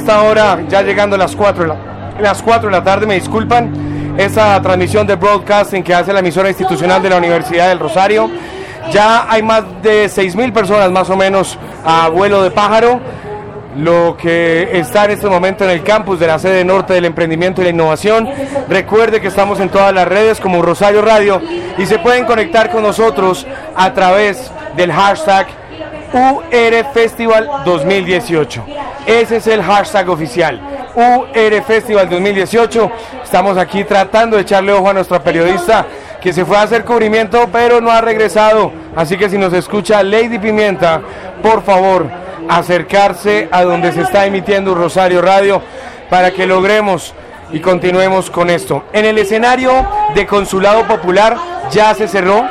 Esta hora, ya llegando a las 4, de la, las 4 de la tarde, me disculpan, esa transmisión de broadcasting que hace la emisora institucional de la Universidad del Rosario. Ya hay más de 6.000 personas más o menos a vuelo de pájaro, lo que está en este momento en el campus de la sede norte del emprendimiento y la innovación. Recuerde que estamos en todas las redes como Rosario Radio y se pueden conectar con nosotros a través del hashtag UR Festival 2018. Ese es el hashtag oficial. UR Festival 2018. Estamos aquí tratando de echarle ojo a nuestra periodista que se fue a hacer cubrimiento pero no ha regresado. Así que si nos escucha Lady Pimienta, por favor, acercarse a donde se está emitiendo Rosario Radio para que logremos y continuemos con esto. En el escenario de Consulado Popular ya se cerró.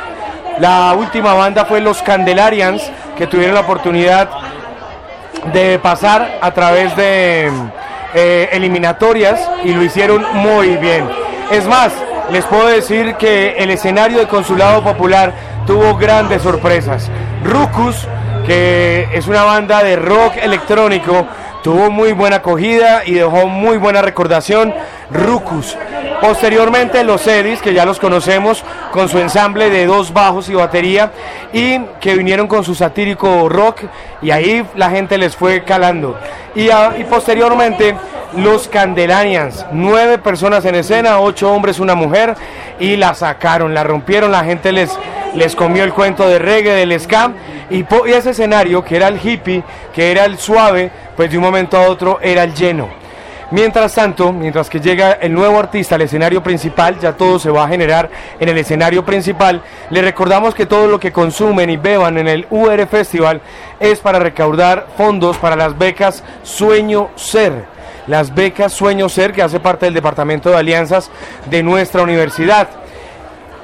La última banda fue los Candelarians, que tuvieron la oportunidad de pasar a través de eh, eliminatorias y lo hicieron muy bien. Es más, les puedo decir que el escenario de Consulado Popular tuvo grandes sorpresas. Rucus, que es una banda de rock electrónico, tuvo muy buena acogida y dejó muy buena recordación. Rucus. Posteriormente los Edis, que ya los conocemos, con su ensamble de dos bajos y batería, y que vinieron con su satírico rock, y ahí la gente les fue calando. Y, a- y posteriormente los Candelarians, nueve personas en escena, ocho hombres, una mujer, y la sacaron, la rompieron, la gente les, les comió el cuento de reggae, del po- y ese escenario, que era el hippie, que era el suave, pues de un momento a otro era el lleno. Mientras tanto, mientras que llega el nuevo artista al escenario principal, ya todo se va a generar en el escenario principal, le recordamos que todo lo que consumen y beban en el UR Festival es para recaudar fondos para las becas Sueño Ser. Las becas Sueño Ser, que hace parte del Departamento de Alianzas de nuestra universidad.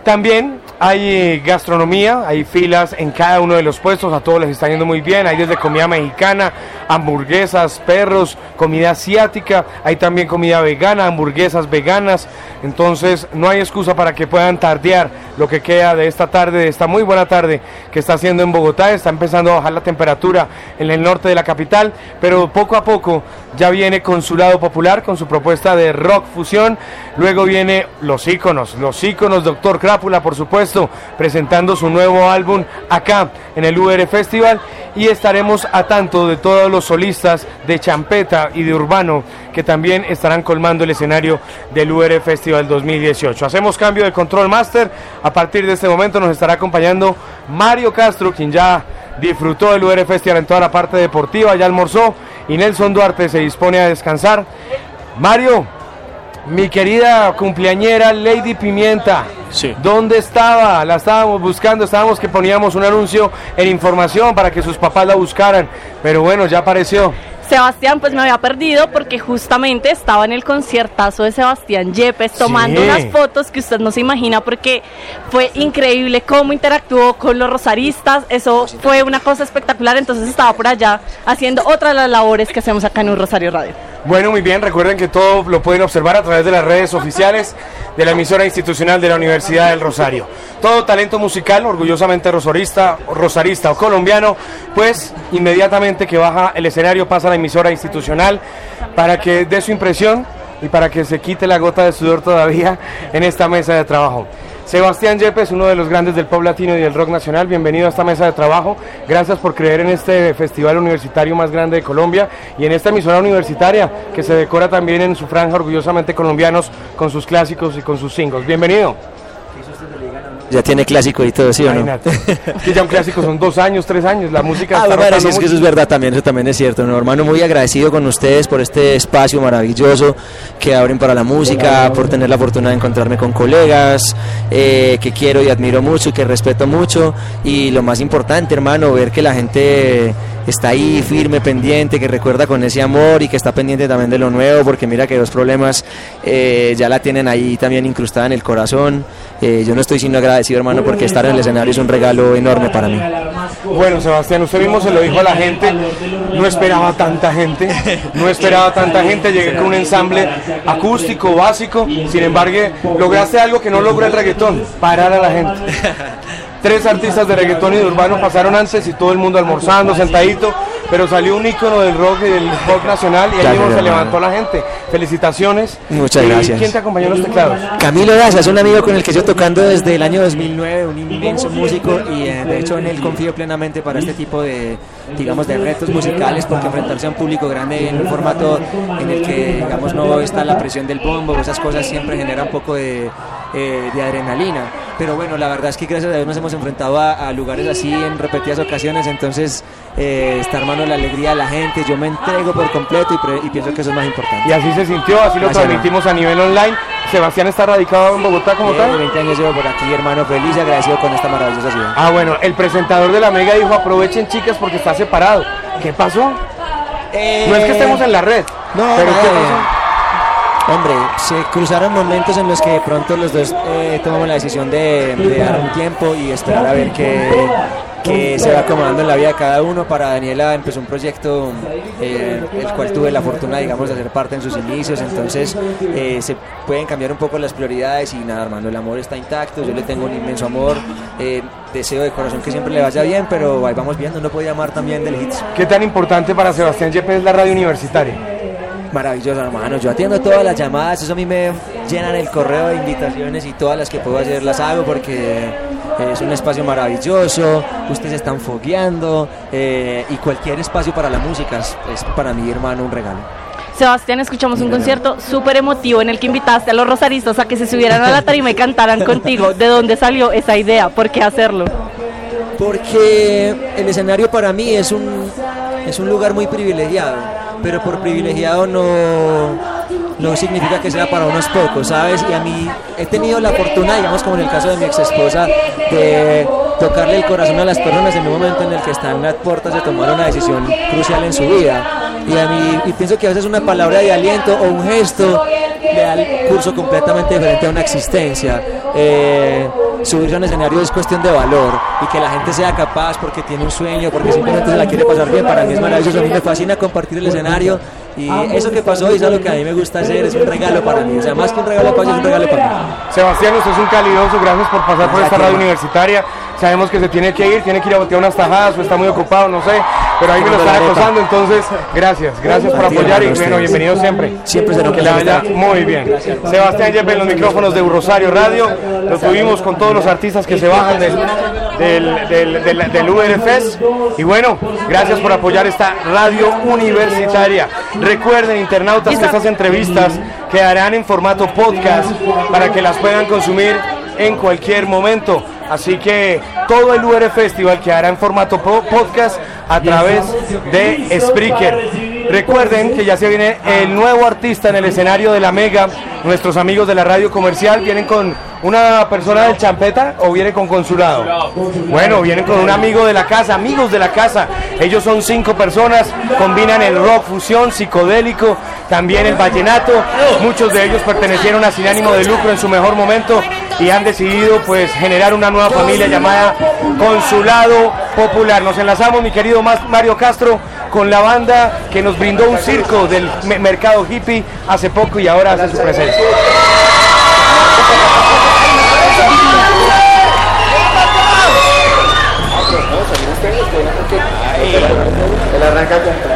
También hay eh, gastronomía, hay filas en cada uno de los puestos, a todos les está yendo muy bien, hay desde comida mexicana, hamburguesas, perros, comida asiática, hay también comida vegana, hamburguesas veganas, entonces no hay excusa para que puedan tardear. Lo que queda de esta tarde, de esta muy buena tarde que está haciendo en Bogotá, está empezando a bajar la temperatura en el norte de la capital, pero poco a poco ya viene Consulado Popular con su propuesta de rock fusión, luego viene los íconos, los íconos Doctor Crápula por supuesto, presentando su nuevo álbum acá en el UR Festival y estaremos a tanto de todos los solistas de champeta y de urbano que también estarán colmando el escenario del UR Festival 2018. Hacemos cambio de control master, a partir de este momento nos estará acompañando Mario Castro, quien ya disfrutó del UR Festival en toda la parte deportiva, ya almorzó y Nelson Duarte se dispone a descansar. Mario, mi querida cumpleañera Lady Pimienta, Sí. ¿dónde estaba? La estábamos buscando, estábamos que poníamos un anuncio en información para que sus papás la buscaran, pero bueno, ya apareció. Sebastián, pues me había perdido porque justamente estaba en el conciertazo de Sebastián Yepes tomando Sí. unas fotos que usted no se imagina porque fue increíble cómo interactuó con los rosaristas, eso fue una cosa espectacular, entonces estaba por allá haciendo otra de las labores que hacemos acá en un Rosario Radio. Bueno, muy bien, recuerden que todo lo pueden observar a través de las redes oficiales de la emisora institucional de la Universidad del Rosario. Todo talento musical, orgullosamente rosorista, rosarista o colombiano, pues inmediatamente que baja el escenario pasa a la emisora institucional para que dé su impresión y para que se quite la gota de sudor todavía en esta mesa de trabajo. Sebastián Yepes, uno de los grandes del pop latino y del rock nacional, bienvenido a esta mesa de trabajo. Gracias por creer en este festival universitario más grande de Colombia y en esta emisora universitaria que se decora también en su franja orgullosamente colombianos con sus clásicos y con sus singles. Bienvenido. Ya tiene clásico y todo, ¿sí o no? que ya un clásico son dos años, tres años, la música ah, está sí, es que eso es verdad también, eso también es cierto, ¿no? hermano, muy agradecido con ustedes por este espacio maravilloso que abren para la música, por tener la fortuna de encontrarme con colegas eh, que quiero y admiro mucho, que respeto mucho y lo más importante, hermano, ver que la gente está ahí firme, pendiente, que recuerda con ese amor y que está pendiente también de lo nuevo, porque mira que los problemas eh, ya la tienen ahí también incrustada en el corazón. Eh, yo no estoy sino agradecido, hermano, porque estar en el escenario es un regalo enorme para mí. Bueno, Sebastián, usted mismo se lo dijo a la gente, no esperaba tanta gente, no esperaba tanta gente, llegué con un ensamble acústico, básico, sin embargo, lograste algo que no logró el reggaetón, parar a la gente. tres artistas de reggaetón y de urbano pasaron antes y todo el mundo almorzando, sentadito, pero salió un ícono del rock y del rock nacional y ahí mismo se levantó la gente. Felicitaciones. Muchas gracias. ¿Quién te acompañó en los teclados? Camilo Daza, es un amigo con el que yo tocando desde el año 2009, un inmenso músico y eh, de hecho en él confío plenamente para este tipo de, digamos, de retos musicales porque enfrentarse a un público grande en un formato en el que, digamos, no está la presión del bombo, esas cosas siempre genera un poco de, eh, de adrenalina. Pero bueno, la verdad es que gracias a Dios nos hemos enfrentado a, lugares así en repetidas ocasiones, entonces eh, está hermano la alegría de la gente, yo me entrego por completo y, pienso que eso es más importante. Y así se sintió, así lo transmitimos a nivel online. Sebastián está radicado en Bogotá como tal. 20 años llevo por aquí, hermano, feliz y agradecido con esta maravillosa ciudad. Ah, bueno, el presentador de la Mega dijo aprovechen chicas porque está separado. ¿Qué pasó? No es que estemos en la red. No, pero ¿qué pasó? Hombre, se cruzaron momentos en los que de pronto los dos eh, tomamos la decisión de, dar un tiempo y esperar a ver qué, se va acomodando en la vida de cada uno. Para Daniela empezó un proyecto eh, el cual tuve la fortuna, digamos, de hacer parte en sus inicios, entonces eh, se pueden cambiar un poco las prioridades y nada, hermano, el amor está intacto, yo le tengo un inmenso amor, deseo de corazón que siempre le vaya bien, pero ahí vamos viendo, no puede amar también del hits. ¿Qué tan importante para Sebastián Yepes la radio universitaria? Maravilloso, hermano. Yo atiendo todas las llamadas, eso a mí me llenan el correo de invitaciones y todas las que puedo hacer las hago porque es un espacio maravilloso, ustedes están fogueando eh, y cualquier espacio para la música es, para mi hermano un regalo. Sebastián, escuchamos un concierto súper emotivo en el que invitaste a los rosaristas a que se subieran a la tarima y cantaran contigo. ¿De dónde salió esa idea? ¿Por qué hacerlo? Porque el escenario para mí es un, es un lugar muy privilegiado pero por privilegiado no, no significa que sea para unos pocos, ¿sabes? Y a mí he tenido la fortuna, digamos como en el caso de mi ex esposa, de tocarle el corazón a las personas en un momento en el que están las puertas de tomar una decisión crucial en su vida. Y a mí y pienso que a veces una palabra de aliento o un gesto le da el curso completamente diferente a una existencia. Eh, subirse a un escenario es cuestión de valor y que la gente sea capaz porque tiene un sueño, porque simplemente se la quiere pasar bien, para mí es maravilloso. A mí me fascina compartir el escenario y eso que pasó y es lo que a mí me gusta hacer, es un regalo para mí. O sea, más que un regalo para mí, es un regalo para mí. Sebastián, usted es un calidoso, gracias por pasar por esta radio universitaria. Sabemos que se tiene que ir, tiene que ir a botear unas tajadas o está muy ocupado, no sé, pero ahí me lo está acosando, entonces gracias, gracias por apoyar y bueno, bienvenido siempre. Siempre se lo que le vaya muy bien. Sebastián Yepes en los micrófonos de Rosario Radio, lo tuvimos con todos los artistas que se bajan del, del, del, del, URFES y bueno, gracias por apoyar esta radio universitaria. Recuerden, internautas, que estas entrevistas quedarán en formato podcast para que las puedan consumir en cualquier momento. Así que todo el UR Festival quedará en formato podcast a través de Spreaker. Recuerden que ya se viene el nuevo artista en el escenario de la Mega. Nuestros amigos de la radio comercial vienen con una persona del Champeta o viene con consulado. Bueno, vienen con un amigo de la casa, amigos de la casa. Ellos son cinco personas, combinan el rock fusión, psicodélico, también el vallenato. Muchos de ellos pertenecieron a Sin ánimo de lucro en su mejor momento y han decidido pues generar una nueva familia llamada Consulado Popular. Nos enlazamos, mi querido Mario Castro, con la banda que nos brindó un circo del mercado hippie hace poco y ahora hace su presencia. Se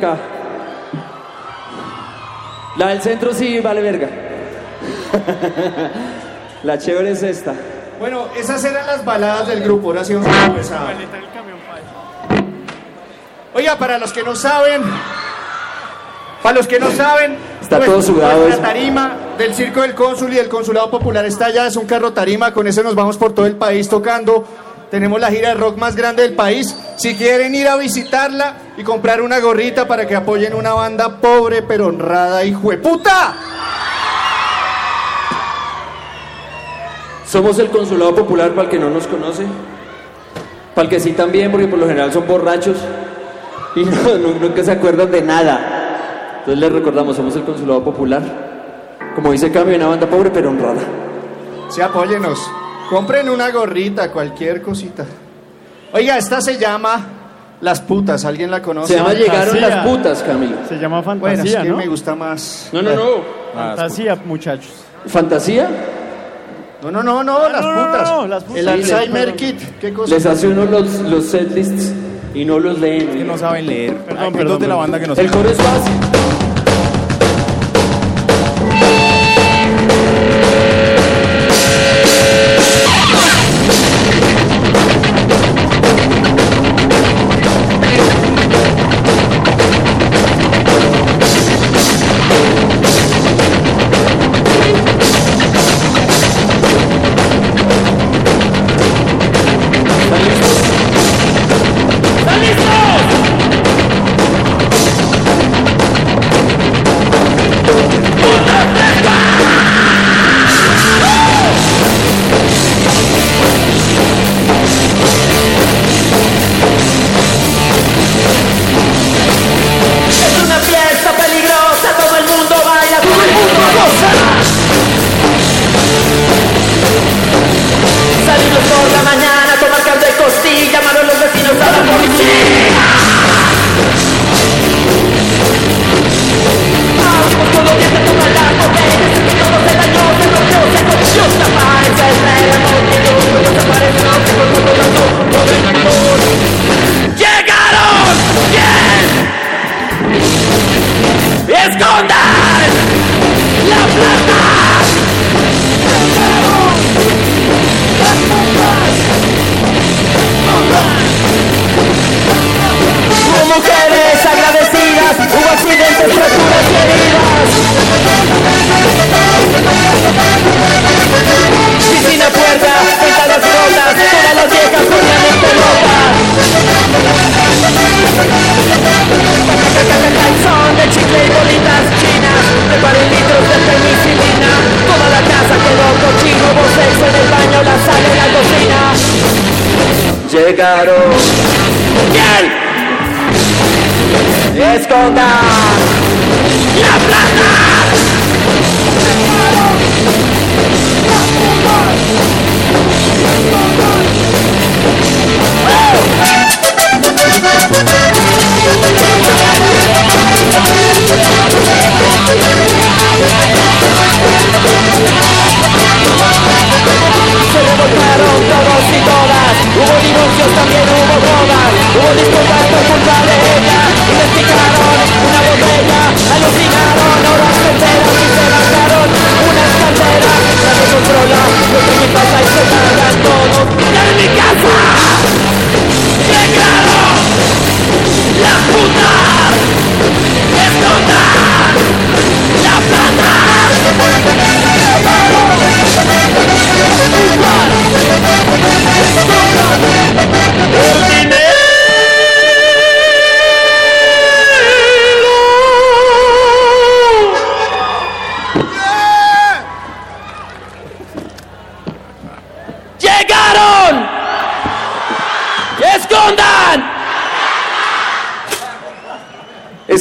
Acá. La del centro sí vale verga. la chévere es esta. Bueno, esas eran las baladas del grupo, ahora sí vamos a empezar. Oiga, para los que no saben, para los que no saben, Está todo sudado eso. tarima del Circo del Cónsul y del Consulado Popular está allá, es un carro tarima, con eso nos vamos por todo el país tocando. Tenemos la gira de rock más grande del país. Si quieren ir a visitarla y comprar una gorrita para que apoyen una banda pobre pero honrada, hijo de puta. Somos el Consulado Popular para el que no nos conoce. Para el que sí también, porque por lo general son borrachos y no- no- nunca se acuerdan de nada. Entonces les recordamos, somos el Consulado Popular. Como dice Cambio, una banda pobre pero honrada. Sí, apóyenos. Compren una gorrita, cualquier cosita. Oiga, esta se llama Las Putas. ¿Alguien la conoce? Se llama Llegaron Fantasía. las putas, Camilo. Se llama Bueno, fantasía, es que ¿no? me gusta más. No, no, no. Fantasía, muchachos. ¿Fantasía? No, no, no, no, las no, no, putas. no, las putas. El Sí, Alzheimer perdón. Kit. ¿Qué cosa? Les hace uno los, los setlists y no los leen. que no saben leer. Perdón, Hay perdón, dos de la perdón. banda que no El saben. coro es fácil. Llegaron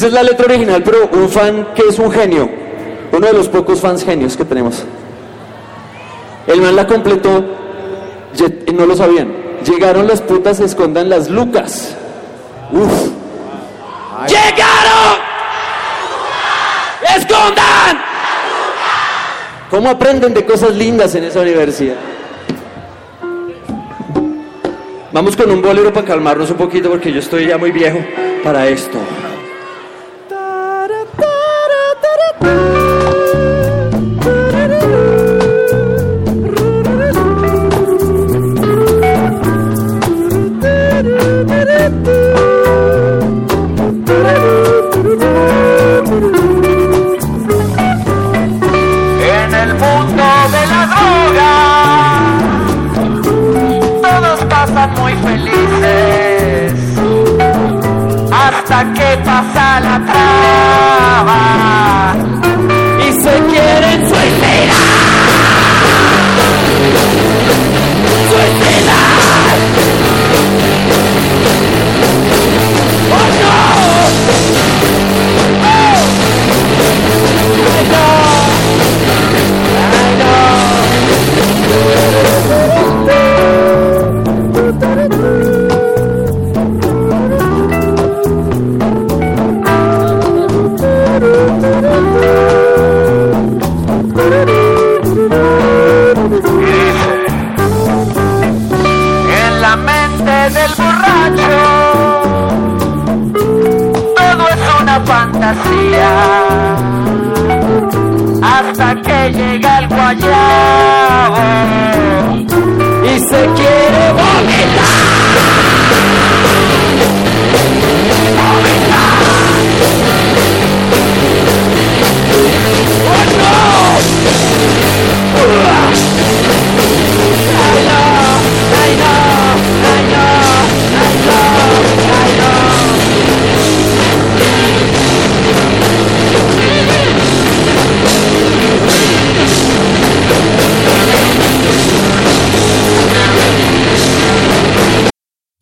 es la letra original, pero un fan que es un genio, uno de los pocos fans genios que tenemos. El man la completó, ye- no lo sabían. Llegaron las putas, escondan las lucas. Uf. ¡Llegaron! ¡Escondan! ¿Cómo aprenden de cosas lindas en esa universidad? Vamos con un bolero para calmarnos un poquito porque yo estoy ya muy viejo. para esto.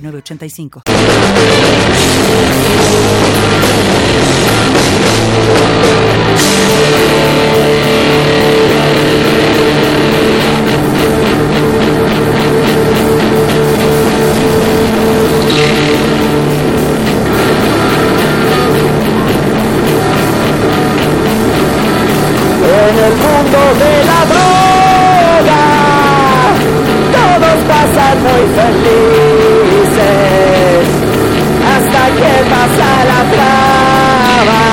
906985. En el mundo de la droga, todos pasan muy hasta que pasa la traba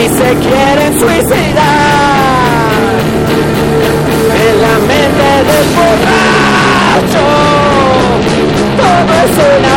y se quieren suicidar. En la mente del borracho, todo es una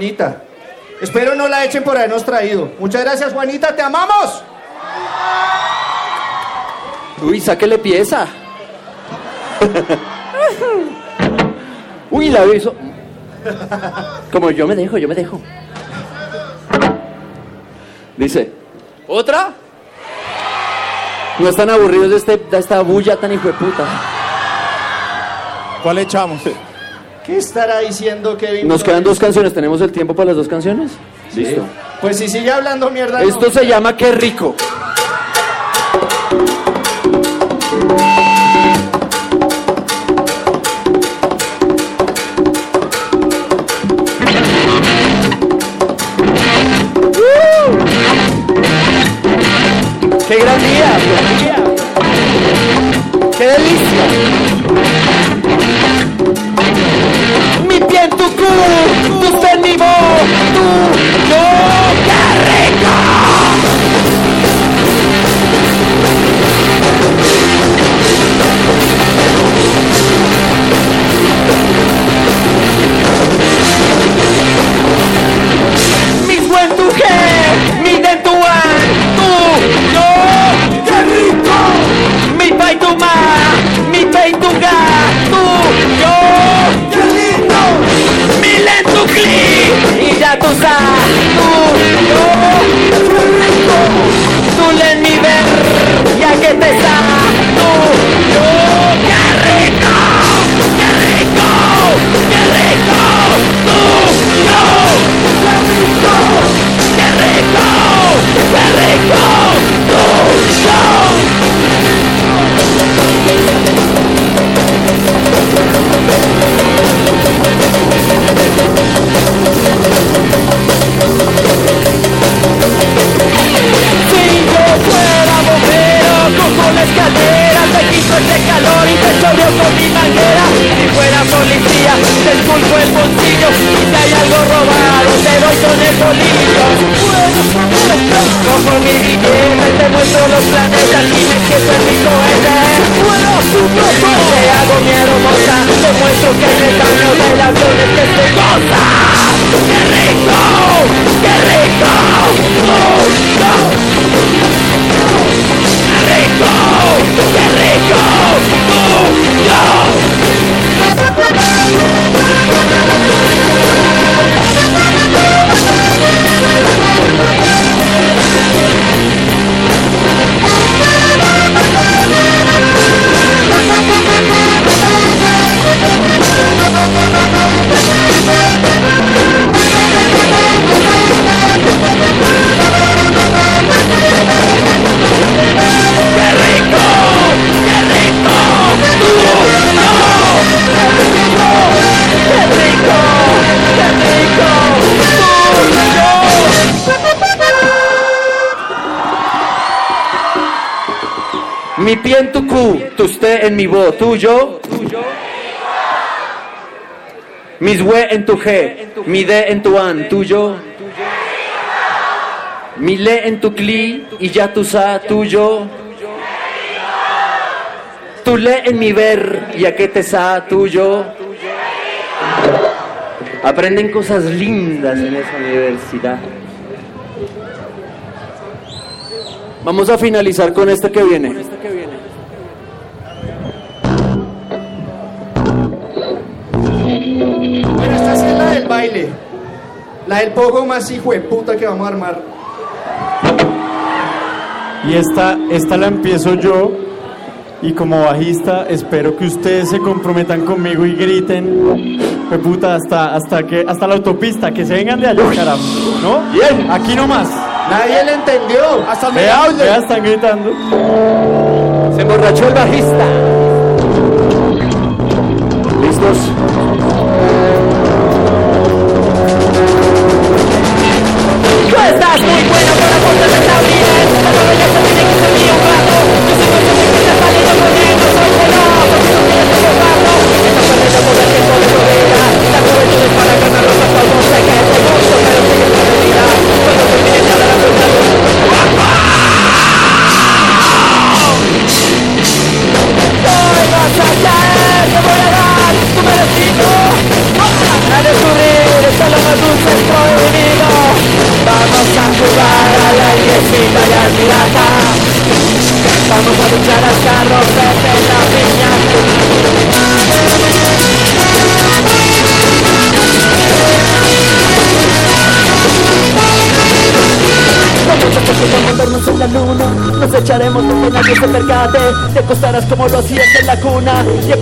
Juanita. Espero no la echen por habernos traído. Muchas gracias, Juanita, te amamos. Uy, sáquele pieza. Uy, la hizo. Como yo me dejo, yo me dejo. Dice, ¿otra? No están aburridos de, este, de esta bulla tan hijo de puta. ¿Cuál echamos? ¿Qué estará diciendo Kevin? Nos quedan dos canciones, ¿tenemos el tiempo para las dos canciones? Listo. Pues si sigue hablando mierda. Esto no. se llama Qué rico. ¡Qué gran día! ¡Qué delicia! Mi vo, tuyo. Mis we en tu G, mi D en tu an, tuyo. Mi le en tu cli y ya tu sa, tuyo. Tu le en mi ver y a qué te sa, tuyo. Aprenden cosas lindas en esa universidad. Vamos a finalizar con este que viene. La del poco más hijo de puta que vamos a armar. Y esta, esta la empiezo yo. Y como bajista, espero que ustedes se comprometan conmigo y griten, "Jue puta, hasta, hasta, que, hasta la autopista, que se vengan de allá, carajo. ¿No? Bien. Aquí nomás. Nadie le entendió. Hasta medio. vea, están gritando. Se emborrachó el bajista. ¿Listos? Estás muy bueno para poder Te acostarás como lo hacías en la cuna. Y a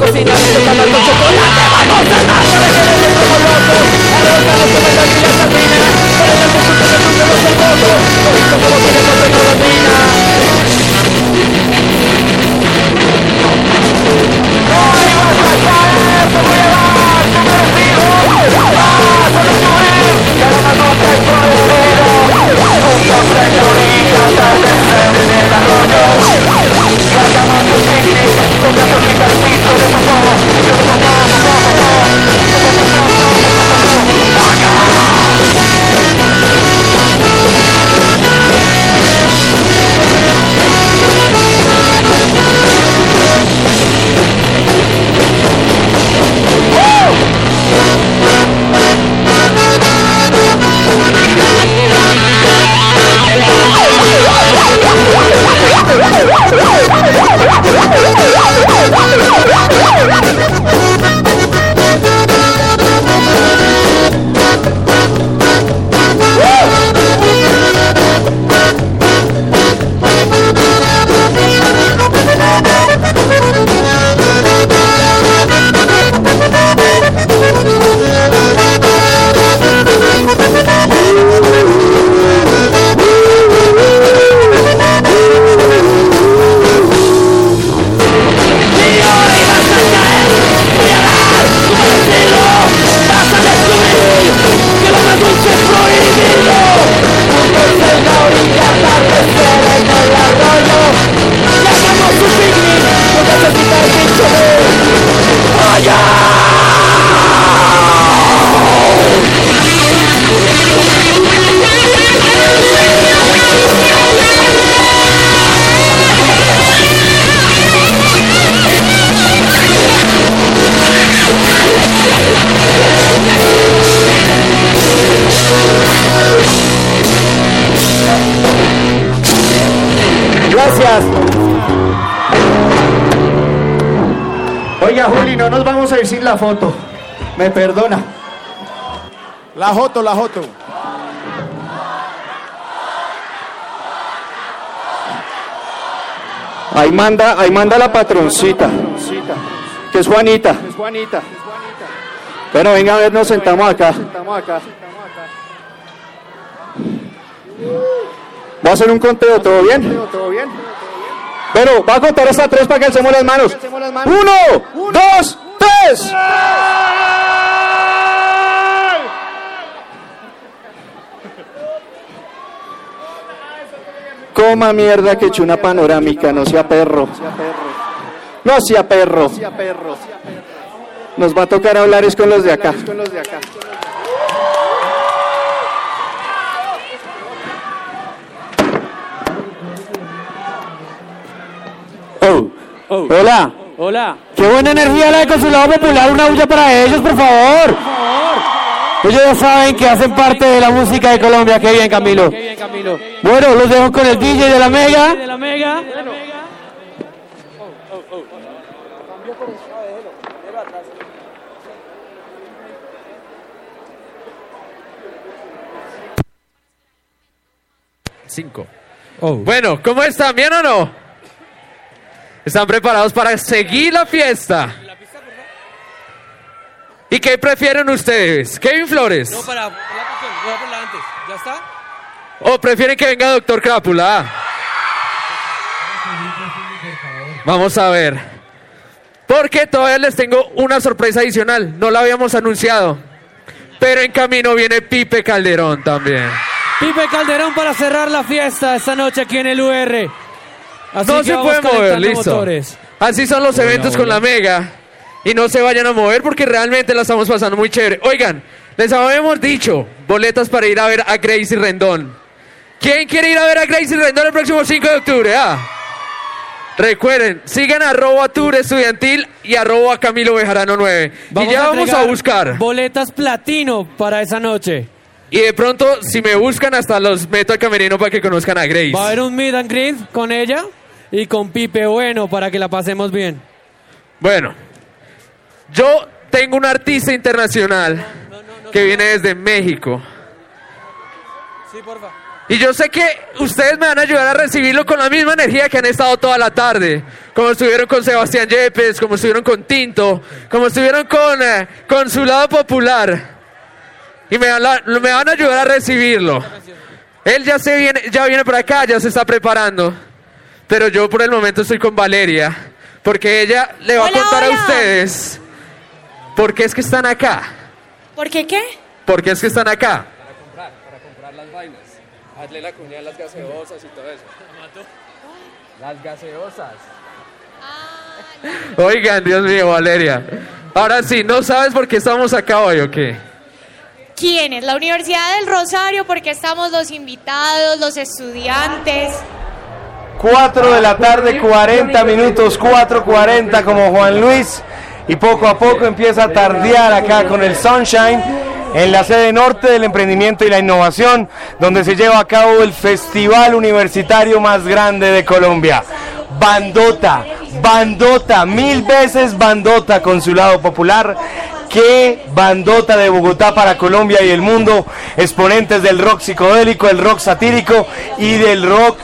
La Joto, la Joto. Ahí manda, ahí manda la patroncita, que es Juanita. Es Juanita. Bueno, venga a ver, nos sentamos acá. Va a hacer un conteo, ¿todo bien? ¿Todo bien? Pero va a contar hasta tres para que alcemos las manos. Uno, dos, tres. Coma mierda que eche una panorámica, no sea perro. No sea perro. Nos va a tocar hablar es con los de acá. Acá. Oh, Hola. Hola. Qué buena energía la de Consulado Popular. Una bulla para ellos, por favor. Ellos ya saben que hacen parte de la música de Colombia. Qué bien, Camilo. Qué bien, Camilo. Bueno, los dejo con el DJ de la Mega. De la Mega. Cinco. Bueno, ¿cómo están? ¿Bien o no? ¿Están preparados para seguir la fiesta? ¿Y qué prefieren ustedes? Kevin Flores. No, para, para la canción, voy a ponerla antes. ¿Ya está? ¿O prefieren que venga Doctor Crápula? Vamos a ver. Porque todavía les tengo una sorpresa adicional. No la habíamos anunciado. Pero en camino viene Pipe Calderón también. Pipe Calderón para cerrar la fiesta esta noche aquí en el UR. Así no que se pueden mover, listo. motores. Así son los eventos con la Mega. Y no se vayan a mover porque realmente la estamos pasando muy chévere. Oigan, les habíamos dicho boletas para ir a ver a Gracie Rendón. ¿Quién quiere ir a ver a Gracie Rendón el próximo 5 de octubre? Ah. Recuerden, sigan arroba tour estudiantil y arroba Camilo Bejarano 9. y ya vamos a buscar. Boletas platino para esa noche. Y de pronto, si me buscan, hasta los meto al camerino para que conozcan a Grace. Va a haber un meet and greet con ella. y con Pipe Bueno para que la pasemos bien. Bueno, yo tengo un artista internacional que viene desde México. Sí, porfa. Y yo sé que ustedes me van a ayudar a recibirlo con la misma energía que han estado toda la tarde. Como estuvieron con Sebastián Yepes, como estuvieron con Tinto, como estuvieron con eh, Consulado Popular. Y me van, la- me van a ayudar a recibirlo. Él ya, se viene, ya viene por acá, ya se está preparando. Pero yo por el momento estoy con Valeria. Porque ella le va Hola, a contar hola. a ustedes por qué es que están acá. ¿Por qué qué? ¿Por qué es que están acá? Para comprar, para comprar las vainas. Hazle la cuña a las gaseosas y todo eso. Las gaseosas. Oigan, Dios mío, Valeria. Ahora sí, ¿no sabes por qué estamos acá hoy o qué? ¿Quién es? La Universidad del Rosario, porque estamos los invitados, los estudiantes. 4 de la tarde, 40 minutos, 4.40 como Juan Luis. Y poco a poco empieza a tardear acá con el Sunshine en la sede norte del emprendimiento y la innovación, donde se lleva a cabo el festival universitario más grande de Colombia. Bandota, bandota, mil veces bandota, Consulado Popular. Qué bandota de Bogotá para Colombia y el mundo. Exponentes del rock psicodélico, el rock satírico y del rock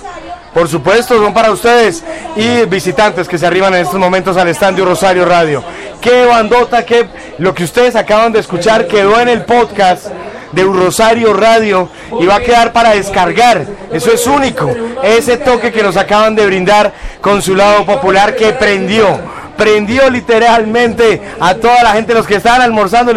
por supuesto, son para ustedes y visitantes que se arriban en estos momentos al estadio Rosario Radio. Qué bandota, que lo que ustedes acaban de escuchar quedó en el podcast de Rosario Radio y va a quedar para descargar. Eso es único. Ese toque que nos acaban de brindar Consulado Popular que prendió, prendió literalmente a toda la gente, los que estaban almorzando.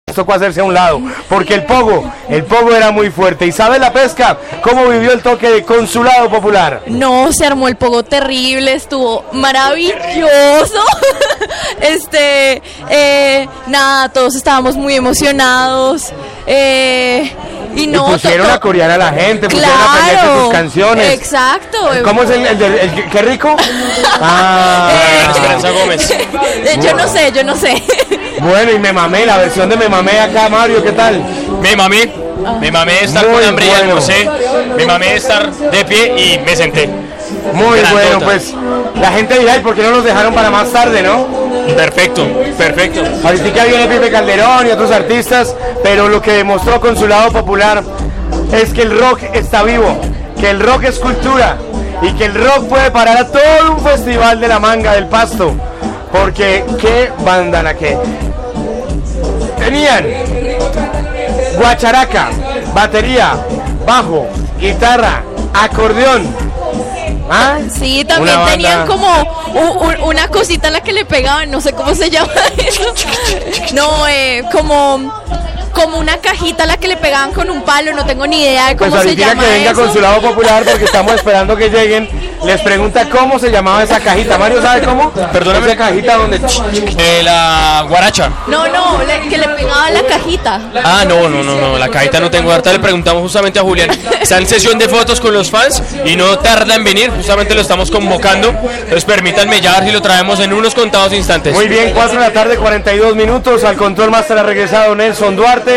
Tocó hacerse a un lado, porque el pogo, el pogo era muy fuerte. ¿Y la pesca cómo vivió el toque de Consulado Popular? No, se armó el pogo terrible, estuvo maravilloso. este, eh, nada, todos estábamos muy emocionados. eh, y no, y pusieron a corear a la gente, pusieron a aprenderse Claro, sus canciones. exacto. ¿Cómo es el, el, qué rico? Ah, Esperanza Gómez. Eh, yo no sé, yo no sé. Bueno, y me mamé, la versión de me mamé acá, Mario, ¿qué tal? Me mamé, me mamé estar Muy con hambre y bueno. almorcé, me mamé estar de pie y me senté. Muy bueno, pues la gente dirá, ¿y por qué no nos dejaron para más tarde, no? Perfecto, perfecto. Ahorita viene Pipe Calderón y otros artistas, pero lo que demostró Consulado Popular es que el rock está vivo, que el rock es cultura y que el rock puede parar a todo un festival de la manga del pasto. Porque qué banda la que tenían guacharaca, batería, bajo, guitarra, acordeón. ¿Ah? Sí, también Una tenían banda- como una cosita a la que le pegaban, no sé cómo se llama eso. No, eh, como, como una cajita a la que le pegaban con un palo, no tengo ni idea de cómo Pues se llama que venga eso. Consulado Popular porque estamos esperando que lleguen. Les pregunta cómo se llamaba esa cajita. Mario, ¿sabe cómo? Perdóname. Esa cajita donde... Eh, la guaracha. No, no, le- que le pegaba la cajita. Ah, no, no, no, no, la cajita no tengo. Ahorita le preguntamos justamente a Julián. Está en sesión de fotos con los fans y no tarda en venir. Justamente lo estamos convocando. Entonces permítanme ya ver si lo traemos en unos contados instantes. Muy bien, 4 de la tarde, 42 minutos. Al control máster ha regresado Nelson Duarte.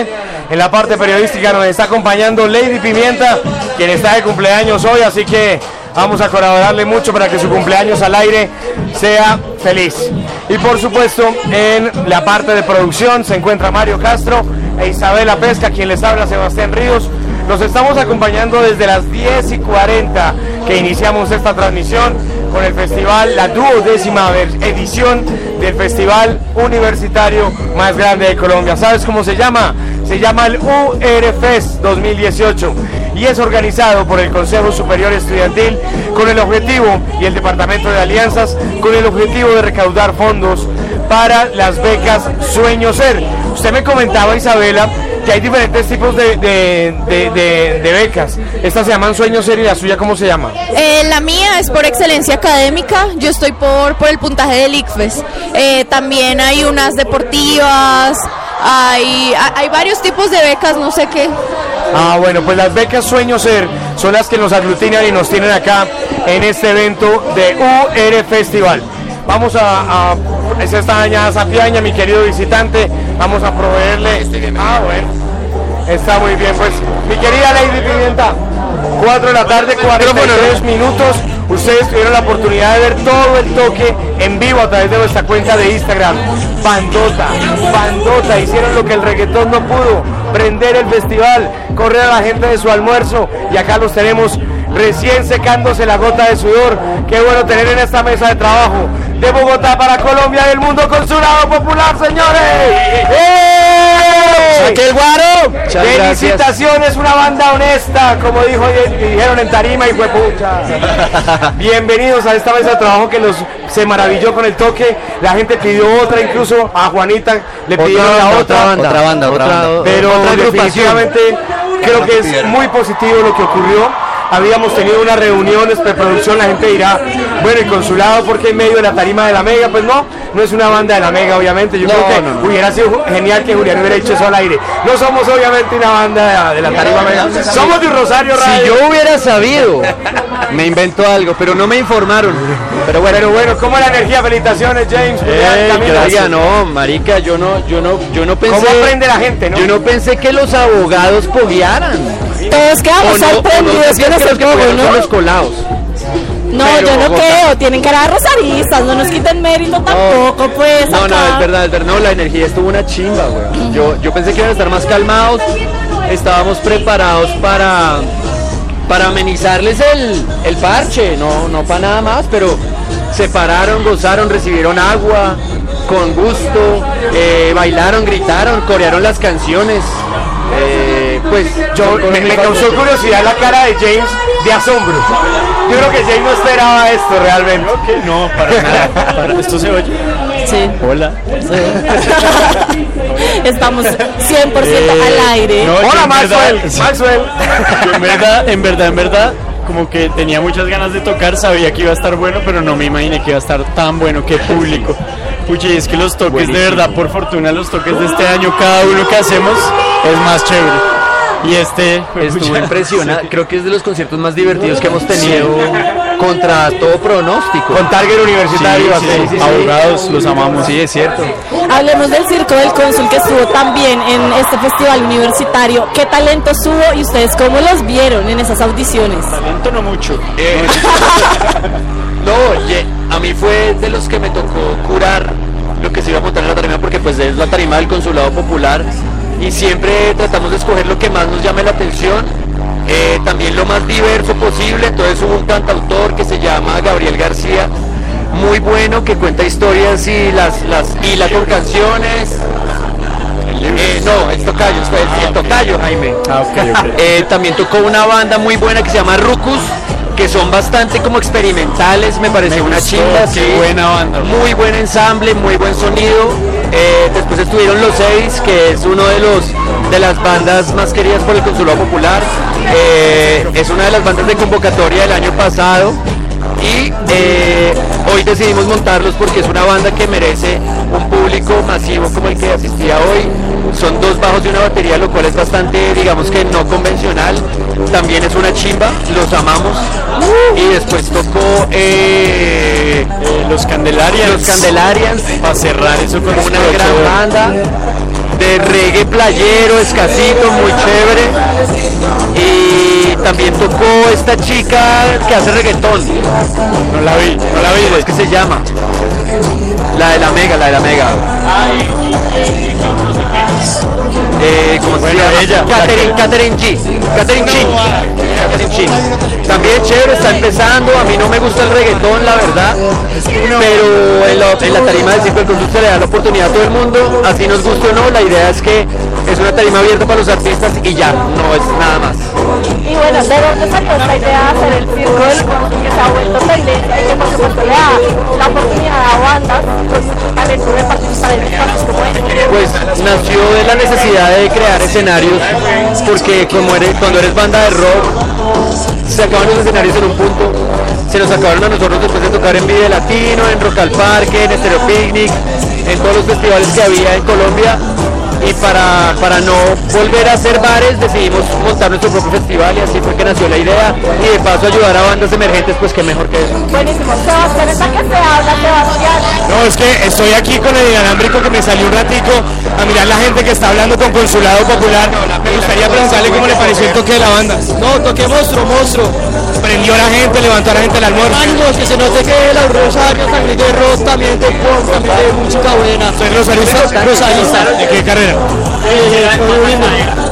En la parte periodística nos está acompañando Lady Pimienta, quien está de cumpleaños hoy, así que vamos a colaborarle mucho para que su cumpleaños al aire sea feliz. Y por supuesto, en la parte de producción se encuentra Mario Castro e Isabela Pesca, quien les habla Sebastián Ríos. Los estamos acompañando desde las 10 y 40 que iniciamos esta transmisión con el festival, la duodécima edición del festival universitario más grande de Colombia. ¿Sabes cómo se llama? Se llama el UR Fest 2018 y es organizado por el Consejo Superior Estudiantil con el objetivo y el Departamento de Alianzas con el objetivo de recaudar fondos para las becas Sueño Ser. Usted me comentaba, Isabela, que hay diferentes tipos de, de- de- becas. Estas se llaman Sueño Ser y la suya, ¿cómo se llama? Eh, la mía es por excelencia académica, yo estoy por, por el puntaje del ICFES. Eh, también hay unas deportivas, hay, ha- hay varios tipos de becas, no sé qué. Ah, bueno, pues las becas Sueño Ser son las que nos aglutinan y nos tienen acá en este evento de UR Festival. Vamos a, a esa está dañada Sapiaña, mi querido visitante. Vamos a proveerle. Ah, bueno. Está muy bien, pues. Mi querida Lady Pimienta, 4 de la tarde, 43 minutos. Ustedes tuvieron la oportunidad de ver todo el toque en vivo a través de nuestra cuenta de Instagram. Bandota, bandota, hicieron lo que el reggaetón no pudo, prender el festival, correr a la gente de su almuerzo y acá los tenemos recién secándose la gota de sudor. Qué bueno tener en esta mesa de trabajo de Bogotá para Colombia y el mundo consulado popular, señores. ¡Eh! ¡Saque el guaro! Muchas Felicitaciones, una banda honesta, como dijo, dijeron en Tarima y fue pucha. Bienvenidos a esta mesa de trabajo que nos se maravilló con el toque. La gente pidió otra, incluso a Juanita le Otra pidieron la banda, otra. otra banda, Otra banda, otra otra- banda. Pero otra definitivamente creo que es muy positivo lo que ocurrió. Habíamos tenido unas reuniones preproducción, la gente dirá, bueno, el consulado porque en medio de la tarima de la Mega, pues no, no es una banda de la Mega, obviamente. Yo No, creo que no, no. hubiera sido genial que Julián hubiera hecho eso al aire. No somos obviamente una banda de la, de la tarima Mega, somos de un Rosario Radio. Si yo hubiera sabido, me invento algo, pero no me informaron. Pero bueno, Pero bueno, ¿cómo la energía? Felicitaciones, James. Oiga, no, marica, yo no, yo no, yo no pensé. ¿Cómo aprende la gente, no? Yo no pensé que los abogados poguearan. Todos quedamos sorprendidos que los que son ¿no? los colados. No, Pero yo no Bogotá- creo, tienen cara de rosaristas, no nos quiten mérito tampoco, pues. No, no, es verdad, es verdad. No, la energía estuvo una chimba, güey. Yo, yo pensé que iban a estar más calmados. Estábamos preparados para, para amenizarles el, el parche. No, no para nada más, pero se pararon, gozaron, recibieron agua con gusto, eh, bailaron, gritaron, corearon las canciones. Eh, pues Yo, me, me causó curiosidad la cara de James de asombro. Yo creo que James no esperaba esto realmente. no, para nada. Para- ¿Esto se oye? Sí. Hola. Estamos 100% al aire. Eh, No, yo Hola, Maxwell. verdad- Maxwell. Yo en verdad, en verdad, en verdad, como que tenía muchas ganas de tocar, sabía que iba a estar bueno, pero no me imaginé que iba a estar tan bueno que público. Pucha, y es que los toques, de verdad, por fortuna, los toques de este año, cada uno que hacemos es más chévere. Y este Estuvo impresionante. Creo que es de los conciertos más divertidos que hemos tenido contra todo pronóstico. Con Target Universitario. Sí, sí, sí, abogados, los amamos. Sí, es cierto. Hablemos del Circo del Cónsul que estuvo también en este festival universitario. ¿Qué talentos hubo y ustedes cómo los vieron en esas audiciones? Talento no mucho. Eh, no, oye, a mí fue de los que me tocó curar lo que se iba a montar en la tarima porque pues es la tarima del consulado popular y siempre tratamos de escoger lo que más nos llame la atención, eh, también lo más diverso posible, entonces hubo un cantautor que se llama Gabriel García, muy bueno, que cuenta historias y las, las hila con canciones. Eh, no, es Tocayo, el, el Tocayo, Jaime. Eh, también tocó una banda muy buena que se llama Rucus, que son bastante como experimentales, me pareció Me una gustó, qué sí. buena banda. Muy buen ensamble, muy buen sonido. Eh, después estuvieron Los Seis, que es uno de los de las bandas más queridas por el Consulado Popular. Eh, es una de las bandas de convocatoria del año pasado y eh, hoy decidimos montarlos porque es una banda que merece un público masivo como el que asistía hoy. Son dos bajos y una batería, lo cual es bastante, digamos que no convencional. También es una chimba, los amamos. Y después tocó eh, los Candelarians. Los Candelarians. Para cerrar eso con una gran banda de reggae playero, escasito, muy chévere. Y también tocó esta chica que hace reggaetón. No la vi, no la vi. ¿Cómo es que se llama? La de la Mega, la de la Mega. Eh, ¿Cómo se llama? ella, Catherine, Catherine G. Catherine Chin. Catherine Chin. También chévere, está empezando. A mí no me gusta el reggaetón, la verdad. Pero en, la- en la tarima del Circo del Consul se le da la oportunidad a todo el mundo. Así nos guste o no, la idea es que es una tarima abierta para los artistas y ya, no es nada más. Y bueno, ¿de dónde salió esta idea de hacer el circo que se ha vuelto tendencia y que por supuesto le da la oportunidad a bandas con mucho talento de participar en espacios como este? Pues nació de la necesidad de crear escenarios, porque como eres, cuando eres banda de rock, se acaban los escenarios en un punto, se nos acabaron a nosotros después de tocar en Vive Latino, en Rock al Parque, en Stereo Picnic, en todos los festivales que había en Colombia. Y para, para no volver a hacer bares decidimos montar nuestro propio festival y así fue que nació la idea y de paso ayudar a bandas emergentes pues qué mejor que eso. Buenísimo. Sebastián, ¿está que se habla, Sebastián? No, es que estoy aquí con el inalámbrico que me salió un ratico a mirar la gente que está hablando con Consulado Popular. Me gustaría preguntarle cómo le pareció el toque de la banda. No, toque monstruo, monstruo. Prendió a la gente, levantó a la gente al almuerzo. Ánimos, que se note que la Rosario también de rock, también de pop, también de música buena. ¿Soy rosarista? Rosarista. ¿De qué carrera?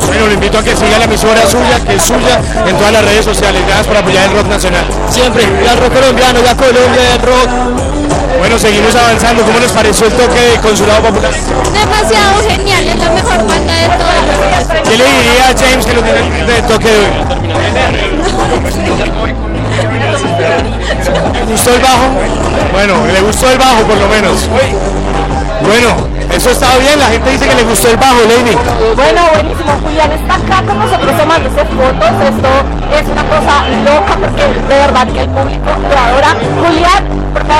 Bueno, lo invito a que siga la emisora suya, que es suya, en todas las redes sociales. Gracias por apoyar el rock nacional. Siempre, ya el rock colombiano, ya Colombia, el rock. Bueno, seguimos avanzando. ¿Cómo les pareció el toque de Consulado Popular? Demasiado genial, es la mejor banda de todas. ¿Qué le diría a James que lo tiene de toque de hoy? ¿Le gustó el bajo? Bueno, le gustó el bajo por lo menos. Bueno, eso estaba bien, la gente dice que le gustó el bajo, Lady. Bueno, buenísimo. Julián está acá con nosotros tomándose fotos. Esto es una cosa loca porque de verdad que el público lo adora. Julián,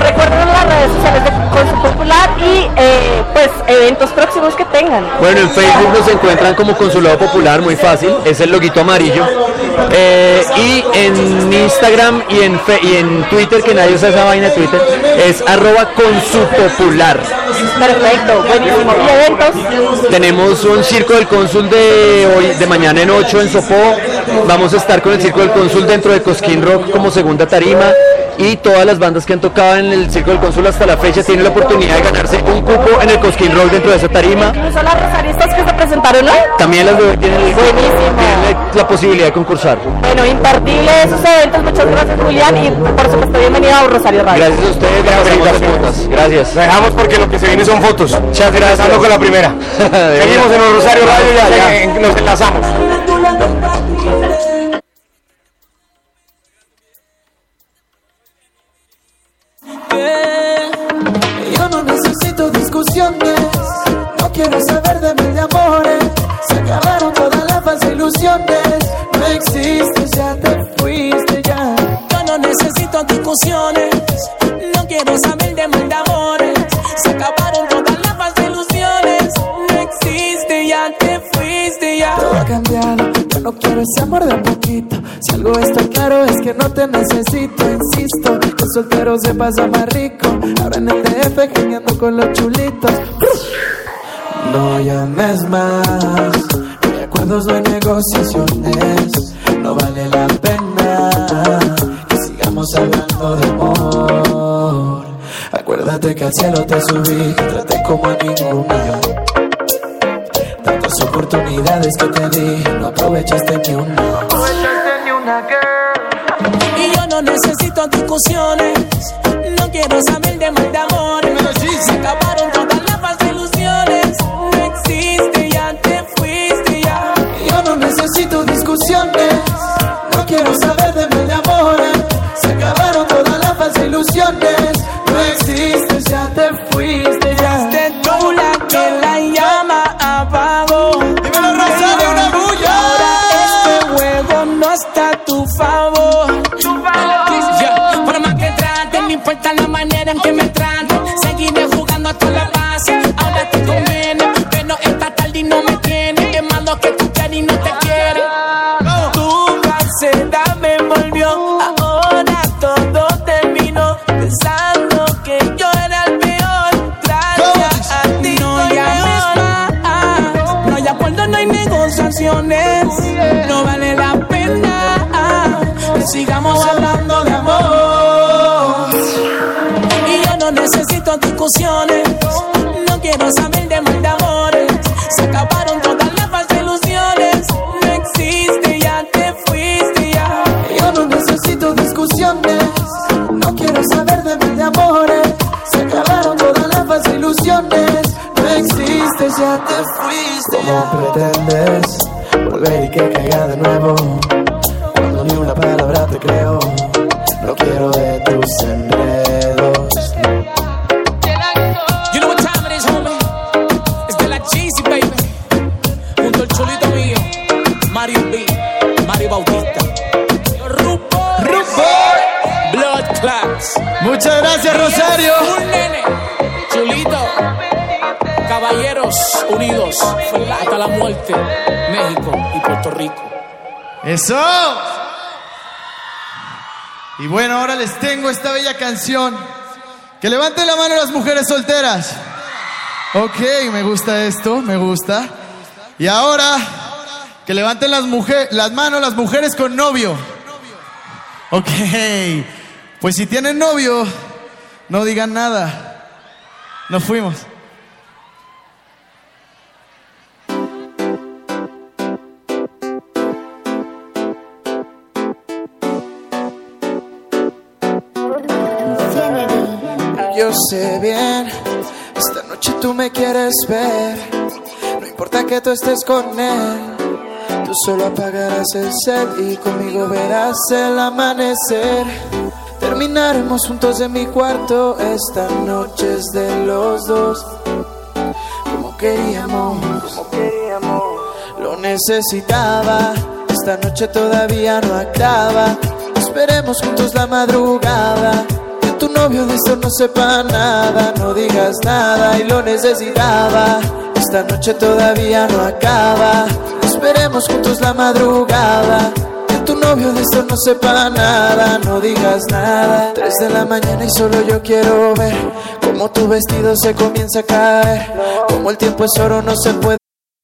recuerden las redes sociales de Consul Popular y eh, pues eventos próximos que tengan. Bueno, en Facebook nos encuentran como Consulado Popular, muy fácil, es el loguito amarillo. Eh, y en Instagram y en, Fe- y en Twitter, que nadie usa esa vaina de Twitter, es arroba consupopular. Perfecto, buenísimo. ¿Y eventos? Tenemos un circo del cónsul de hoy, de mañana en 8 en Sopó. Vamos a estar con el circo del cónsul dentro de Cosquín Rock como segunda tarima. Y todas las bandas que han tocado en el circo del cónsul hasta la fecha tienen la oportunidad de ganarse un cupo en el Cosquín Rock dentro de esa tarima. Incluso las rosaristas que se presentaron hoy. También las de- tienen, tienen la posibilidad de concursar. Bueno, imperdible esos eventos. Muchas gracias, Julián. Y por supuesto, bienvenido a Rosario Radio. Gracias a ustedes, gracias. Gracias. Dejamos porque lo que se viene son fotos. Muchas gracias. Empezando con la primera. Seguimos en el Rosario Radio y ya, nos enlazamos. Yo no necesito discusiones, no quiero saber de mil amores. Se acabaron todas las falsas ilusiones, no existes, ya te fuiste ya. Yo no necesito discusiones, no quiero saber de mil amores. Se acabaron todas las falsas ilusiones, no existe, ya te fuiste ya. Todo no quiero ese amor de poquito. Si algo está claro es que no te necesito, insisto. El soltero se pasa más rico. Ahora en el DF geniando con los chulitos. No llames más. Hay acuerdos, no hay negociaciones. No vale la pena que sigamos hablando de amor. Acuérdate que al cielo te subí, traté como a ninguna. Tantas oportunidades que te di, no aprovechaste ni una. Y yo no necesito discusiones, no quiero saber de mal de amores. Se acabaron todas las falsas ilusiones, no existe, ya te fuiste ya. Y yo no necesito discusiones, no quiero saber de mal de amores. Se acabaron todas las falsas ilusiones, no existe, la ahora te conviene. Pero esta tarde y no me tiene, quemando que tú quieres y no te quiere. Tu falsedad me envolvió, ahora todo terminó. Pensando que yo era el peor, gracias a ti. No llames más, no hay acuerdo, no hay negociaciones. No vale la pena sigamos hablando de amor Y yo no necesito discusiones canción. Que levanten la mano las mujeres solteras. Ok, me gusta esto, me gusta. Y ahora, que levanten las, mujer- las manos las mujeres con novio. Ok, pues si tienen novio, no digan nada. Nos fuimos. Sé bien, esta noche tú me quieres ver. No importa que tú estés con él, tú solo apagarás el cel y conmigo verás el amanecer. Terminaremos juntos en mi cuarto, esta noche es de los dos. Como queríamos, como queríamos, lo necesitaba. Esta noche todavía no acaba. Esperemos juntos la madrugada. Tu novio de esto no sepa nada, no digas nada y lo necesitaba. Esta noche todavía no acaba. Esperemos juntos la madrugada. Que tu novio de esto no sepa nada, no digas nada. Tres de la mañana y solo yo quiero ver cómo tu vestido se comienza a caer. Como el tiempo es oro, no se puede.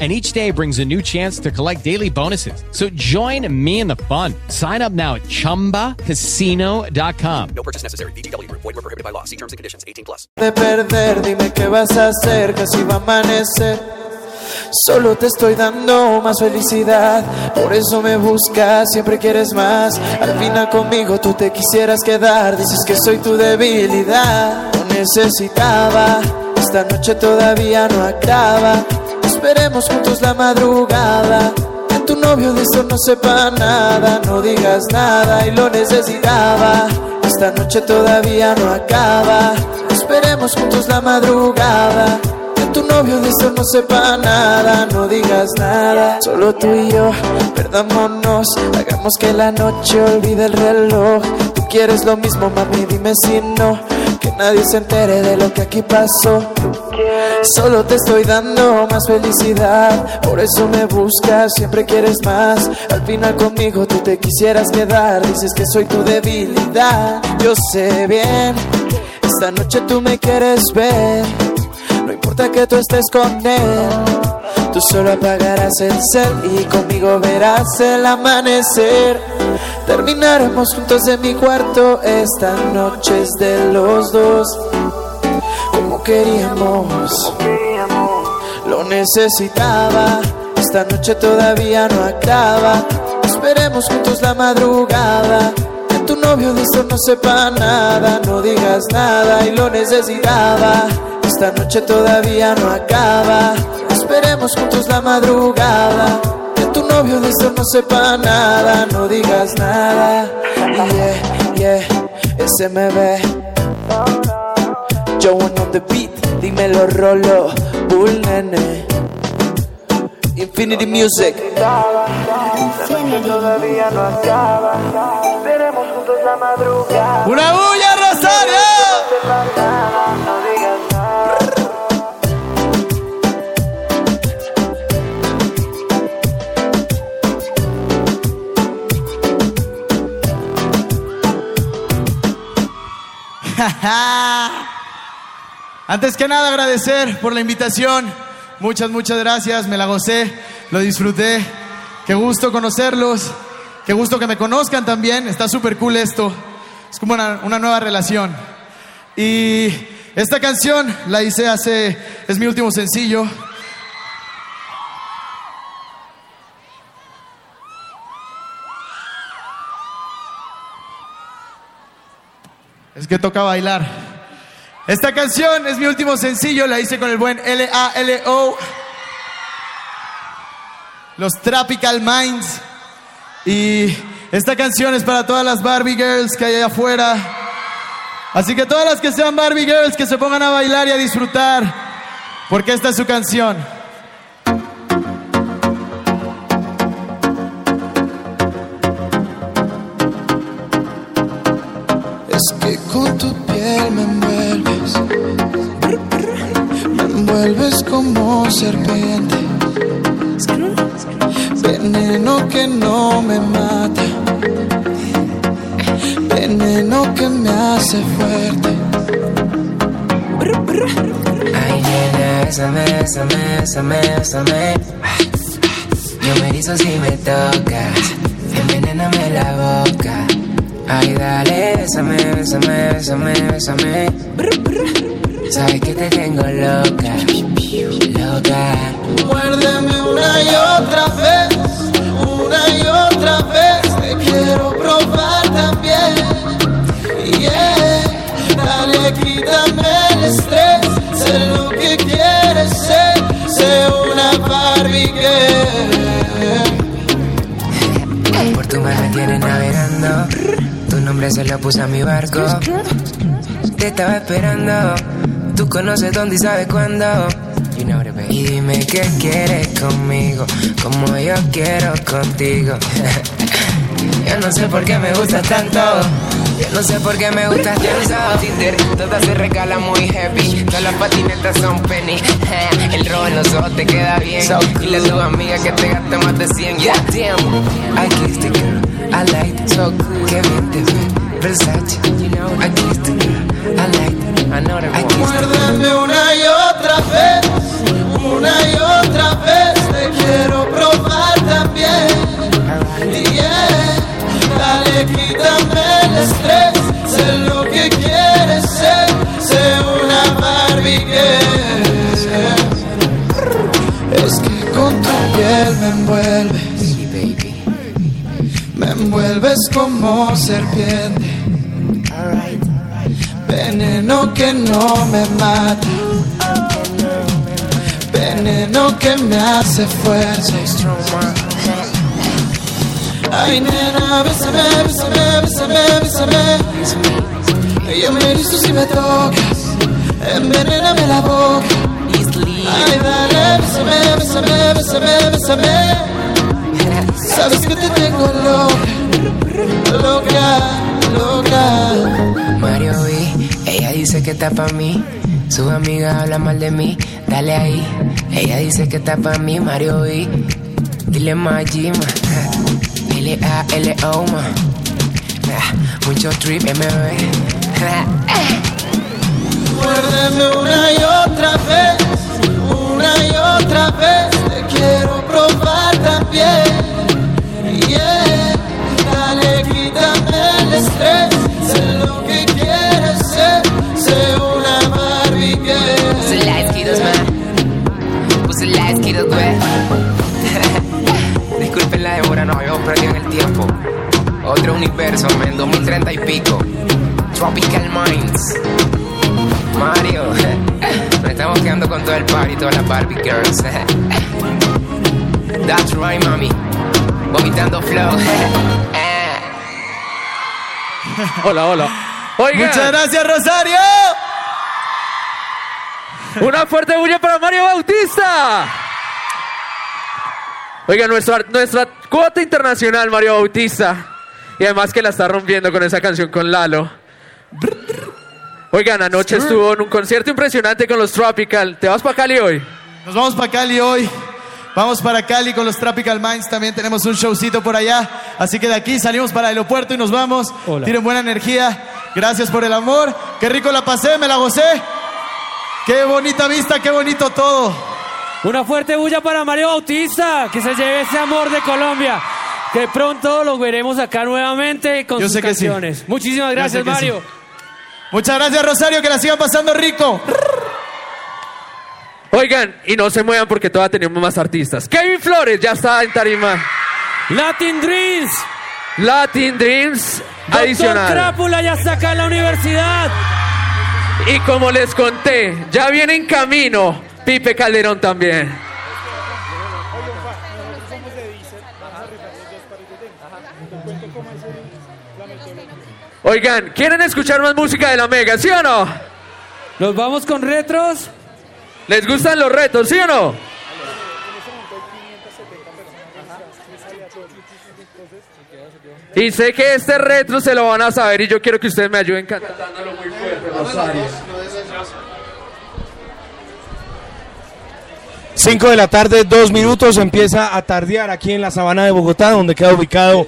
And each day brings a new chance to collect daily bonuses. So join me in the fun. Sign up now at chumbacasino.com. No purchase necessary. VGW Group. Void were prohibited by law. See terms and conditions. 18 plus. de perder, dime qué vas a hacer, casi va a amanecer. Solo te estoy dando más felicidad, por eso me buscas, siempre quieres más. Al final conmigo tú te quisieras quedar, dices que soy tu debilidad. No necesitaba, esta noche todavía no acaba. Esperemos juntos la madrugada. Que tu novio de esto no sepa nada, no digas nada y lo necesitaba. Esta noche todavía no acaba. Esperemos juntos la madrugada. Que tu novio de esto no sepa nada, no digas nada. Solo tú y yo, perdámonos. Hagamos que la noche olvide el reloj. Tú quieres lo mismo, mami, dime si no. Que nadie se entere de lo que aquí pasó. Solo te estoy dando más felicidad, por eso me buscas, siempre quieres más. Al final conmigo tú te quisieras quedar, dices que soy tu debilidad. Yo sé bien, esta noche tú me quieres ver, no importa que tú estés con él. Tú solo apagarás el cel y conmigo verás el amanecer. Terminaremos juntos en mi cuarto. Esta noche de los dos. Como queríamos, lo necesitaba. Esta noche todavía no acaba. Esperemos juntos la madrugada. Que tu novio de esto no sepa nada. No digas nada y lo necesitaba. Esta noche todavía no acaba. Esperemos juntos la madrugada. Que tu novio de esto no sepa nada. No digas nada. Yeah, yeah, SMB. Joe on the beat, dímelo Rolo, Bull Nene. Infinity Music. Todavía no acaba. Veremos juntos la madrugada. ¡Una bulla, Antes que nada agradecer por la invitación. Muchas, muchas gracias. Me la gocé, lo disfruté. Qué gusto conocerlos. Qué gusto que me conozcan también. Está súper cool esto. Es como una, una nueva relación. Y esta canción la hice hace... Es mi último sencillo. Es que toca bailar. Esta canción es mi último sencillo, la hice con el buen L-A-L-O. Los Tropical Minds. Y esta canción es para todas las Barbie Girls que hay allá afuera. Así que todas las que sean Barbie Girls que se pongan a bailar y a disfrutar. Porque esta es su canción. Es que con tu piel me envuelves. Me envuelves como serpiente. Veneno que no me mata. Veneno que me hace fuerte. Ay, nena, bésame, bésame, bésame, bésame. Yo me erizo si me tocas. Envenéname la boca. Ay, dale, bésame, bésame, bésame, bésame. Sabes que te tengo loca, loca. Muérdeme una y otra vez, una y otra vez. Te quiero probar también. Yeah, dale, quítame el estrés. Sé lo que quieres ser, sé una Barbie girl. Por tu mar me tienes navegando. Nombre se lo puse a mi barco. Te estaba esperando. Tú conoces dónde y sabes cuándo. Y dime qué quieres conmigo, como yo quiero contigo. Yo no sé por qué me gustas tanto. Yo no sé por qué me gustas tanto. Tinder, todas se regalan muy heavy. Todas las patinetas son penny. El rojo en los ojos te queda bien. Y la tu amiga que te gasta más de 100. Yeah, damn. I kissed the girl. I liked so good. Qué bien te ve. Versace. I kissed the girl. I liked I know that I Muérdeme una y otra vez, una y otra vez. Te quiero probar también. Yeah, dale, quítame el estrés. Sé lo que quieres ser, sé una Barbie girl. Es que con tu piel me envuelves. Envuelves como serpiente. Veneno que no me mata. Veneno que me hace fuerte. Ay, nena, bésame, bésame, bésame, bésame. Yo me erizo si me tocas. Envenéname la boca. Ay, dale, bésame, bésame, bésame, bésame. Sabes que te tengo loca, loca, loca. Mario B, ella dice que está pa' mí. Sus amigas hablan mal de mí, dale ahí. Ella dice que está pa' mí, Mario B. Dile más Gima, L-A-L-O, ma. Mucho trip, MB. Muérdeme una y otra vez, una y otra vez. Te quiero probar también bien. Dale, quítame el estrés. Sé lo que quieres ser. Sé una Barbie girl. Pues el ice kidos, man. Pues el ice kidos, güey. Disculpen la demora, nos habíamos perdido en el tiempo. Otro universo, man. 2030 y pico. Tropical Minds. Mario, nos estamos quedando con todo el party y todas las Barbie Girls. That's right, mami. Vomitando flow. Hola, hola. Oigan. Muchas gracias, Rosario. Una fuerte bulla para Mario Bautista. Oiga, nuestra, nuestra cuota internacional, Mario Bautista. Y además que la está rompiendo con esa canción con Lalo. Oigan, anoche estuvo en un concierto impresionante con los Tropical. ¿Te vas para Cali hoy? Nos vamos para Cali hoy. Vamos para Cali con los Tropical Minds. También tenemos un showcito por allá. Así que de aquí salimos para el aeropuerto y nos vamos. Hola. Tienen buena energía. Gracias por el amor. Qué rico la pasé, me la gocé. Qué bonita vista, qué bonito todo. Una fuerte bulla para Mario Bautista, que se lleve ese amor de Colombia. Que pronto lo veremos acá nuevamente con Yo sus sé que sí. canciones. Muchísimas gracias, Mario. sí. Muchas gracias, Rosario. Que la sigan pasando rico. Oigan, y no se muevan porque todavía tenemos más artistas. Kevin Flores ya está en tarima. Latin Dreams. Latin Dreams Doctor adicional. Crápula ya está acá en la universidad. Y como les conté, ya viene en camino Pipe Calderón también. Oigan, ¿quieren escuchar más música de la Mega, sí o no? Nos vamos con retros. ¿Les gustan los retos, sí o no? Y sé que este retro se lo van a saber y yo quiero que ustedes me ayuden cantándolo muy. 5 de la tarde, dos minutos, empieza a tardear aquí en la sabana de Bogotá, donde queda ubicado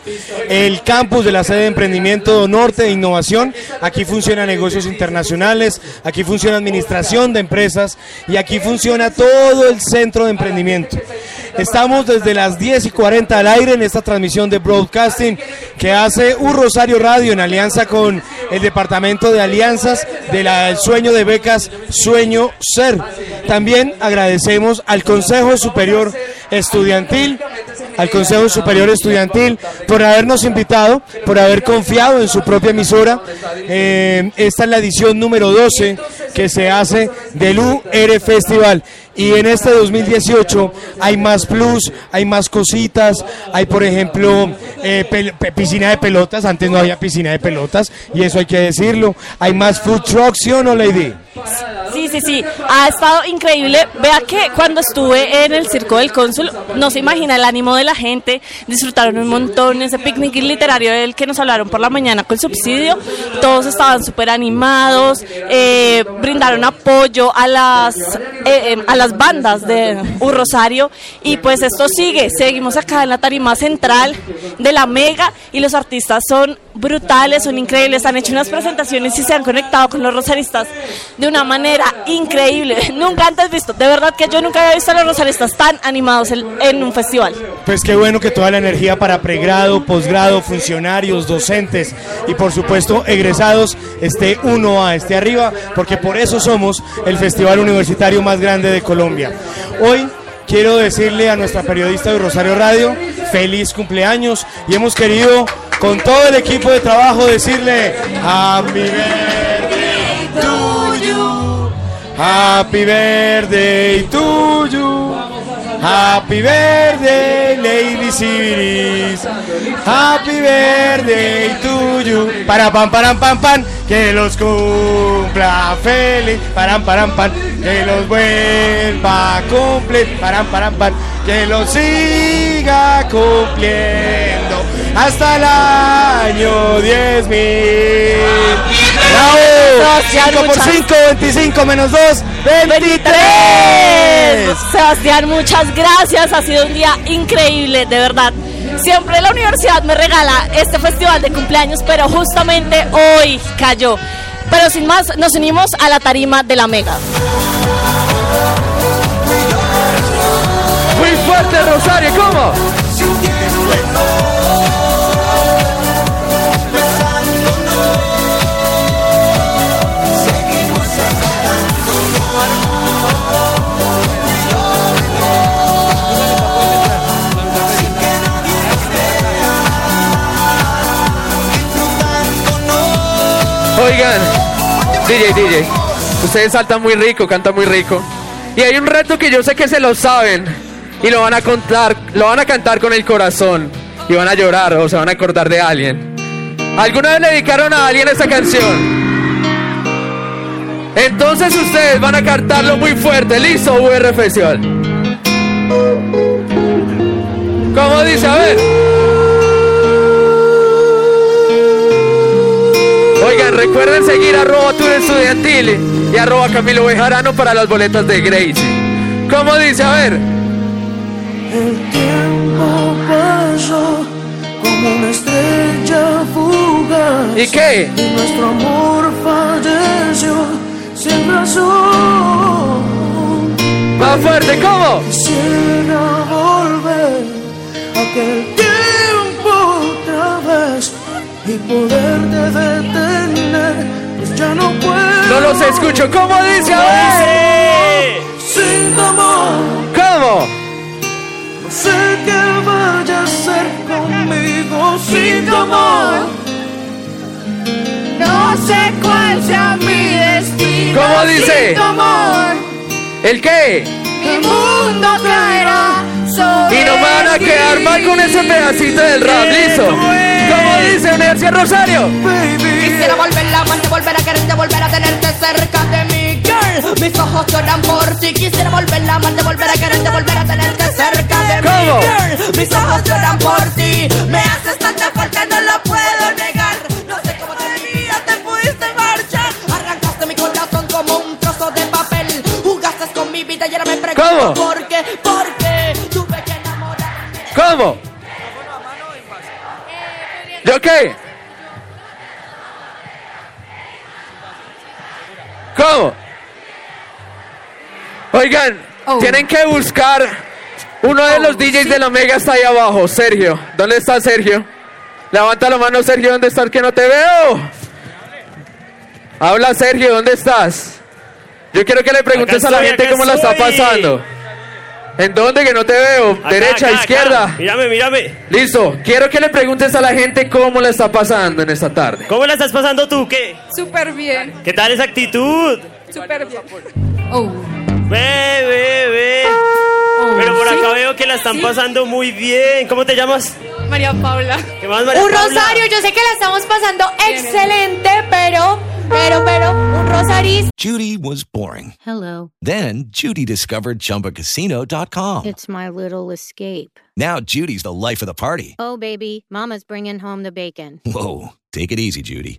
el campus de la sede de emprendimiento norte e innovación. Aquí funciona negocios internacionales, aquí funciona administración de empresas y aquí funciona todo el centro de emprendimiento. Estamos desde las 10 y 40 al aire en esta transmisión de broadcasting que hace un Rosario Radio en alianza con el Departamento de Alianzas del Sueño de Becas Sueño Ser. También agradecemos al Consejo Superior Estudiantil, al Consejo Superior Estudiantil por habernos invitado, por haber confiado en su propia emisora. Eh, esta es la edición número 12 que se hace del UR Festival. Y en este 2018 hay más plus, hay más cositas, hay por ejemplo eh, piscina de pelotas, antes no había piscina de pelotas y eso hay que decirlo. Hay más food trucks, ¿sí o no, Lady? Sí, sí, sí. Ha estado increíble. Vea que cuando estuve en el Circo del Cónsul, no se imagina el ánimo de la gente. Disfrutaron un montón ese picnic literario del que nos hablaron por la mañana con subsidio. Todos estaban súper animados, eh, brindaron apoyo a las, eh, eh, a las bandas de Un Rosario. Y pues esto sigue. Seguimos acá en la tarima central de la Mega y los artistas son brutales, son increíbles. Han hecho unas presentaciones y se han conectado con los rosaristas de una manera increíble. Nunca antes visto. De verdad que yo nunca había visto a los rosaristas tan animados en, un festival. Pues qué bueno que toda la energía para pregrado, posgrado, funcionarios, docentes y por supuesto egresados esté uno a esté arriba, porque por eso somos el festival universitario más grande de Colombia. Hoy quiero decirle a nuestra periodista de Rosario Radio feliz cumpleaños y hemos querido con todo el equipo de trabajo decirle Happy birthday to you. Happy birthday to you. Happy birthday, Lady Civilis. Happy birthday to you. Para pam, param, pam, pam. Que los cumpla feliz. Param, param, pam. Que los vuelva a cumplir. Param, param, pam. Que los siga cumpliendo. Hasta el año 10 mil. ¡Bravo! 5 por 5, 25 menos 2, 23. Sebastián, muchas gracias. Ha sido un día increíble, de verdad. Siempre la universidad me regala este festival de cumpleaños, pero justamente hoy cayó. Pero sin más, nos unimos a la tarima de la Mega. Muy fuerte, Rosario, ¿cómo? Oigan, DJ, DJ, ustedes saltan muy rico, cantan muy rico. Y hay un reto que yo sé que se lo saben y lo van a contar, lo van a cantar con el corazón y van a llorar o se van a acordar de alguien. ¿Alguna vez le dedicaron a alguien esta canción? Entonces ustedes van a cantarlo muy fuerte. ¿Listo, VR Festival? ¿Cómo dice? A ver. Recuerden seguir arroba Tour Estudiantil y arroba Camilo Bejarano para las boletas de Gracie. ¿Cómo dice? A ver. El tiempo pasó como una estrella fugaz. ¿Y qué? Y nuestro amor falleció sin razón. Más fuerte, ¿cómo? Quisiera volver a aquel y poderte detener. Pues ya no puedo. No los escucho. ¿Cómo dice? A ver. Sin amor. ¿Cómo? No sé qué vaya a ser conmigo sin amor. No sé cuál sea mi destino. ¿Cómo dice? sin amor. ¿El qué? Mi mundo caerá sobre Y no me van a quedar mal con ese pedacito del rap, listo. ¿Cómo dice Universidad Rosario? Quisiera volver la amante, volver a quererte, volver a tenerte cerca de mi girl. Mis ojos lloran por ti. Quisiera volver la amante, volver a quererte, volver a tenerte cerca de ¿Cómo? mi girl. Mis ojos lloran por ti. Me haces tanta falta, no lo puedo negar. No sé cómo te mía, te pudiste marchar. Arrancaste mi corazón como un trozo de papel. Jugaste con mi vida y ahora me pregunto ¿Cómo? por qué, por qué tuve que enamorar. ¿Cómo? ¿Yo qué? ¿Cómo? Oigan, tienen que buscar uno de los DJs de la Mega está ahí abajo, Sergio. ¿Dónde está Sergio? Levanta la mano, Sergio, ¿dónde estás que no te veo? Habla, Sergio, ¿dónde estás? Yo quiero que le preguntes Acá a la gente cómo la está pasando. ¿En dónde que no te veo? Acá, ¿Derecha, acá, izquierda? acá. Mírame, mírame. Listo, quiero que le preguntes a la gente cómo la está pasando en esta tarde. ¿Cómo la estás pasando tú? ¿Qué? Súper bien, ¿Qué tal esa actitud? súper bien. Ve, ve, ve. Pero por ¿sí? acá veo que la están Sí. pasando muy bien. ¿Cómo te llamas? María Paula. ¿Qué más, María Un Paula? rosario, yo sé que la estamos pasando excelente, pero, pero, pero, un rosaris. Judy was boring. Hello. Then Judy discovered ChumbaCasino.com. It's my little escape. Now Judy's the life of the party. Oh, baby, Mama's bringing home the bacon. Whoa, take it easy, Judy.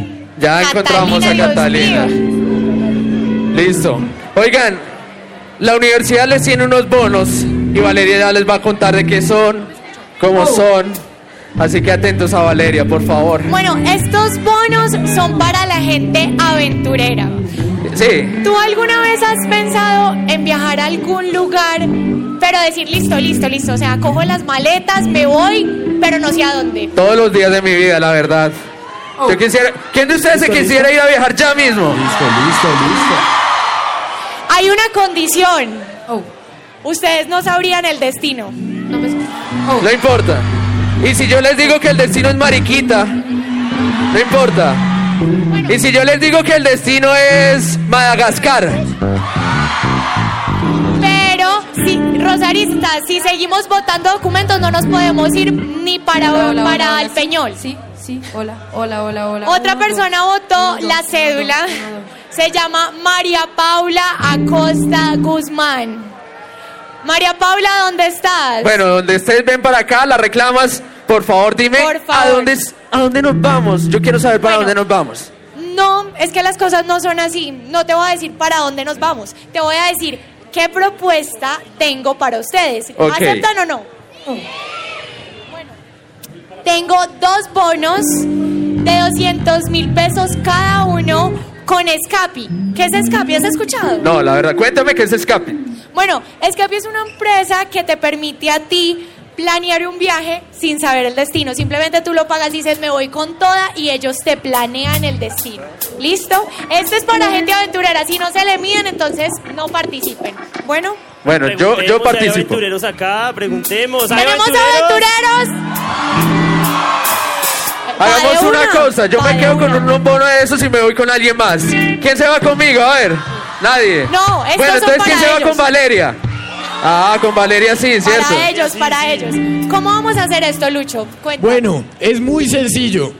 Ya encontramos a Catalina. Listo. Oigan, la universidad les tiene unos bonos y Valeria ya les va a contar de qué son, cómo son. Así que atentos a Valeria, por favor. Bueno, estos bonos son para la gente aventurera. Sí. ¿Tú alguna vez has pensado en viajar a algún lugar, pero decir listo, listo, listo? O sea, cojo las maletas, me voy, pero no sé a dónde. Todos los días de mi vida, la verdad. Yo quisiera. ¿Quién de ustedes se quisiera ir a viajar ya mismo? Listo, listo, listo. Hay una condición. Ustedes no sabrían el destino. No importa. Y si yo les digo que el destino es mariquita, no importa. Y si yo les digo que el destino es Madagascar, Pero, si, Rosarista, si seguimos votando documentos, no nos podemos ir ni para, Hola, hola, para hola, el sí. Peñol. Sí, sí, hola, hola, hola, hola. Otra Uno, persona dos, votó uno, la dos, cédula. uno, dos, uno, dos. Se llama María Paula Acosta Guzmán. María Paula, ¿dónde estás? Bueno, donde ustedes ven para acá, la reclamas, por favor dime Por a favor. dónde es- a dónde nos vamos. Yo quiero saber para dónde nos vamos. No, es que las cosas no son así. No te voy a decir para dónde nos vamos. Te voy a decir qué propuesta tengo para ustedes. ¿Aceptan o no? Bueno, tengo dos bonos de 200 mil pesos cada uno con Escapi. ¿Qué es Escapi? ¿Has escuchado? No, la verdad, cuéntame qué es escape. Bueno, Escapi es una empresa que te permite a ti planear un viaje sin saber el destino. Simplemente tú lo pagas y dices, me voy con toda y ellos te planean el destino. ¿Listo? Este es para gente aventurera. Si no se le miden, entonces no participen. Bueno, Bueno, yo, yo Hay participo. aventureros acá, preguntemos. ¿hay tenemos aventureros. Hagamos Va de una una, cosa, yo va me quedo con un bono de esos y me voy con alguien más. ¿Quién se va conmigo? A ver, nadie. No, estos Bueno, son entonces ¿quién para se va ellos. con Valeria? Ah, con Valeria sí, ¿cierto? Para ellos, para ellos. ¿Cómo vamos a hacer esto, Lucho? Cuéntame. Bueno, es muy sencillo.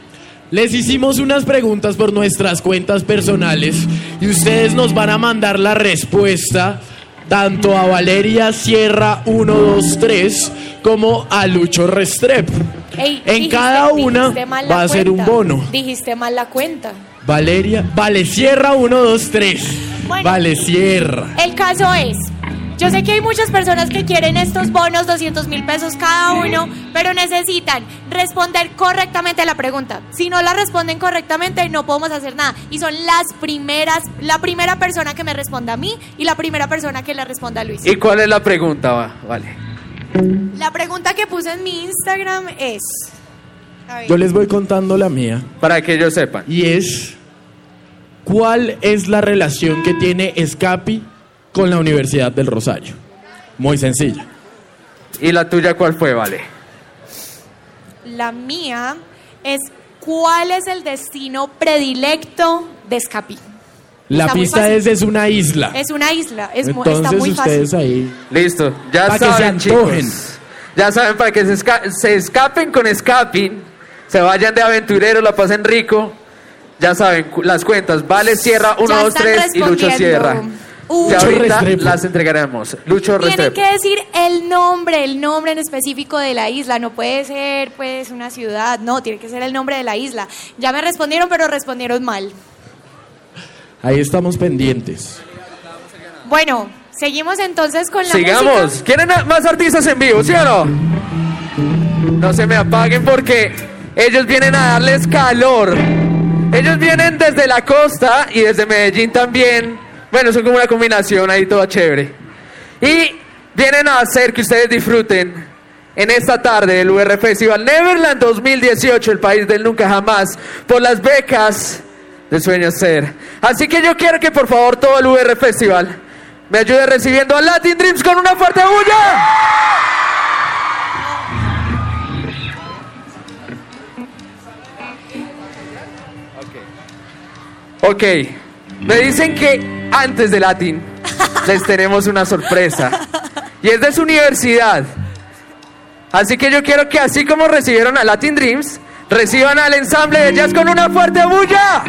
Les hicimos unas preguntas por nuestras cuentas personales y ustedes nos van a mandar la respuesta tanto a Valeria Sierra 123 como a Lucho Restrep. Ey, en dijiste- cada una va a ser un bono. Dijiste mal la cuenta. Valeria, Vale Sierra 123. Bueno. Vale Sierra. El caso es, yo sé que hay muchas personas que quieren estos bonos, 200 mil pesos cada uno, pero necesitan responder correctamente la pregunta. Si no la responden correctamente, no podemos hacer nada. Y son las primeras, la primera persona que me responda a mí y la primera persona que le responda a Luis. ¿Y cuál es la pregunta? Va, vale. La pregunta que puse en mi Instagram es... a. Yo les voy contando la mía. Para que ellos sepan. Y es, ¿cuál es la relación que tiene Escapi con la Universidad del Rosario? Muy sencilla. ¿Y la tuya cuál fue, Vale? La mía es ¿cuál es el destino predilecto de Escapi? La Está pista es, es una isla. Es una isla, es Entonces está muy ustedes fácil. ahí. Listo, ya Pa' que se saben, antojen. chicos. Ya saben, para que se, esca- se escapen con escaping, se vayan de aventureros, la pasen rico. Ya saben, las cuentas. Vale Sierra 1, Ya 2, están 3 y Lucho. Sierra. Uh. que ahorita Restrepo. las entregaremos. Lucho Tienen Restrepo. que decir el nombre, el nombre en específico de la isla. No puede ser, pues, una ciudad. No, tiene que ser el nombre de la isla. Ya me respondieron, pero respondieron mal. Ahí estamos pendientes. Bueno, seguimos entonces con la Sigamos. música. ¿Quieren más artistas en vivo, sí o no? No se me apaguen porque ellos vienen a darles calor. Ellos vienen desde la costa y desde Medellín también. Bueno, son como una combinación ahí toda chévere. Y vienen a hacer que ustedes disfruten en esta tarde del UR Festival Neverland 2018, el país del nunca jamás, por las becas de Sueño Ser. Así que yo quiero que por favor todo el UR Festival me ayude recibiendo a Latin Dreams con una fuerte bulla. Ok, me dicen que antes de Latin les tenemos una sorpresa. Y es de su universidad. Así que yo quiero que así como recibieron a Latin Dreams, reciban al ensamble de jazz con una fuerte bulla.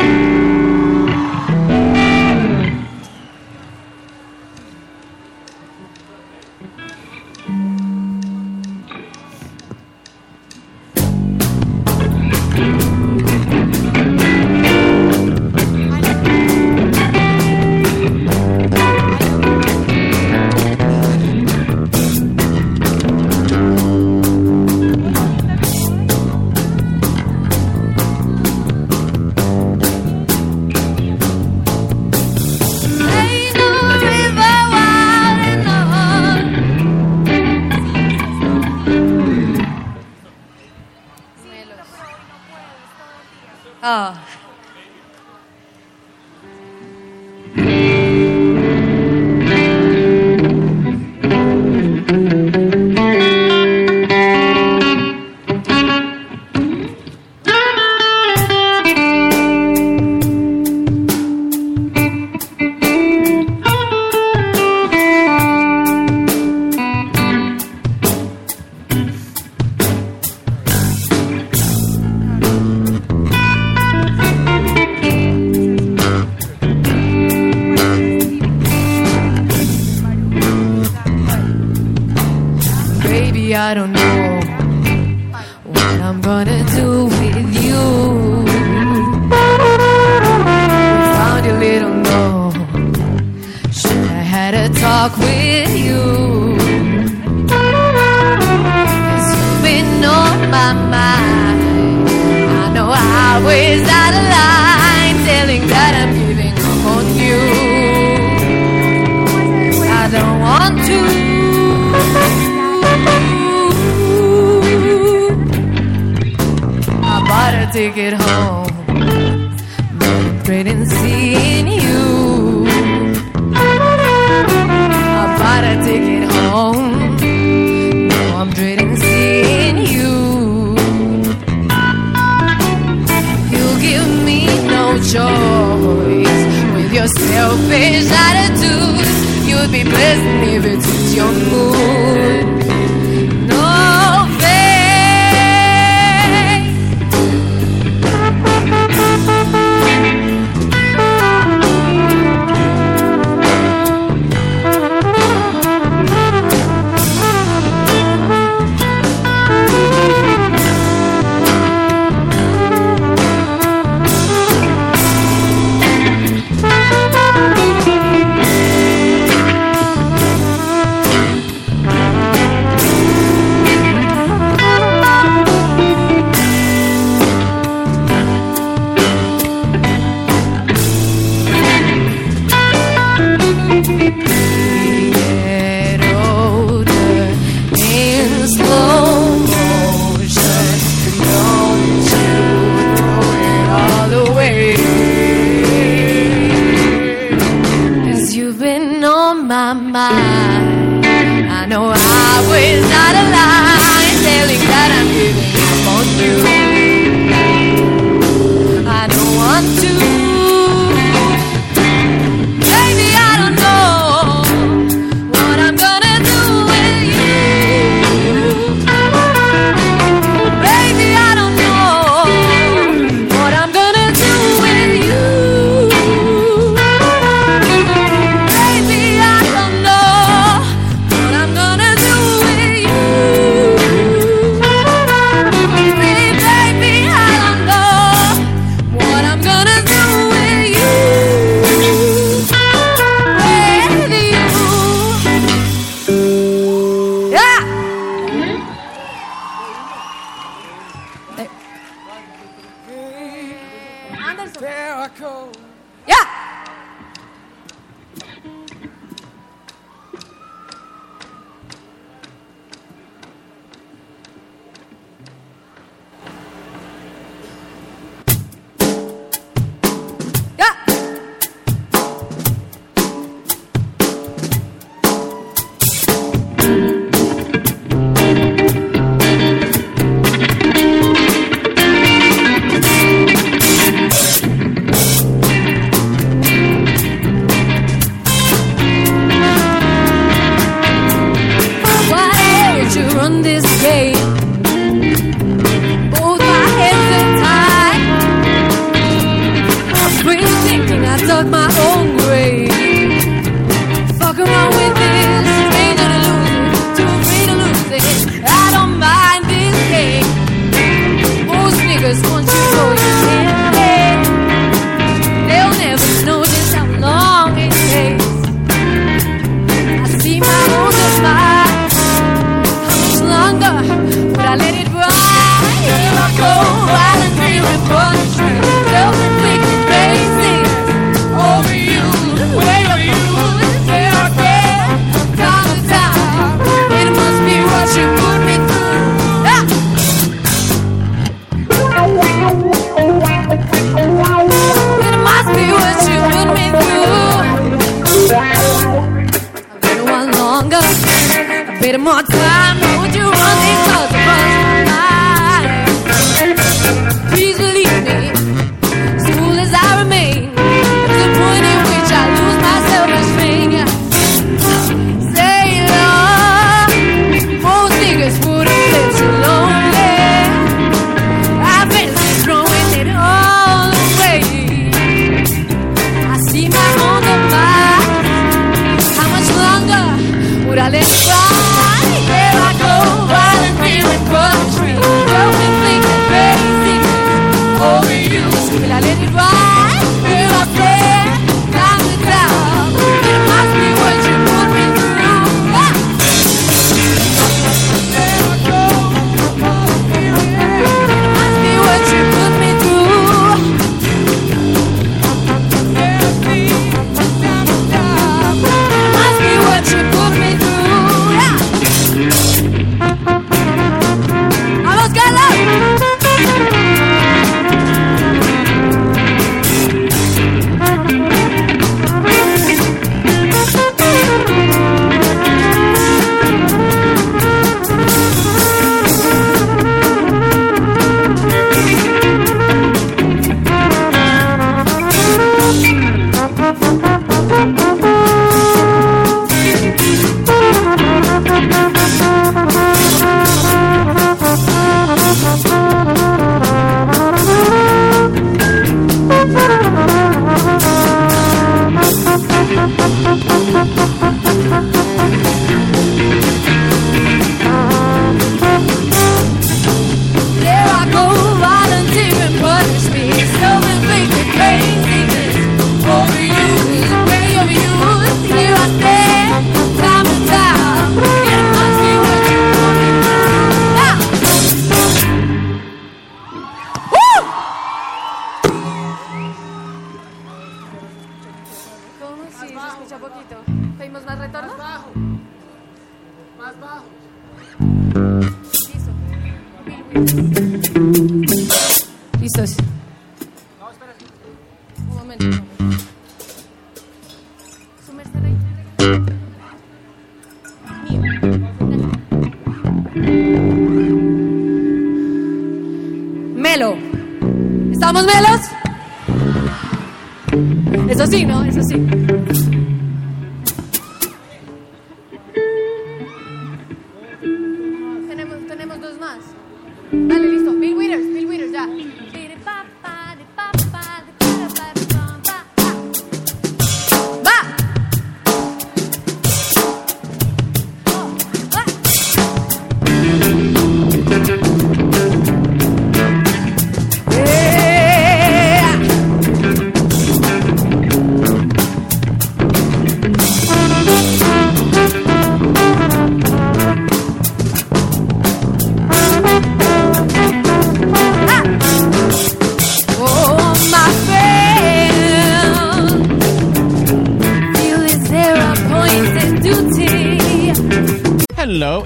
More.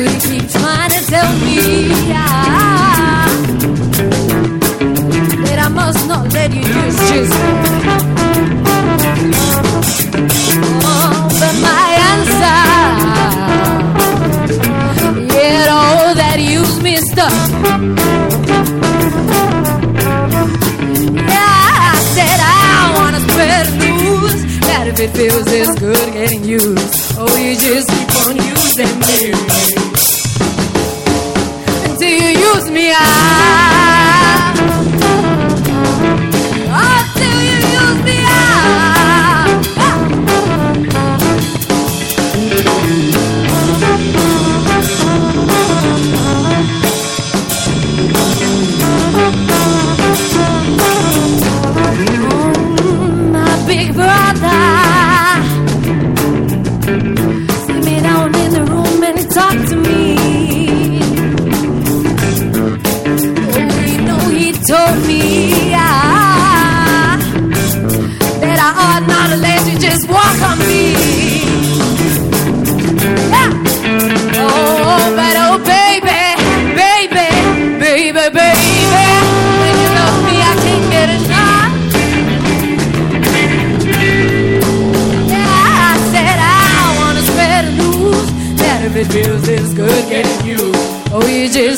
You keep trying to tell me that I must not let you just. Oh, but my answer, yet all that you've missed I said I wanna news that if it feels this good getting used, oh, you just keep on using me until you use me. Ah,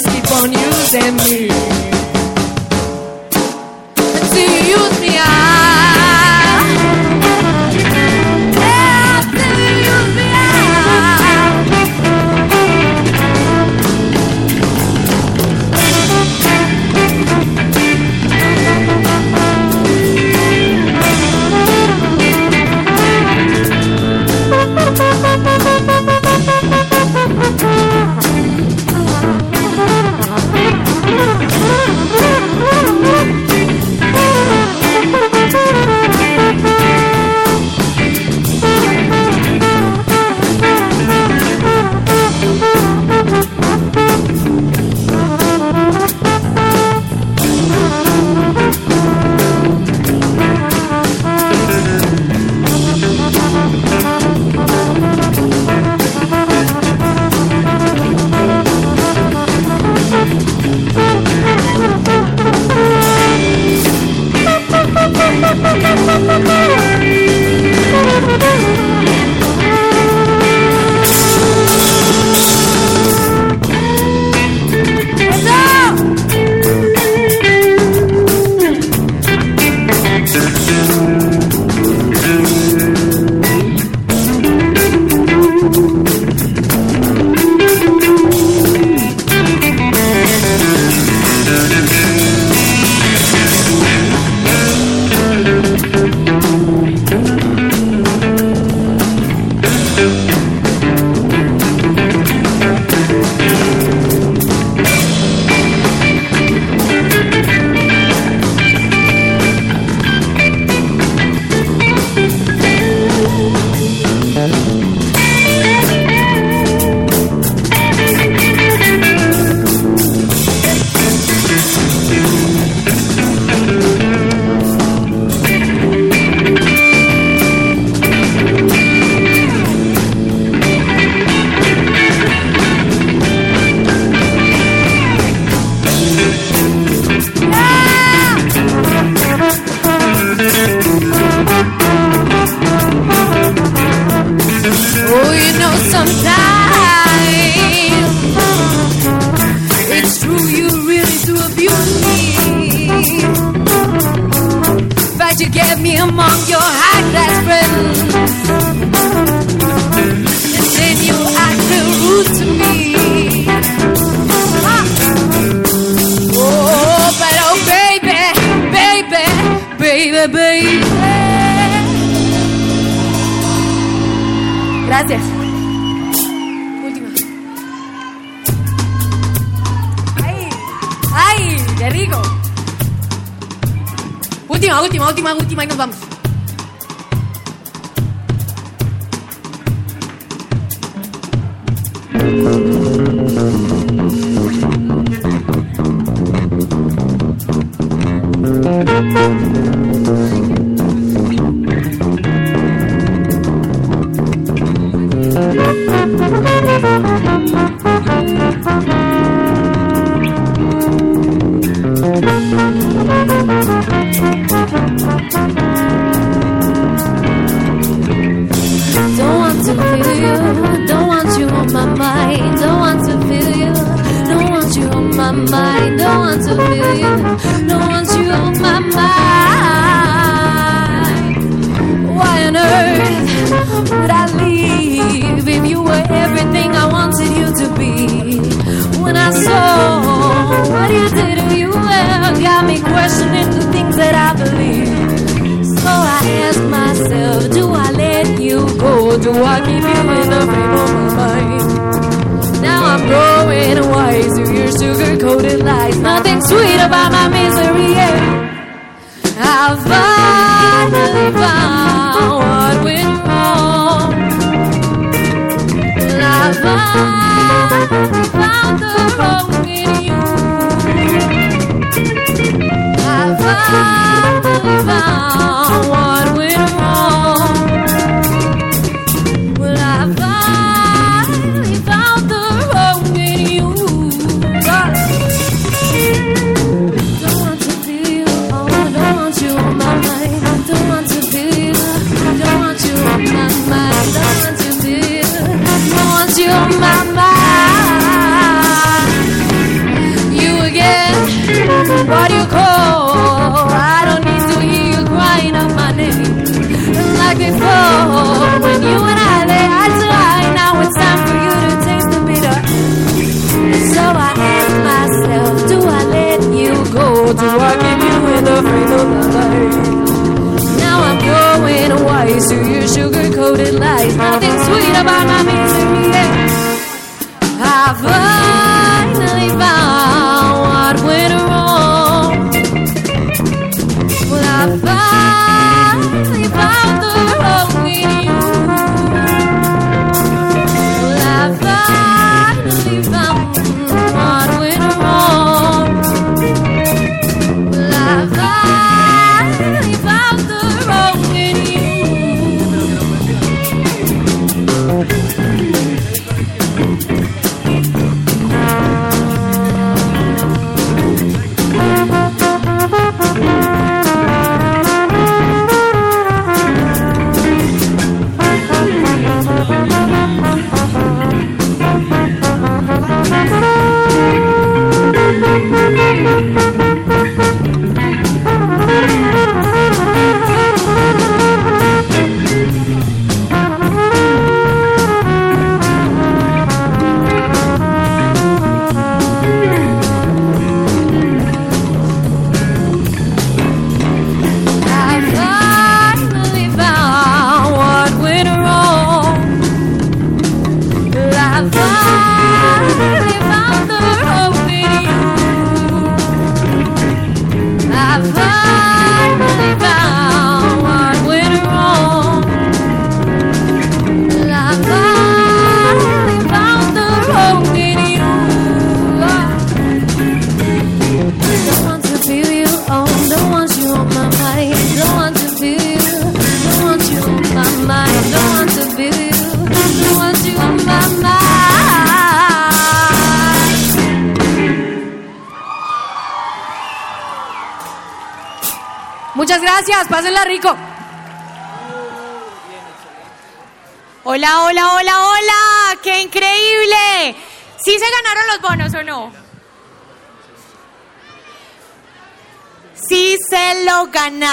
just keep on using me.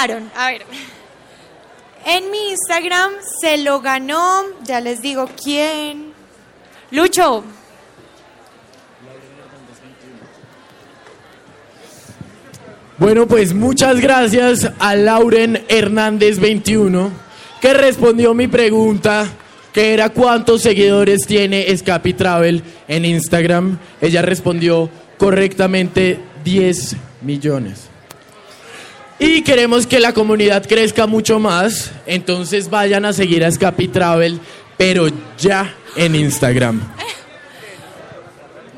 Ganaron. A ver. En mi Instagram se lo ganó, ya les digo quién. Lucho. Bueno, pues muchas gracias a Lauren Hernández 21 que respondió mi pregunta que era cuántos seguidores tiene Escapi Travel en Instagram. Ella respondió correctamente 10 millones. Y queremos que la comunidad crezca mucho más, entonces vayan a seguir a Escapi Travel, pero ya en Instagram.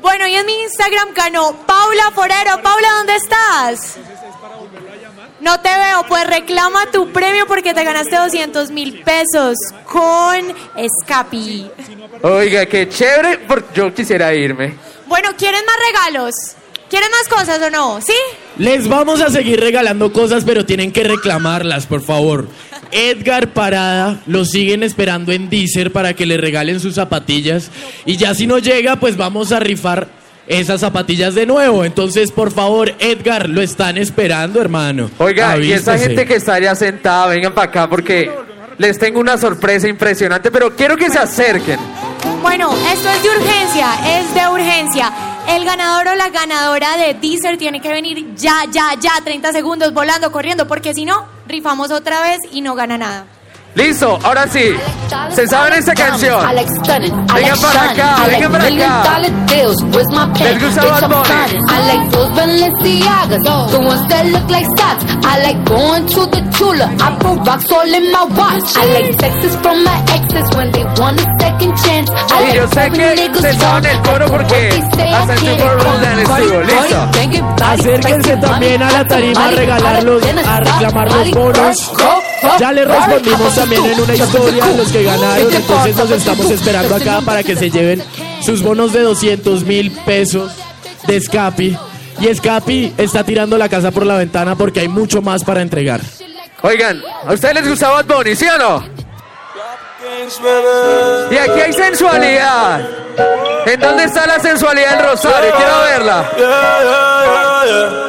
Bueno, y en mi Instagram ganó Paula Forero. Paula, ¿dónde estás? No te veo, pues reclama tu premio porque te ganaste 200 mil pesos con Escapi. Oiga, qué chévere, porque yo quisiera irme. Bueno, ¿quieren más regalos? ¿Quieren más cosas o no? ¿Sí? Les vamos a seguir regalando cosas, pero tienen que reclamarlas, por favor. Edgar Parada lo siguen esperando en Deezer para que le regalen sus zapatillas. Y ya si no llega, pues vamos a rifar esas zapatillas de nuevo. Entonces, por favor, Edgar, lo están esperando, hermano. Oiga, y esa gente que está allá sentada, vengan para acá porque les tengo una sorpresa impresionante, pero quiero que se acerquen. Bueno, esto es de urgencia, es de urgencia. El ganador o la ganadora de Deezer tiene que venir ya, ya, ya, 30 segundos volando, corriendo, porque si no, rifamos otra vez y no gana nada. Listo, ahora sí. ¿Se saben esta canción? Vengan para acá, vengan para acá. ¿Les gusta Bad Bunny? I like those Balenciagas, the ones that look like socks. I like going to the Tula. I put rocks all in my watch. I like texts from my exes when they want a second chance. I Y yo like sé having que niggas se saben el coro porque el Super Roland estuvo. Listo. Acérquense también a la tarima a regalarlos, a reclamar los bonos. Ya les respondimos también en una historia a los que ganaron, entonces nos estamos esperando acá para que se lleven sus bonos de 200 mil pesos de Scapi. Y Scapi está tirando la casa por la ventana porque hay mucho más para entregar. Oigan, ¿a ustedes les gusta Bad Bunny, sí o no? Y aquí hay sensualidad. ¿En dónde está la sensualidad del Rosario? Quiero verla.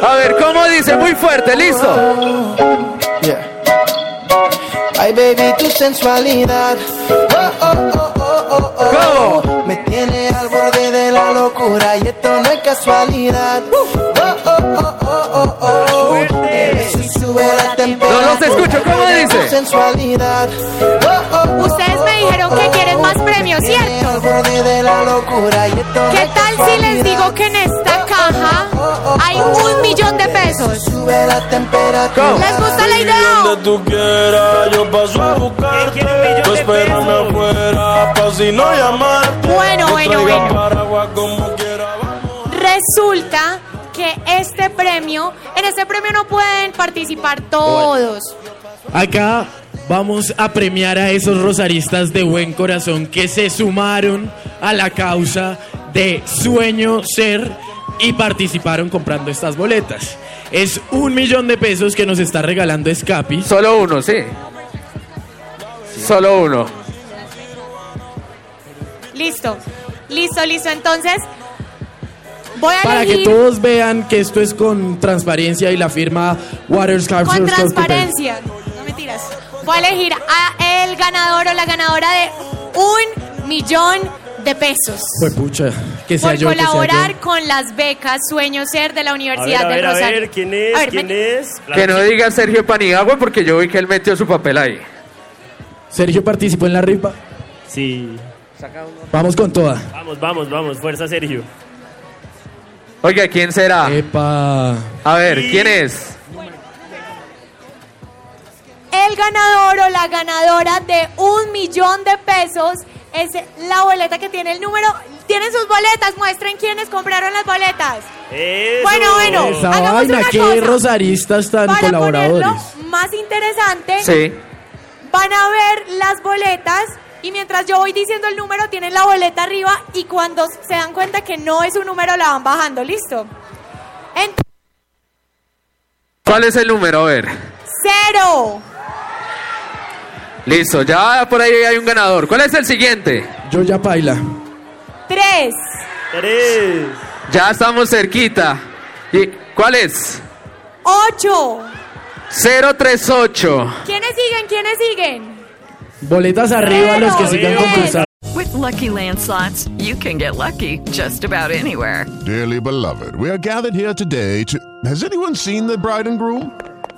A ver, ¿cómo dice? Muy fuerte, listo. Ay, baby, tu sensualidad. Oh, oh, oh, oh, oh, oh. Me tiene al borde de la locura y esto no es casualidad. Oh, oh, oh, oh, oh, oh. Sube la temperatura. No los escucho, ¿cómo dice? Sensualidad. Oh, oh, oh, Ustedes me dijeron que quieren más premios, ¿cierto? al borde de la locura y esto no ¿Qué tal si les digo que en esta caja hay un millón de pesos? Sube la temperatura. ¿Les gusta la idea? Donde tú quieras, yo paso a buscarte. Tú espérame afuera, pa' si no llamarte. Bueno, bueno, bueno. Resulta que este premio, en este premio no pueden participar todos. Acá vamos a premiar a esos rosaristas de buen corazón que se sumaron a la causa de Sueño Ser y participaron comprando estas boletas. Es un millón de pesos que nos está regalando Escapi. Solo uno, sí. Solo uno. Listo, listo, listo. Entonces, voy a Para que todos vean que esto es con transparencia y la firma Waterscarf con transparencia. No mentiras. Voy a elegir a el ganador o la ganadora de un millón de pesos. Pues pucha, que sea por yo, que sea colaborar con las becas Sueño Ser de la A ver, Universidad a del ver, a Rosario. ver, ¿quién es? A ver, ¿Quién es? Que no diga Sergio Panigagua porque yo vi que él metió su papel ahí. Sergio participó en la rifa. Sí. Vamos con toda. Vamos, vamos, vamos. Fuerza, Sergio. Oiga, ¿quién será? Epa. A ver, ¿quién es? El ganador o la ganadora de un millón de pesos es la boleta que tiene el número. Tienen sus boletas, muestren quiénes compraron las boletas. Bueno, bueno, Esa hagamos vaina, una qué cosa. rosaristas tan Para colaboradores. ponerlo más interesante, Sí. van a ver las boletas y mientras yo voy diciendo el número, tienen la boleta arriba y cuando se dan cuenta que no es un número, la van bajando. ¿Listo? ¿Cuál es el número? A ver. Cero. Listo, ya por ahí hay un ganador. ¿Cuál es el siguiente? Yo ya paila. Tres. Tres. Ya estamos cerquita. ¿Y cuál es? Ocho. 038. ¿Quiénes siguen? ¿Quiénes siguen? Boletas arriba los que sigan concursando. With Lucky Land slots, you can get lucky just about anywhere. Dearly beloved, we are gathered here today to. Has anyone seen the bride and groom?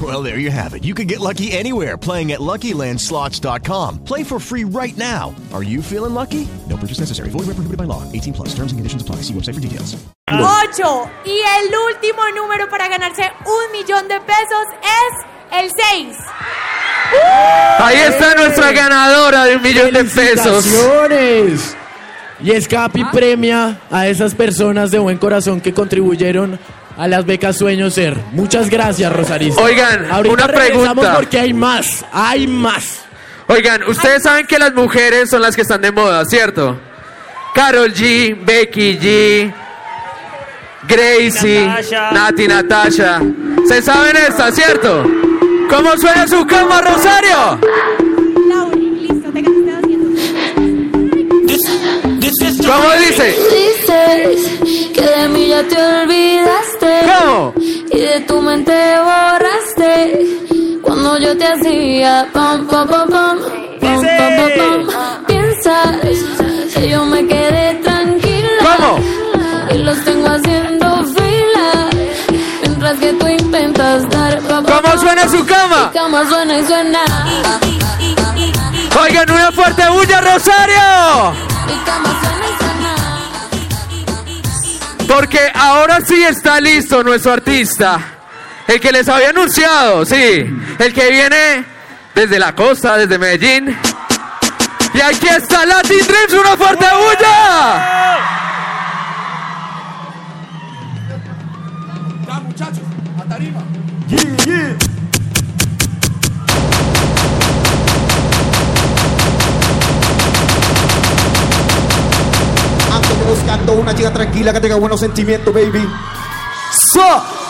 Well, there you have it. You can get lucky anywhere playing at LuckyLandSlots.com. Play for free right now. Are you feeling lucky? No purchase necessary. Void where prohibited by law. 18 plus. Terms and conditions apply. See website for details. Ocho. Y el último número para ganarse un millón de pesos es el seis. Ahí está nuestra ganadora de un millón de pesos. ¡Felicitaciones! Y Escapi premia a esas personas de buen corazón que contribuyeron a las becas Sueño Ser. Muchas gracias, Rosarista. Oigan, Ahorita una pregunta. porque hay más, hay más. Oigan, ustedes saben que las mujeres son las que están de moda, ¿cierto? Carol G, Becky G, Gracie, Natasha. Nati Natasha. ¿Se saben esta, cierto? ¿Cómo suena su cama, Rosario? ¿Cómo dice? Dices que de mí ya te olvidaste. ¿Cómo? Y de tu mente borraste. Cuando yo te hacía pam, pam, pam, pam. Pam, pam, pam, pam. Piensas que yo me quedé tranquila. ¿Cómo? Y los tengo haciendo fila. Mientras que tú intentas dar pa, pa, ¿Cómo suena su cama? Mi cama suena y suena. Oigan, una fuerte bulla, Rosario. Porque ahora sí está listo nuestro artista. El que les había anunciado, sí. El que viene desde la costa, desde Medellín. Y aquí está Latin Dreams, una fuerte bulla. Ya, muchachos, a tarima. Ando una chica tranquila que tenga buenos sentimientos, baby. So.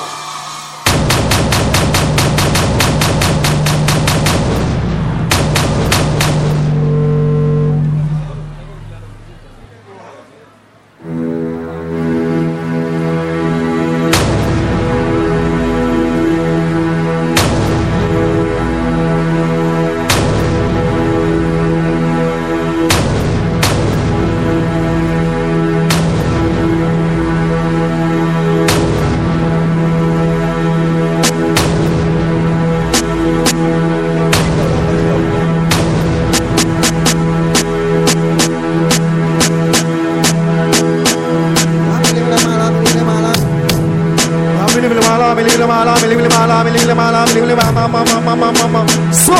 So.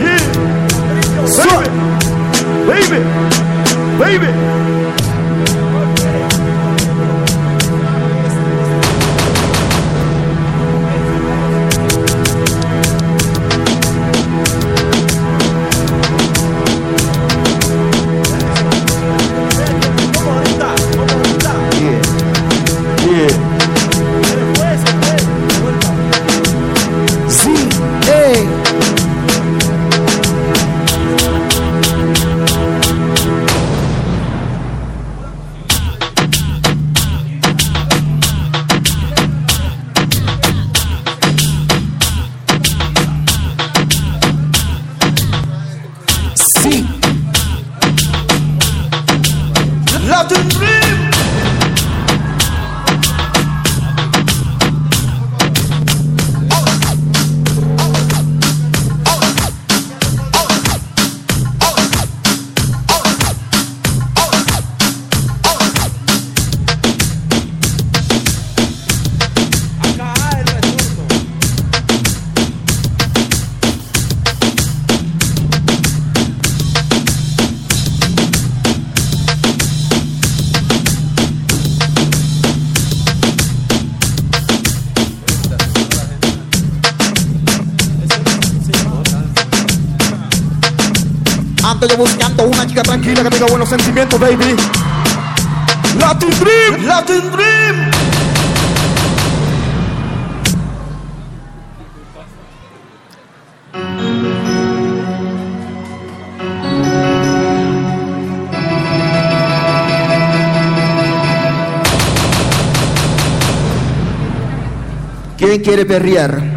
Yeah. So. Baby. Baby. Sí, buenos sentimientos, baby. Latin Dream, Latin Dream. ¿Quién quiere perrear?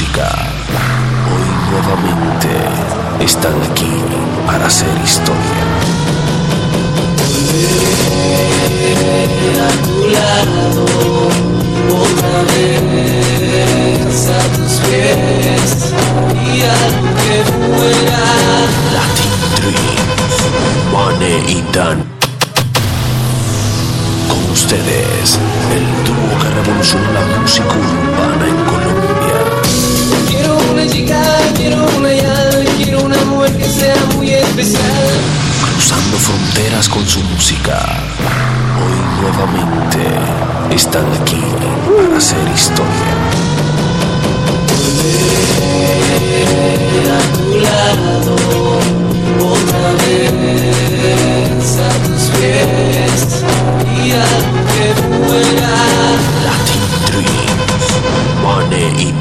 Hoy nuevamente están aquí para hacer historia. a tu lado otra vez a tus pies y algo que fuera Latin Dream, Mane y Dan. Con ustedes, el dúo que revoluciona la música urbana en chica quiero una ya quiero una mujer que sea muy especial Cruzando fronteras con su música. Hoy nuevamente están aquí para hacer historia. a tu lado otra vez a tus pies y algo que fuera Latin Dream, Mane y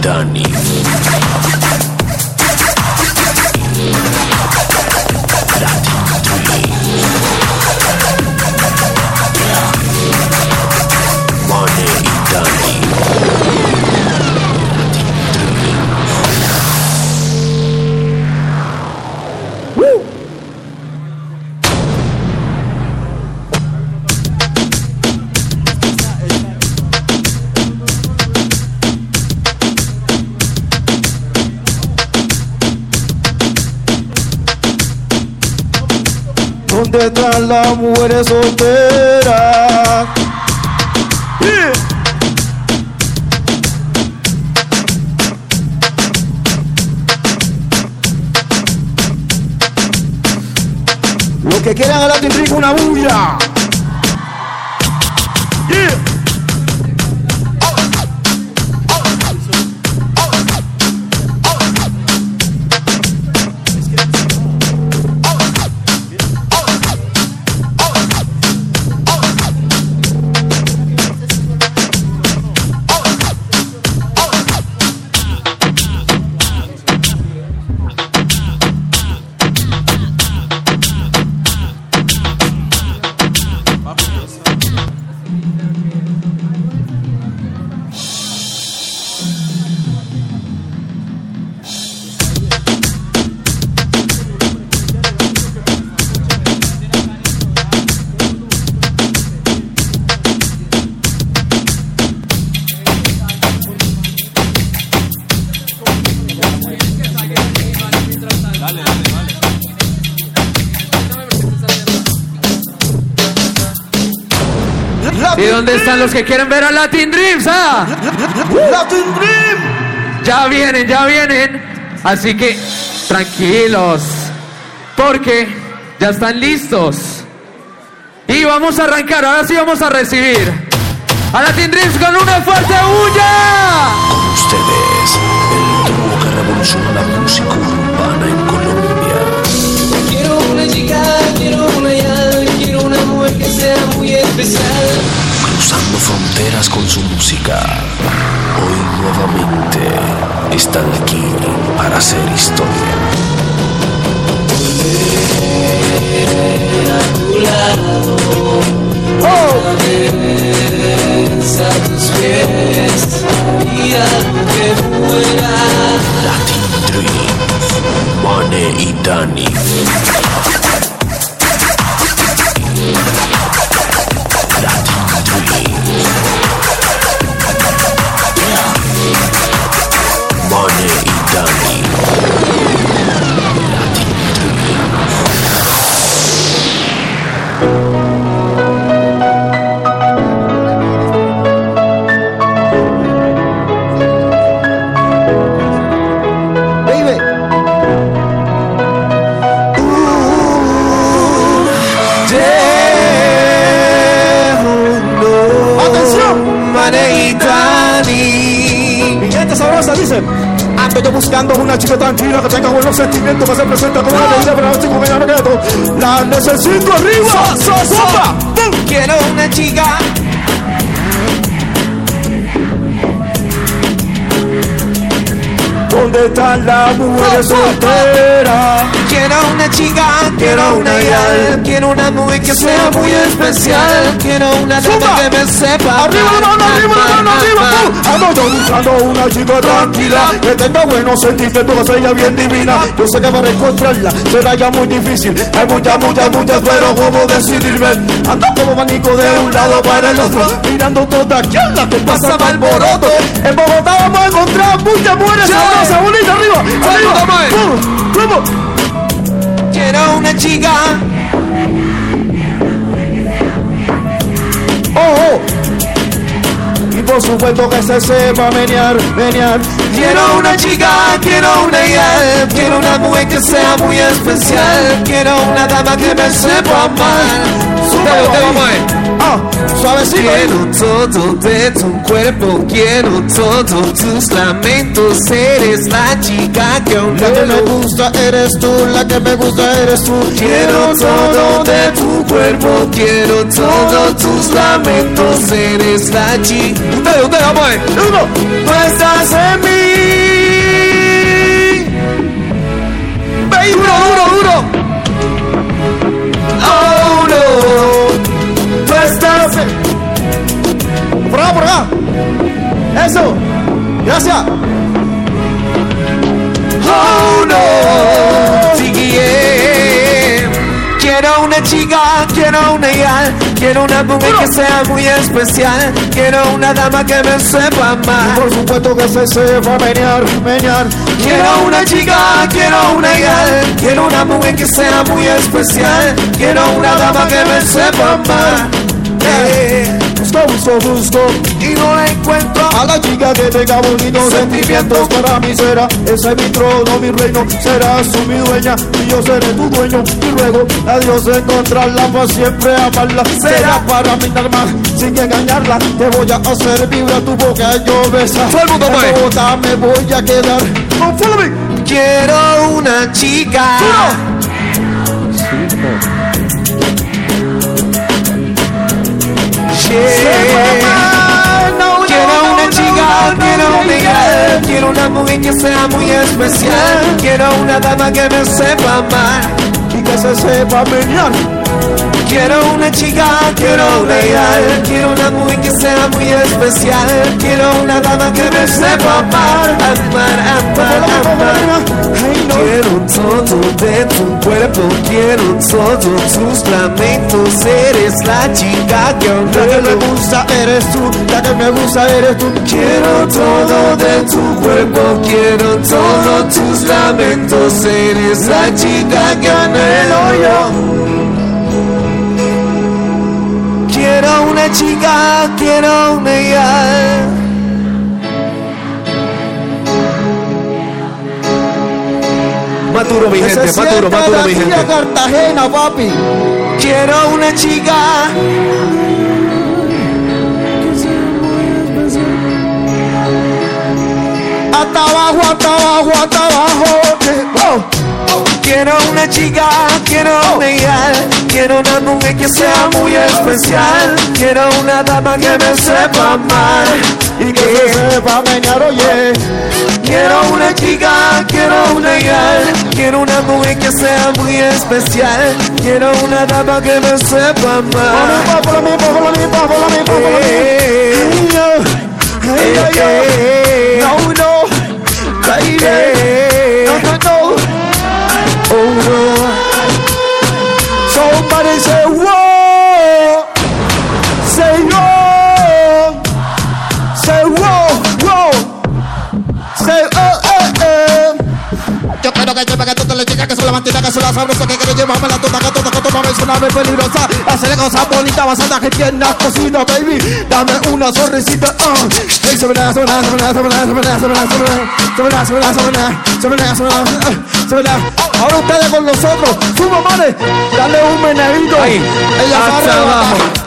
¿Dónde están las mujeres solteras? Los que quieran a Dream, una bulla. Los que quieren ver a Latin Dreams? ah? Latin Dream. Ya vienen, ya vienen. Así que tranquilos. Porque ya están listos. Y vamos a arrancar. Ahora sí vamos a recibir a Latin Dreams con una fuerte bulla. Ustedes, fronteras con su música. Hoy nuevamente están aquí para hacer historia. a tu lado otra vez a tus pies y algo que fuera Latin Dream, Mane y Dani. Una chica tranquila que tenga buenos sentimientos, que se presenta como una bebida, pero noche con ella me quedo. La necesito arriba. So, so, so. Quiero una chica. ¿Dónde están las mujeres solteras? Quiero una chica, quiero una gal, quiero una mujer que sea muy especial, quiero una dama que me sepa. Arriba la mano, arriba la mano, arriba. tú. Ando yo buscando una chica tranquila que tenga buenos sentimientos, que sea bien divina. Yo sé que para encontrarla será ya muy difícil. Hay muchas, muchas, muchas, pero ¿cómo decidirme? Ando como manico de un lado para el otro, mirando toda la que pasa mal alboroto. En Bogotá vamos a encontrar muchas mujeres sabrosas, bonitas, arriba, arriba. Vamos. Chica. Oh. Y por supuesto que se sepa menear, menear. Quiero una chica, quiero una gal, quiero una mujer que sea muy especial, quiero una dama que me sepa amar. Súbelo, suavecito. Quiero todo de tu cuerpo, quiero todos tus lamentos. Eres la chica que aún La que me gusta eres tú, la que me gusta eres tú. Quiero todo de tu cuerpo, quiero todos tus lamentos. Eres la chica. Ustedes, ustedes, vamos. Uno. Tú estás en mí. Baby. Duro, duro, duro. Acá, por acá. Eso. Gracias. Oh no. Yeah. Quiero una chica, quiero una gal, quiero una mujer que sea muy especial, quiero una dama que me sepa amar. Por supuesto que se sepa menear, menear. Quiero una chica, quiero una gal, quiero una mujer que sea muy especial, quiero una dama que me sepa amar. Eh, Busco, busco, busco Y no la encuentro a la chica que tenga bonitos sentimientos para mí será ese es mi trono, mi reino serás tú mi dueña y yo seré tu dueño. Y luego a Dios encontrarla para siempre amarla. Será para mí nada más sin engañarla te voy a hacer vibrar tu boca yo besar. Pues. Bogotá me voy a quedar. Quiero una chica. Quiero una chica, quiero gal, quiero una mujer que sea muy especial, quiero una dama que me sepa amar. y que se sepa Quiero una chica, quiero una gal, quiero una mujer que sea muy especial, quiero una dama que me sepa amar, amar, amar, amar. Quiero todo de tu cuerpo, quiero todos tus lamentos, eres la chica que aún la que me gusta eres tú la que me gusta eres tú. Quiero todo de tu cuerpo, quiero todos tus lamentos, eres la chica que anhelo yo. Quiero una chica, quiero una gal. Maduro, mi gente, maduro, sienta maduro, de mi gente. Cartagena papi Quiero una chica. hasta abajo hasta abajo hasta abajo oh. Quiero una chica, quiero una gal, quiero una mujer que sea muy especial, quiero una dama que me sepa amar y que se sepa menear oye. Quiero una chica, quiero una gal, quiero una mujer que sea muy especial, quiero una dama que me sepa amar. por lo mismo que sepa que te le digas que soy la mantina, que la sabrosa, que quiero llevarme la toda, que toda, que toda es una vez peligrosa. Hacerle cosas bonitas, basada que piernas, cocina, baby. Dame una sonrisita, uh. Hey, da, se me da, uh, se me da. Ahora ustedes con nosotros, suba, madre, dale un meneíto. Ahí, Ella se abajo.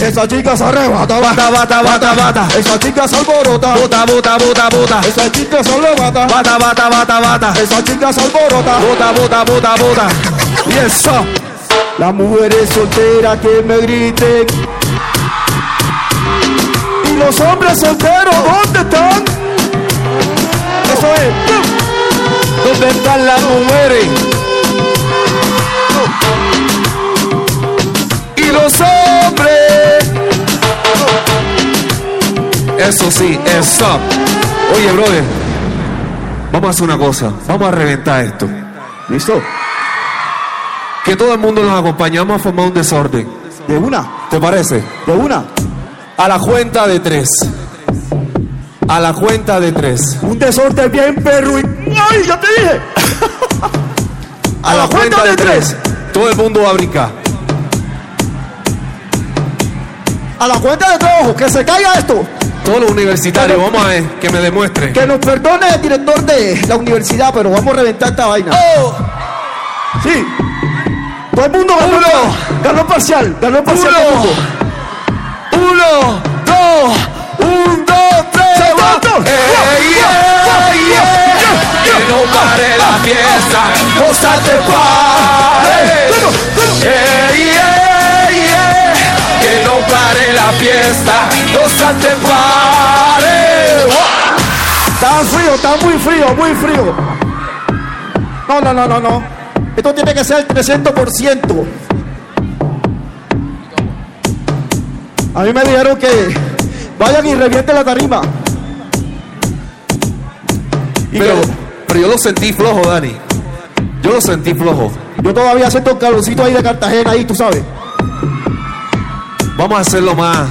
Esa chica se arrebata, bata, bata, bata, bata. Esa chica se alborota, bota, bota, bota, bota. Esa chica se arrebata, bata, bata, bata, bata. Esa chica se alborota, bota, bota, bota, bota. Y eso, las mujeres solteras que me griten. Y los hombres solteros, ¿dónde están? Eso es. ¿Dónde están las mujeres? y los hombres. Eso sí, eso. Oye, brother, vamos a hacer una cosa. Vamos a reventar esto. ¿Listo? Que todo el mundo nos acompañe. Vamos a formar un desorden. ¿De una? ¿Te parece? ¿De una? A la cuenta de tres. A la cuenta de tres. Un desorden bien perro y... ¡Ay, ya te dije! a, la, cuenta, de tres. Todo el mundo va a brincar. A la cuenta de tres, que se caiga esto. Todos los universitarios, vamos a ver, que me demuestre. Que nos perdone el director de la universidad, pero vamos a reventar esta vaina. Sí. Todo el mundo ganó. Uno. Ganó parcial. Ganó parcial. mundo. Uno, dos, un, dos, tres. va. Ey, ey, ey. Que no pare la fiesta, gózate pare. Ey, ey, la fiesta, gózate pare. Está frío, está muy frío, muy frío. No, no, no, no, no. Esto tiene que ser 300%. A mí me dijeron que vayan y revienten la tarima. pero, pero yo lo sentí flojo, Dani. Yo lo sentí flojo. Yo todavía siento el calorcito ahí de Cartagena, ahí, tú sabes. Vamos a hacerlo más.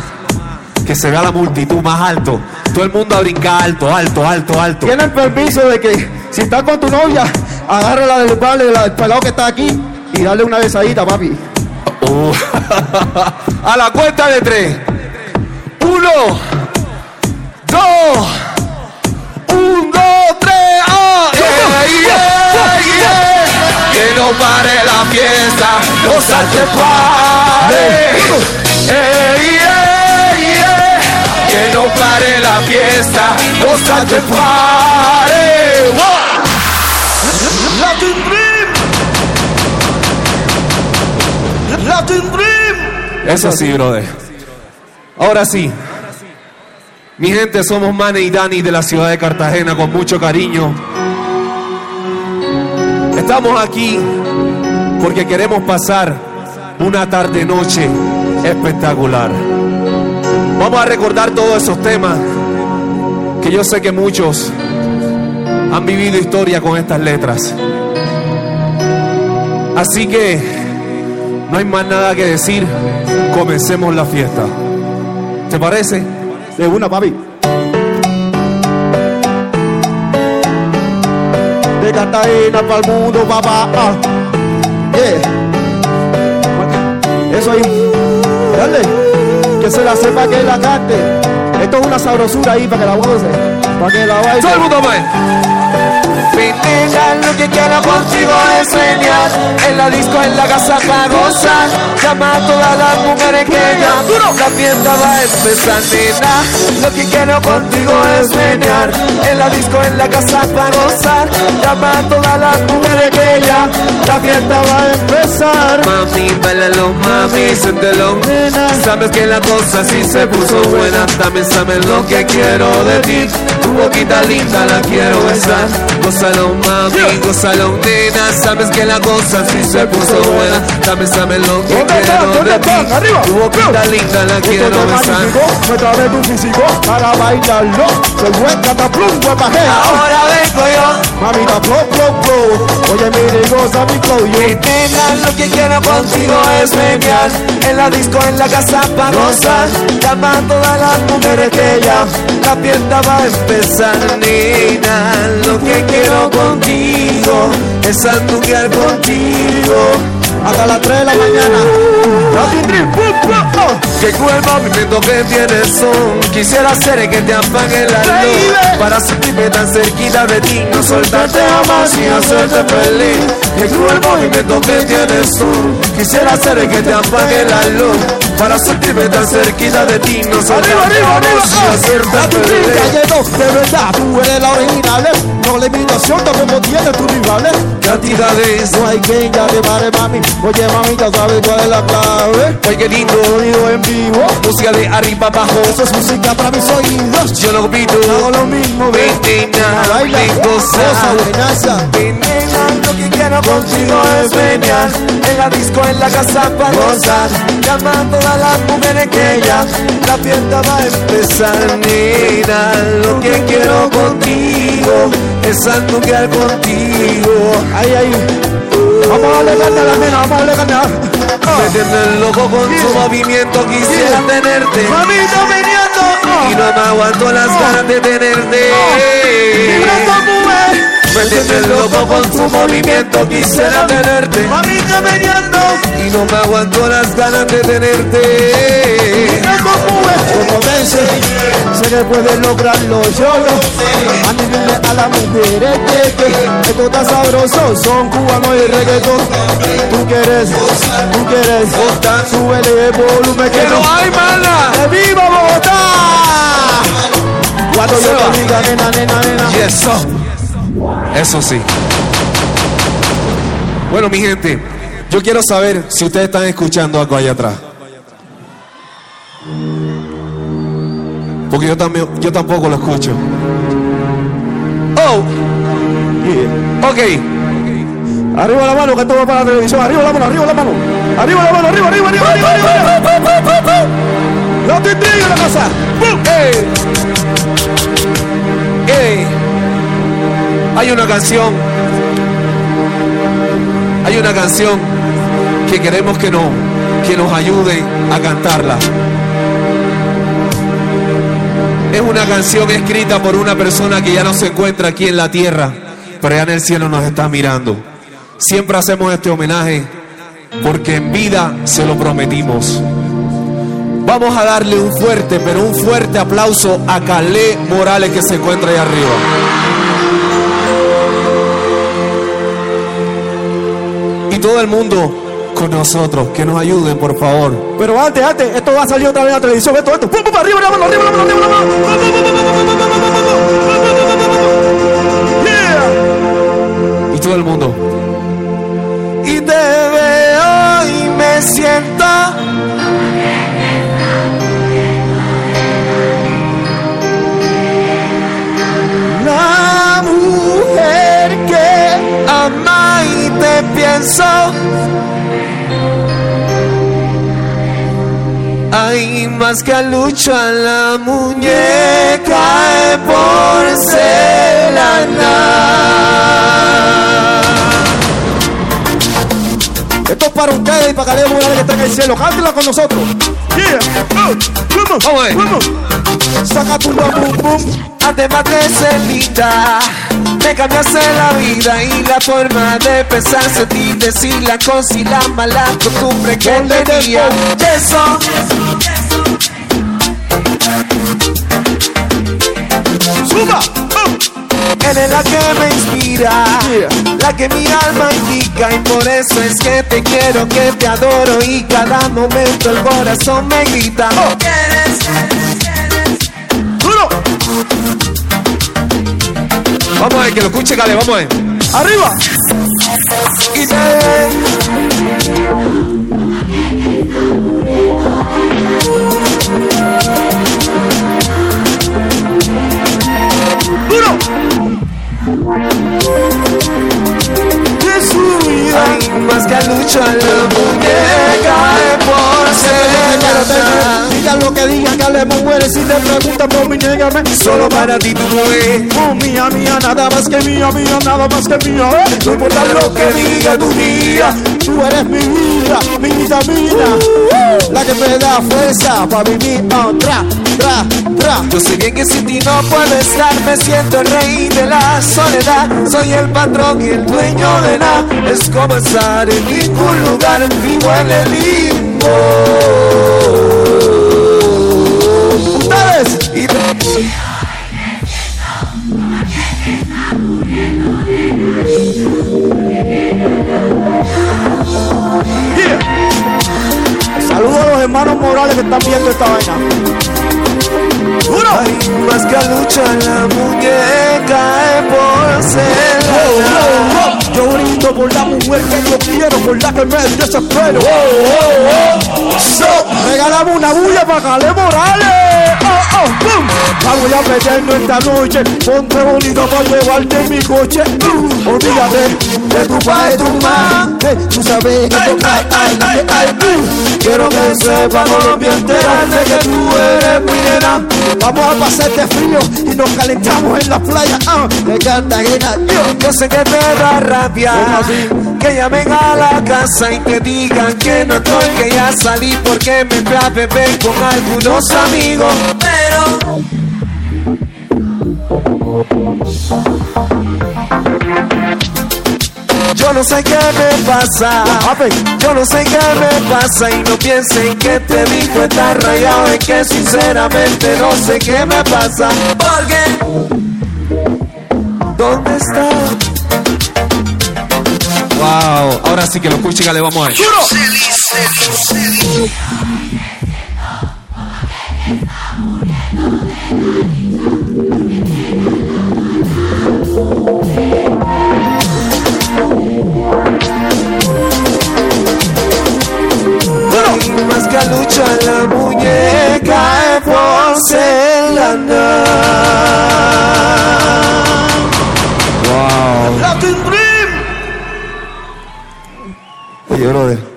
Que se vea la multitud más alto. Todo el mundo a brincar alto, alto, alto, alto. Tienen permiso de que si estás con tu novia, agárrala del palo del pelado que está aquí y dale una besadita, papi. Uh. a la cuenta de tres. Uno, dos, un, dos, tres. ¡ah! ¡Ey, ey, ey! Que no pare la fiesta, no salte pare. La fiesta, no salte pare. Latin Dream. Latin Dream. Eso sí, brother. Ahora sí. Mi gente, somos Mane y Dani de la ciudad de Cartagena con mucho cariño. Estamos aquí porque queremos pasar una tarde noche espectacular. Vamos a recordar todos esos temas que yo sé que muchos han vivido historia con estas letras. Así que no hay más nada que decir. Comencemos la fiesta. ¿Te parece? De una, papi. De Cartagena para el mundo, papá. Ah. Eso ahí. Dale. Que se la sepa que la cante. Esto es una sabrosura ahí para que la goce. Para que la baile. Todo el mundo, pues. Lo que quiera contigo es genial. En la disco, en la casa gozar Llama a todas las mujeres que ya La fiesta va a empezar, nena. Lo que quiero contigo es menear En la disco, en la casa gozar Llama a todas las mujeres que ya La fiesta va a empezar. Mami, bailalo, mami, siéntelo sabes que la cosa sí se puso buena. También sabes lo que quiero de ti Tu boquita linda la quiero besar Gózalo, mami, gózalo, nena Sabes que la cosa sí se puso buena También sabes lo que ¿Dónde quiero. Arriba. Tu boquita linda la quiero es besar muéstrame tu físico para bailarlo. Se buen cataplum, guapajea. Ahora vengo yo Mamita, flow, flow, flow. Oye, mire, goza mi flow. Yo. Nena, lo que quiero contigo es menear En la disco, en la casa para gozar Llama a todas las mujeres que ya La fiesta va a empezar Nena, lo que quiero contigo es anduquear contigo Hasta las 3 de la mañana. Que el movimiento que tienes son Quisiera ser que te apague la luz Para sentirme tan cerquita de ti No soltarte jamás y hacerte feliz Que el movimiento que tienes tú Quisiera ser que te apague la luz Para sentirme tan cerquita de ti No soltarte Arriba, arriba, hacerte feliz de verdad, tú eres la original. eh. No la imitación, tampoco tienes tu rival. eh. Cantidades No hay quien ya te pare, mami. Oye, mamita, ¿sabes cuál es la clave? Ay, qué lindo Sonido en vivo. Música de arriba abajo Eso es música para mis oídos. Yo lo pido Hago lo mismo, ven. Baila, ven, goza. buenaza. Lo que quiero contigo es menear En la disco, en la casa para gozar Llama a todas las mujeres que ya La fiesta va a empezar Nena, lo que quiero contigo es anduquear contigo. Ahí, ahí. Vamos a darle carne a la nena, vamos a darle carne. Me tienes loco con tu movimiento, quisiera tenerte. Mamita meneando. Y no me aguanto las ganas de tenerte. Me tienes loco con tu movimiento, quisiera tenerte. Mamita meneando. Y no me aguanto las ganas de tenerte. Como sé que puedes lograrlo solo. Anímenle a las mujeres que, que esto está sabroso. Son cubanos y reggaetón. Tú quieres, tú quieres. Súbele el volumen que Que no hay mala. ¡Que viva Bogotá! Cuando yo te diga, nena, nena, nena. Y eso, eso sí. Bueno, mi gente, Yo quiero saber si ustedes están escuchando algo allá atrás. Porque yo también, yo tampoco lo escucho. Oh, ok. Arriba la mano, que esto va para la televisión. Arriba la mano, arriba la mano. Arriba la mano, arriba, arriba, arriba, arriba, arriba. No te intrigue la cosa. Ey. Ey. Hay una canción. Hay una canción que queremos que, no, que nos ayude a cantarla. Es una canción escrita por una persona que ya no se encuentra aquí en la tierra, pero ya en el cielo nos está mirando. Siempre hacemos este homenaje porque en vida se lo prometimos. Vamos a darle un fuerte, pero un fuerte aplauso a Calé Morales que se encuentra ahí arriba. Y todo el mundo con nosotros, que nos ayuden, por favor. Pero antes, antes, esto va a salir otra vez en la televisión. Esto, esto. Pum, pum, arriba la mano, arriba la mano, arriba la mano. Yeah. Y todo el mundo. Y te veo y me siento La mujer pienso Hay más que a lucha la muñeca de porcelana. Esto es para ustedes y para Caleb Morales que está en el cielo. Cántela con nosotros. Yeah. Oh, vamos, Vamos, eh. vamos. Saca tu bum, bum, bum. Además de ser linda, me cambiaste la vida y la forma de pensar, sentir, decir la cosa y la mala costumbre que tenía. eso, Suba. Eres la que me inspira, la que mi alma indica y por eso es que te quiero, que te adoro y cada momento el corazón me grita. Oh. Vamos a ver, que lo escuche, Cale, vamos a ver. ¡Arriba! ¡Duro! De su vida, más que lucha la muñeca eh, por Diga lo que digan, que le mujeres si te preguntan por mi niégame. Solo para ti tú es. Oh, mía, mía, nada más que mía, mía, nada más que mía. No importa lo que diga tu día. Tú eres mi vida, mi vitamina. La que me da fuerza para vivir. Oh, tra, tra, tra. Yo sé bien que sin ti no puedo estar, me siento el rey de la soledad. Soy el patrón y el dueño de nada. Es como estar en ningún lugar, vivo en el limbo. Ustedes. Y Saludos a los hermanos Morales que están viendo esta vaina. Duro. Hay más que lucha la muñeca es por ser Por la mujer que yo quiero, por la que me desespero. So, regalamos una bulla para Cale Morales. Oh, oh, boom. Vamos a esta noche. Ponte bonito para llevarte en mi coche. Uh, olvídate de tu pa' y tu ma. Hey, tú sabes que toca, ay, ay, ay, uh. Quiero que sepa Colombia entera de que tú eres mi nena. Vamos a pasar de frío y nos calentamos en la playa. Ah, de Cartagena. Yo, Yo sé que te da rabia Que llamen a la casa y que digan que no estoy Que ya salí porque me fui a beber con algunos amigos Yo no sé qué me pasa. Yo no sé qué me pasa Y no piensen que te dijo estar rayado Es que sinceramente no sé qué me pasa. Porque ¿Dónde está? Wow, ahora sí que lo escuche, Gale, vamos a ver.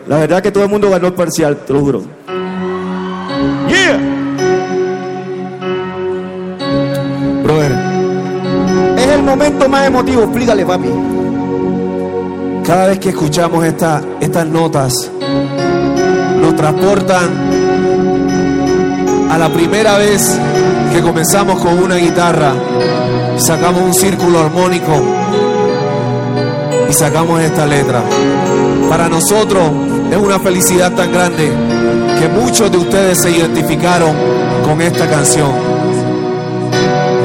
La verdad que todo el mundo ganó el parcial, te lo juro. Momento más emotivo, explícale, papi. Cada vez que escuchamos esta- estas notas, nos transportan a la primera vez que comenzamos con una guitarra, sacamos un círculo armónico y sacamos esta letra. Para nosotros es una felicidad tan grande que muchos de ustedes se identificaron con esta canción.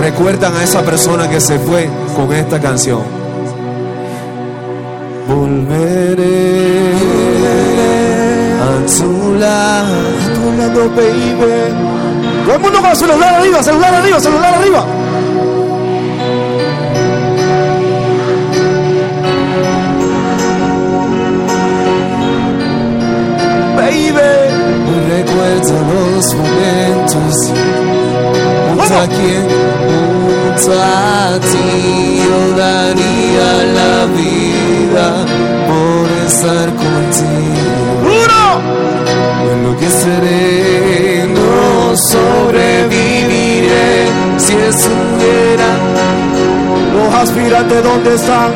Recuerdan a esa persona que se fue con esta canción. Volveré a tu lado, a tu lado, baby. Todo el mundo con el celular arriba, celular arriba, celular arriba. baby. Hoy recuerdo los momentos junto a quien, junto a ti. Yo daría la vida por estar contigo. ¡Uno! Enloqueceré, no sobreviviré si estuviera. Los aspirantes, ¿dónde están?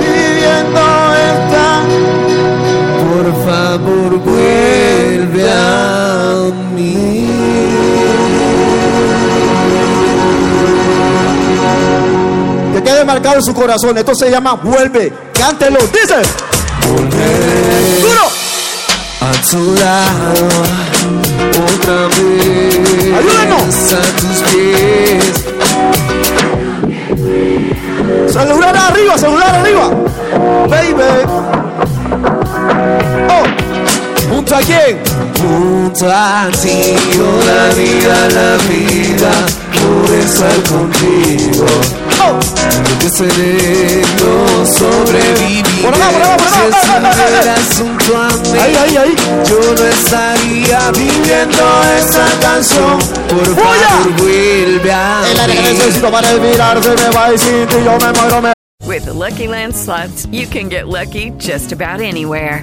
Viviendo están. Por favor, vuelve a mí. Marcado en su corazón. Esto se llama Vuelve. Cántelo. Dice. ¡Duro! A tu lado, otra vez. ¡Ayúdenos! A tus pies. Celular arriba, celular arriba. Baby. Oh. ¿Junto a quién? Junto a ti, la vida, la vida, por estar contigo. Oh. que sereno sobrevivir. Por acá, por acá, por acá. Si eh. junto a mí, Ahí, ahí, ahí. yo no estaría viviendo esa canción. Por favor, vuelve a El aire que mí. necesito para respirar se me va y sin ti yo me muero, me With the Lucky Land slots, you can get lucky just about anywhere.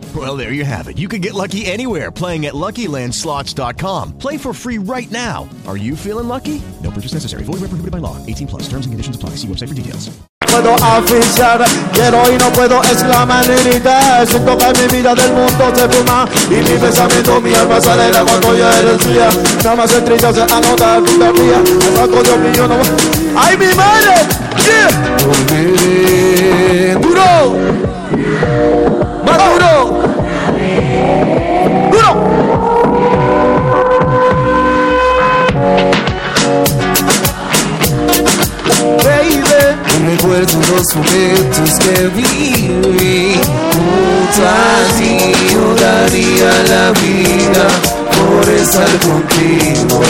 Well, there you have it. You can get lucky anywhere playing at LuckyLandSlots.com. Play for free right now. Are you feeling lucky? No purchase necessary. Void where prohibited by law. 18 plus. Terms and conditions apply. See website for details. puedo aficionar Quiero y no puedo exclamar ni gritar Siento que mi vida del mundo se fuma Y mi pensamiento, mi alma se alegra cuando ya eres mía Nada más se triste se anota tu mía Saco Dios mío, no ¡Ay, mi madre! ¡Yeah! ¡Duro! ¡Más duro! ¡Duro! Recuerdo los momentos que viví junto a ti. Yo daría la vida por estar contigo.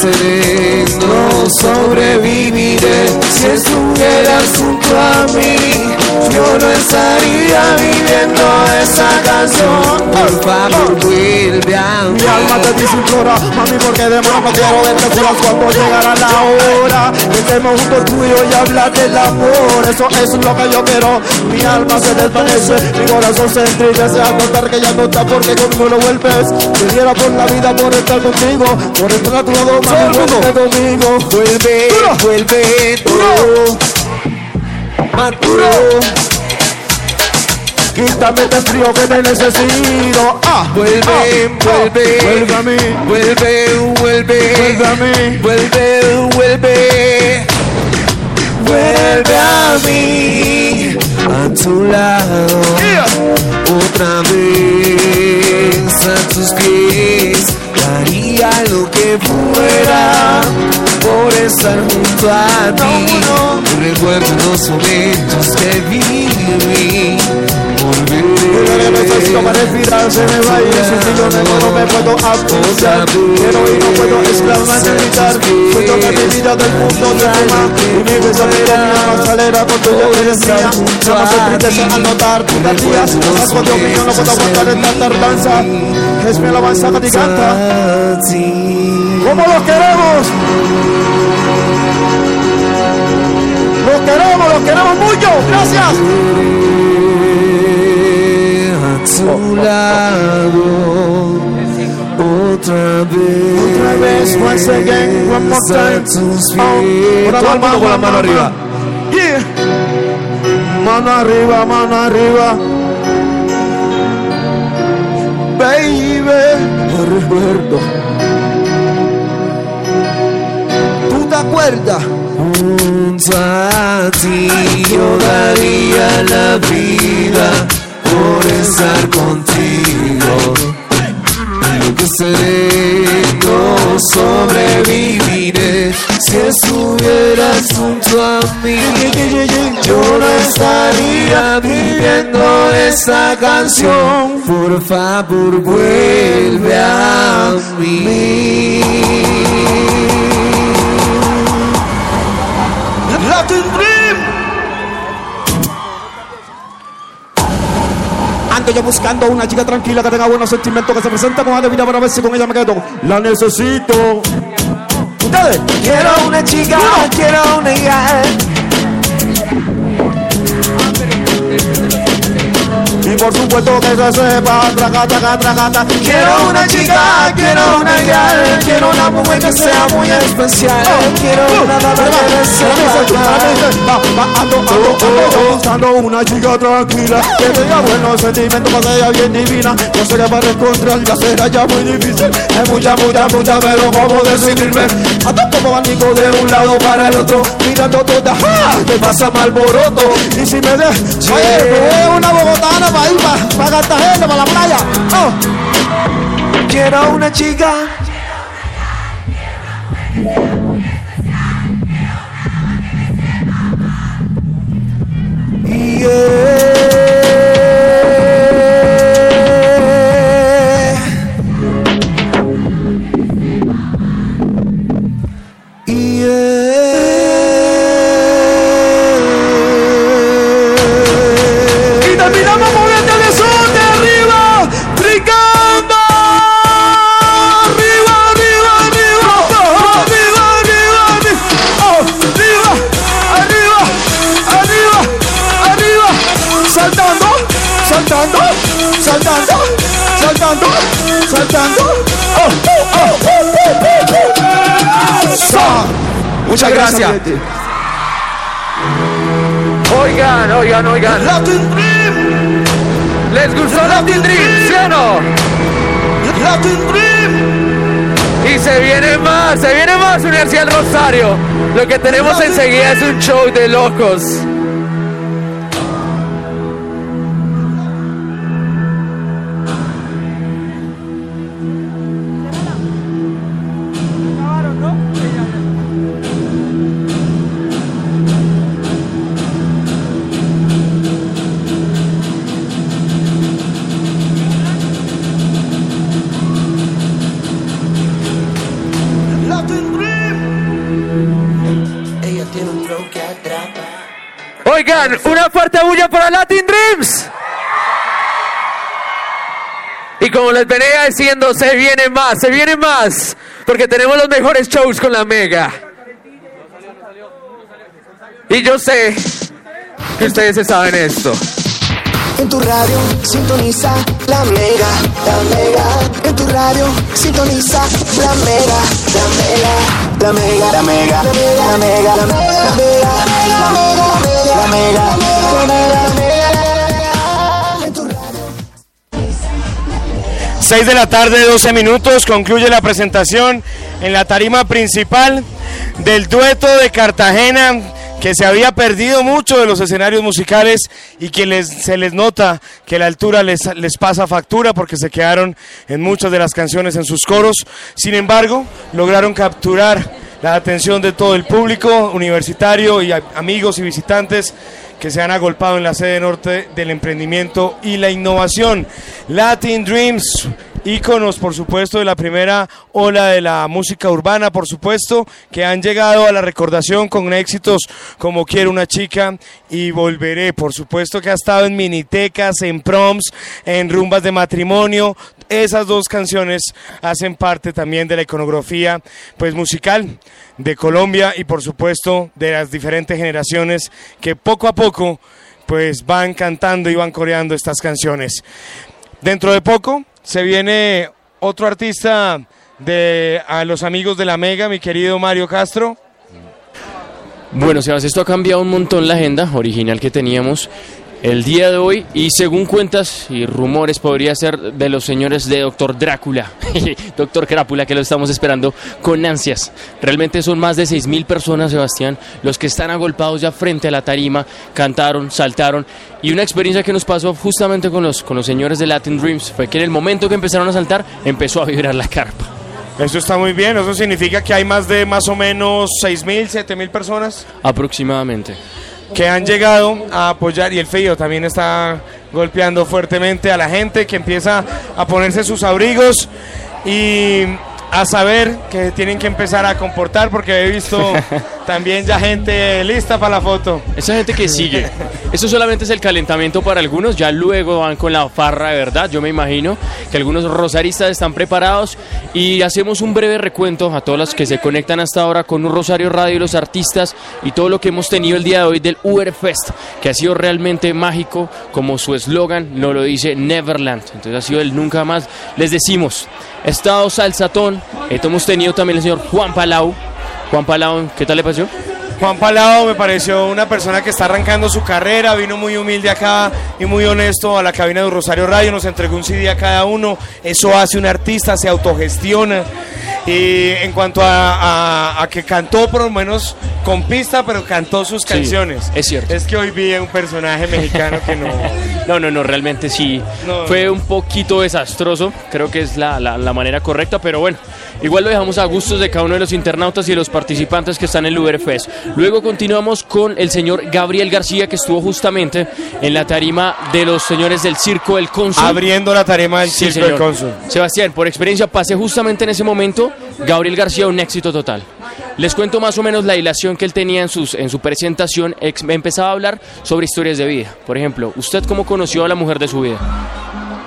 Seré, no sobreviviré si estuvieras junto a mí. Yo no estaría viviendo esa canción. Por favor, vuelve a mí. Mi alma te dice implora Mami, porque de no quiero verte solas cuando llegará la hora. Estemos juntos tú y hablar del amor. Eso es lo que yo quiero. Mi alma se desvanece Mi corazón se entristece. Al notar que ya no está porque conmigo lo vuelves. Te diera por la vida por estar contigo Por estar a tu lado, mami, vuelve conmigo. Vuelve, vuelve tú. Maduro Quítame este frío que te necesito. Ah, Vuelve, ah, vuelve, ah, Vuelve a mí. Vuelve, vuelve, Vuelve a mí. Vuelve, vuelve, vuelve a mí, a tu lado, otra vez a tus pies, daría lo que fuera por estar junto a ti. Recuerdo los momentos que viví. Lo respirar se me va Sin ti yo no, no me puedo abusar Quiero y no puedo exclamar ni gritar Siento que mi vida del mundo fuma Y mi yo eres mía se al notar tu tardía Asco Dios mío, no puedo aguantar esta tardanza. Es mi alabanza que te canta ¿Cómo los queremos? Queremos, los queremos mucho Gracias a tu lado otra vez Otra vez, once again, one more time. todo el mundo con la mano arriba Yeah. Mano arriba, mano arriba. Baby, recuerdo. ¿Tú te acuerdas? Junto a ti yo daría la vida por estar contigo. Lo que seré no sobreviviré. Si estuvieras junto a mí yo no estaría viviendo esta canción. Por favor vuelve a mí Latin Dream. Ando yo buscando una chica tranquila que tenga buenos sentimientos, que se presenta con vida para ver si con ella me quedo. La necesito. Ustedes. Quiero una chica, quiero una hija. Y por supuesto que se sepa, traga, traga, traga, traga. Quiero una chica, quiero una gal. quiero una mujer que sea muy especial. Quiero una dama que sepa Ando, ando, ando buscando una chica tranquila Que tenga buenos sentimientos, para ella bien divina No sé qué para encontrar, ya será ya muy difícil Hay mucha, mucha, mucha, pero ¿cómo decidirme? Ando como abanico de un lado para el otro Mirando todas, ¡ah! Te pasa mal boroto Y si me de... Oye, una bogotana para ir para, para Cartagena, para la playa. Oh. Quiero una chica. Y Oigan, oigan, oigan. Latin Dream. ¿Les gustó Latin Dream, sí o no? Latin Dream. Y se viene más, se viene más Universidad Rosario. Lo que tenemos enseguida es un show de locos. fuerte bulla para Latin Dreams. Y como les venía diciendo, se vienen más, se vienen más, porque tenemos los mejores shows con la Mega. Y yo sé que ustedes saben esto. En tu radio sintoniza la mega, la mega. En tu radio sintoniza la mega, la mega, la mega, la mega, la mega, la mega, la mega, la mega mega, la mega, la mega. 6 de la tarde, 12 minutos, concluye la presentación en la tarima principal del dueto de Cartagena que se había perdido mucho de los escenarios musicales y que se les nota que la altura les, les pasa factura porque se quedaron en muchas de las canciones en sus coros. Sin embargo, lograron capturar la atención de todo el público universitario y amigos y visitantes que se han agolpado en la sede norte del emprendimiento y la innovación. Latin Dreams, íconos por supuesto de la primera ola de la música urbana, por supuesto, que han llegado a la recordación con éxitos como Quiero una chica y Volveré, por supuesto que ha estado en minitecas, en proms, en rumbas de matrimonio. Esas dos canciones hacen parte también de la iconografía pues musical de Colombia y por supuesto de las diferentes generaciones que poco a poco pues van cantando y van coreando estas canciones. Dentro de poco se viene otro artista de a los amigos de la Mega, mi querido Mario Castro. Bueno, Sebas, esto ha cambiado un montón la agenda original que teníamos el día de hoy y según cuentas y rumores podría ser de los señores de Doctor Drácula, Doctor Crápula, que lo estamos esperando con ansias. Realmente son más de 6.000 personas, Sebastián, los que están agolpados ya frente a la tarima, cantaron, saltaron y una experiencia que nos pasó justamente con los, con los señores de Latin Dreams fue que en el momento que empezaron a saltar empezó a vibrar la carpa. Eso está muy bien, eso significa que hay más de más o menos 6.000, 7.000 personas Aproximadamente. Que han llegado a apoyar y el frío también está golpeando fuertemente a la gente que empieza a ponerse sus abrigos y a saber que tienen que empezar a comportar porque he visto también ya gente lista para la foto. Esa gente que sigue. Esto solamente es el calentamiento para algunos, ya luego van con la farra de verdad. Yo me imagino que algunos rosaristas están preparados y hacemos un breve recuento a todos los que se conectan hasta ahora con un Rosario Radio, los artistas y todo lo que hemos tenido el día de hoy del Uber Fest, que ha sido realmente mágico, como su eslogan no lo dice Neverland. Entonces ha sido el nunca más. Les decimos, estado Salsatón, eh, hemos tenido también el señor Juan Palau. Juan Palau, ¿qué tal le pareció? Juan Palao me pareció una persona que está arrancando su carrera, vino muy humilde acá y muy honesto a la cabina de Rosario Radio, nos entregó un CD a cada uno, eso hace un artista, se autogestiona. Y en cuanto a, a- a que cantó por lo menos con pista, pero cantó sus Sí, canciones. es cierto. Es que hoy vi un personaje mexicano que no... No, no, no, realmente sí. No. Fue un poquito desastroso, creo que es la, la- la manera correcta, pero bueno, igual lo dejamos a gustos de cada uno de los internautas y de los participantes que están en el Uber Fest. Luego continuamos con el señor Gabriel García, que estuvo justamente en la tarima de los señores del Circo del Cónsul. Abriendo la tarima del Sí, Circo del. Cónsul. Sebastián, por experiencia pasé justamente en ese momento. Gabriel García, un éxito total. Les cuento más o menos la hilación que él tenía en, sus, en su presentación. Ex- empezaba a hablar sobre historias de vida. Por ejemplo, ¿usted cómo conoció a la mujer de su vida?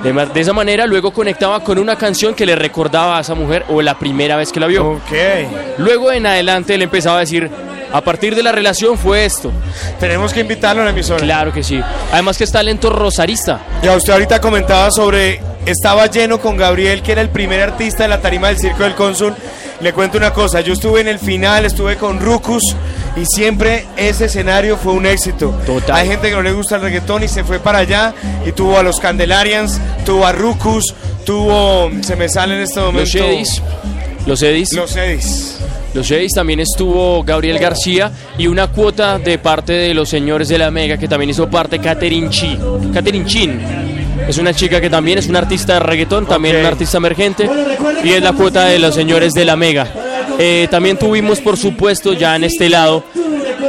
De esa manera, luego conectaba con una canción que le recordaba a esa mujer o la primera vez que la vio. Luego en adelante él empezaba a decir, a partir de la relación fue esto. Tenemos que invitarlo a la emisora. Claro que sí. Además que es talento rosarista. Ya usted ahorita comentaba sobre estaba lleno con Gabriel, que era el primer artista de la tarima del Circo del Cónsul. Le cuento una cosa, yo estuve en el final, estuve con Rucus y siempre ese escenario fue un éxito. Hay gente que no le gusta el reggaetón y se fue para allá y tuvo a los Candelarians, tuvo a Rucus, tuvo, se me sale en este momento. Los Edis. Los Edis. Los Edis. Los Edis también estuvo Gabriel García y una cuota de parte de los señores de la Mega que también hizo parte Catherine Chi. Catherine Chin. Es una chica que también es una artista de reggaetón, también una artista emergente y es la cuota de los señores de la Mega. Eh, también tuvimos, por supuesto, ya en este lado,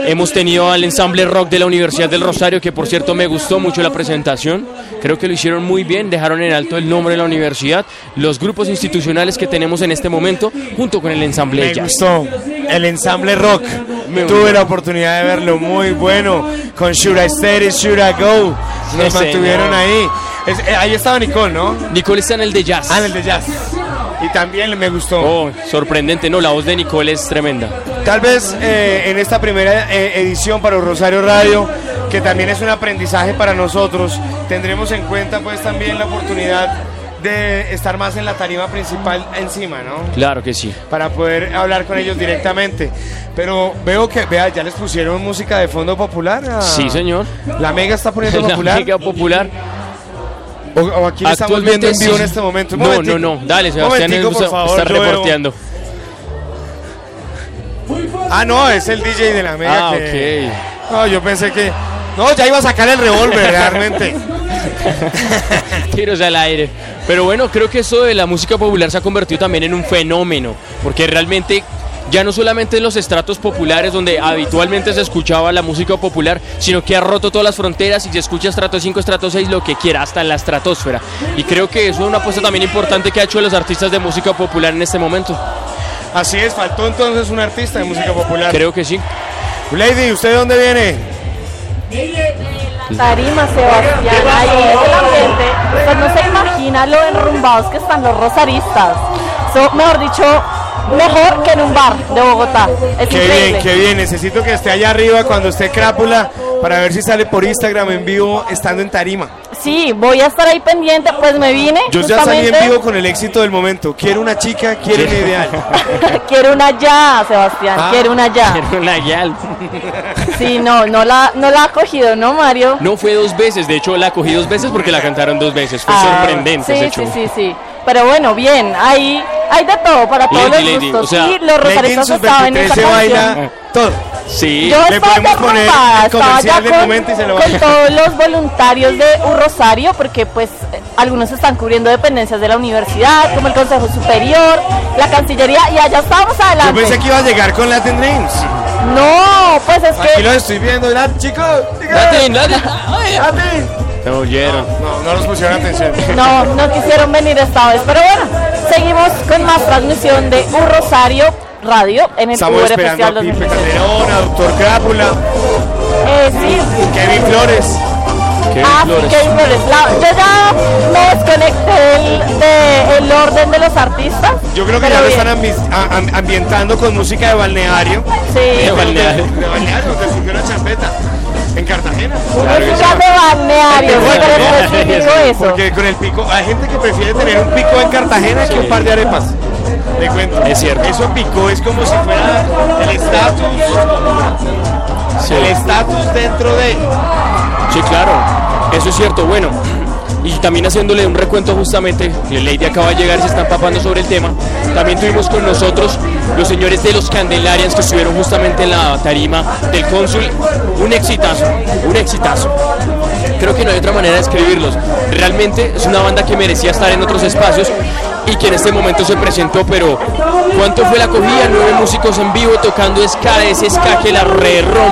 hemos tenido al ensamble rock de la Universidad del Rosario, que por cierto me gustó mucho la presentación. Creo que lo hicieron muy bien, dejaron en alto el nombre de la universidad, los grupos institucionales que tenemos en este momento, junto con el ensamble Me jazz. gustó el ensamble rock. Me Tuve gustó. la oportunidad de verlo muy bueno con Should I Stay, Should I Go. Nos mantuvieron ahí. Es- eh, ahí estaba Nicole, ¿no? Nicole está en el de jazz. Ah, en el de jazz. Y también me gustó. Oh, sorprendente, no, la voz de Nicole es tremenda. Tal vez eh, en esta primera eh, edición para Rosario Radio, que también es un aprendizaje para nosotros, tendremos en cuenta pues también la oportunidad de estar más en la tarima principal encima, ¿no? Claro que sí. para poder hablar con ellos directamente. Pero veo que, vea, ya les pusieron música de fondo popular. a- Sí, señor. La Mega está poniendo La popular. Mega popular. O, o aquí la estamos viendo en vivo en este momento. No, no, no. Dale, Sebastián por favor, está veo- reporteando. Ah, no, es el DJ de la Mega. Ah, que- No, yo pensé que. No, ya iba a sacar el revólver, realmente. Tiros al aire. Pero bueno, creo que eso de la música popular se ha convertido también en un fenómeno, porque realmente ya no solamente en los estratos populares donde habitualmente se escuchaba la música popular, sino que ha roto todas las fronteras y se escucha estrato 5, estrato 6, lo que quiera, hasta en la estratosfera. Y creo que eso es una apuesta también importante que ha hecho los artistas de música popular en este momento. Así es, faltó entonces un artista de música popular. Creo que sí. Lady, ¿usted de dónde viene? Tarima, Sebastián, ahí es el ambiente. Usted no se imagina lo enrumbados que están los rosaristas. So, mejor dicho, mejor que en un bar de Bogotá. Es Qué increíble. bien, qué bien. Necesito que esté allá arriba cuando esté Crápula para ver si sale por Instagram en vivo estando en Tarima. Sí, voy a estar ahí pendiente, pues me vine. Yo ya salí en vivo con el éxito del momento. Quiero una chica, quiero un ideal. Quiero una ya, Sebastián, Ah, quiero una ya. Quiero una yal. Sí, no, no la, no la ha cogido, ¿no, Mario? No fue dos veces, de hecho la cogí dos veces porque la cantaron dos veces. Fue Ah, sorprendente sí, ese show. Sí, sí, sí. Pero bueno, bien, hay, hay de todo para todos Lady, los lady, gustos. o sea, sí, los rosaristas sus estaban en 23 esa se baila todo. Sí. Yo Le estaba podemos poner el comercial del con, momento y se lo con todos los voluntarios de Un Rosario, porque pues algunos están cubriendo dependencias de la universidad, como el Consejo Superior, la Cancillería, y allá estábamos Yo adelante. pensé que iba a llegar con Latin Dreams. No, pues es Aquí que los estoy viendo, chicos. chicos. Latin, Latin. Latin. Me oyeron. No, no nos pusieron atención. no, no quisieron venir esta vez. Pero bueno, seguimos con más transmisión de Un Rosario Radio en el Estamos Uber esperando Especial a Pipe 2016. Calderón, a Doctor Crápula. Eh, sí. Kevin Flores. Ah, sí, Kevin Flores. La- yo ya me desconecté del de el orden de los artistas. Yo creo que ya lo están ambi- a- am- ambientando con música de balneario. Sí. De balneario. De balneario, donde surgió la champeta. En Cartagena. Música de balneario, súper específico eso. Porque con el pico, hay gente que prefiere tener un pico en Cartagena que un par de arepas. Te cuento. Es cierto. Eso pico es como si fuera el estatus. El estatus dentro de. Sí, claro, eso es cierto. Bueno, y también haciéndole un recuento justamente, Lady acaba de llegar se está empapando sobre el tema. También tuvimos con nosotros los señores de los Candelarians que estuvieron justamente en la tarima del cónsul. Un exitazo, un exitazo. Creo que no hay otra manera de escribirlos. Realmente es una banda que merecía estar en otros espacios y que en este momento se presentó, pero ¿cuánto fue la acogida? Nueve músicos en vivo tocando ska, ese ska que la re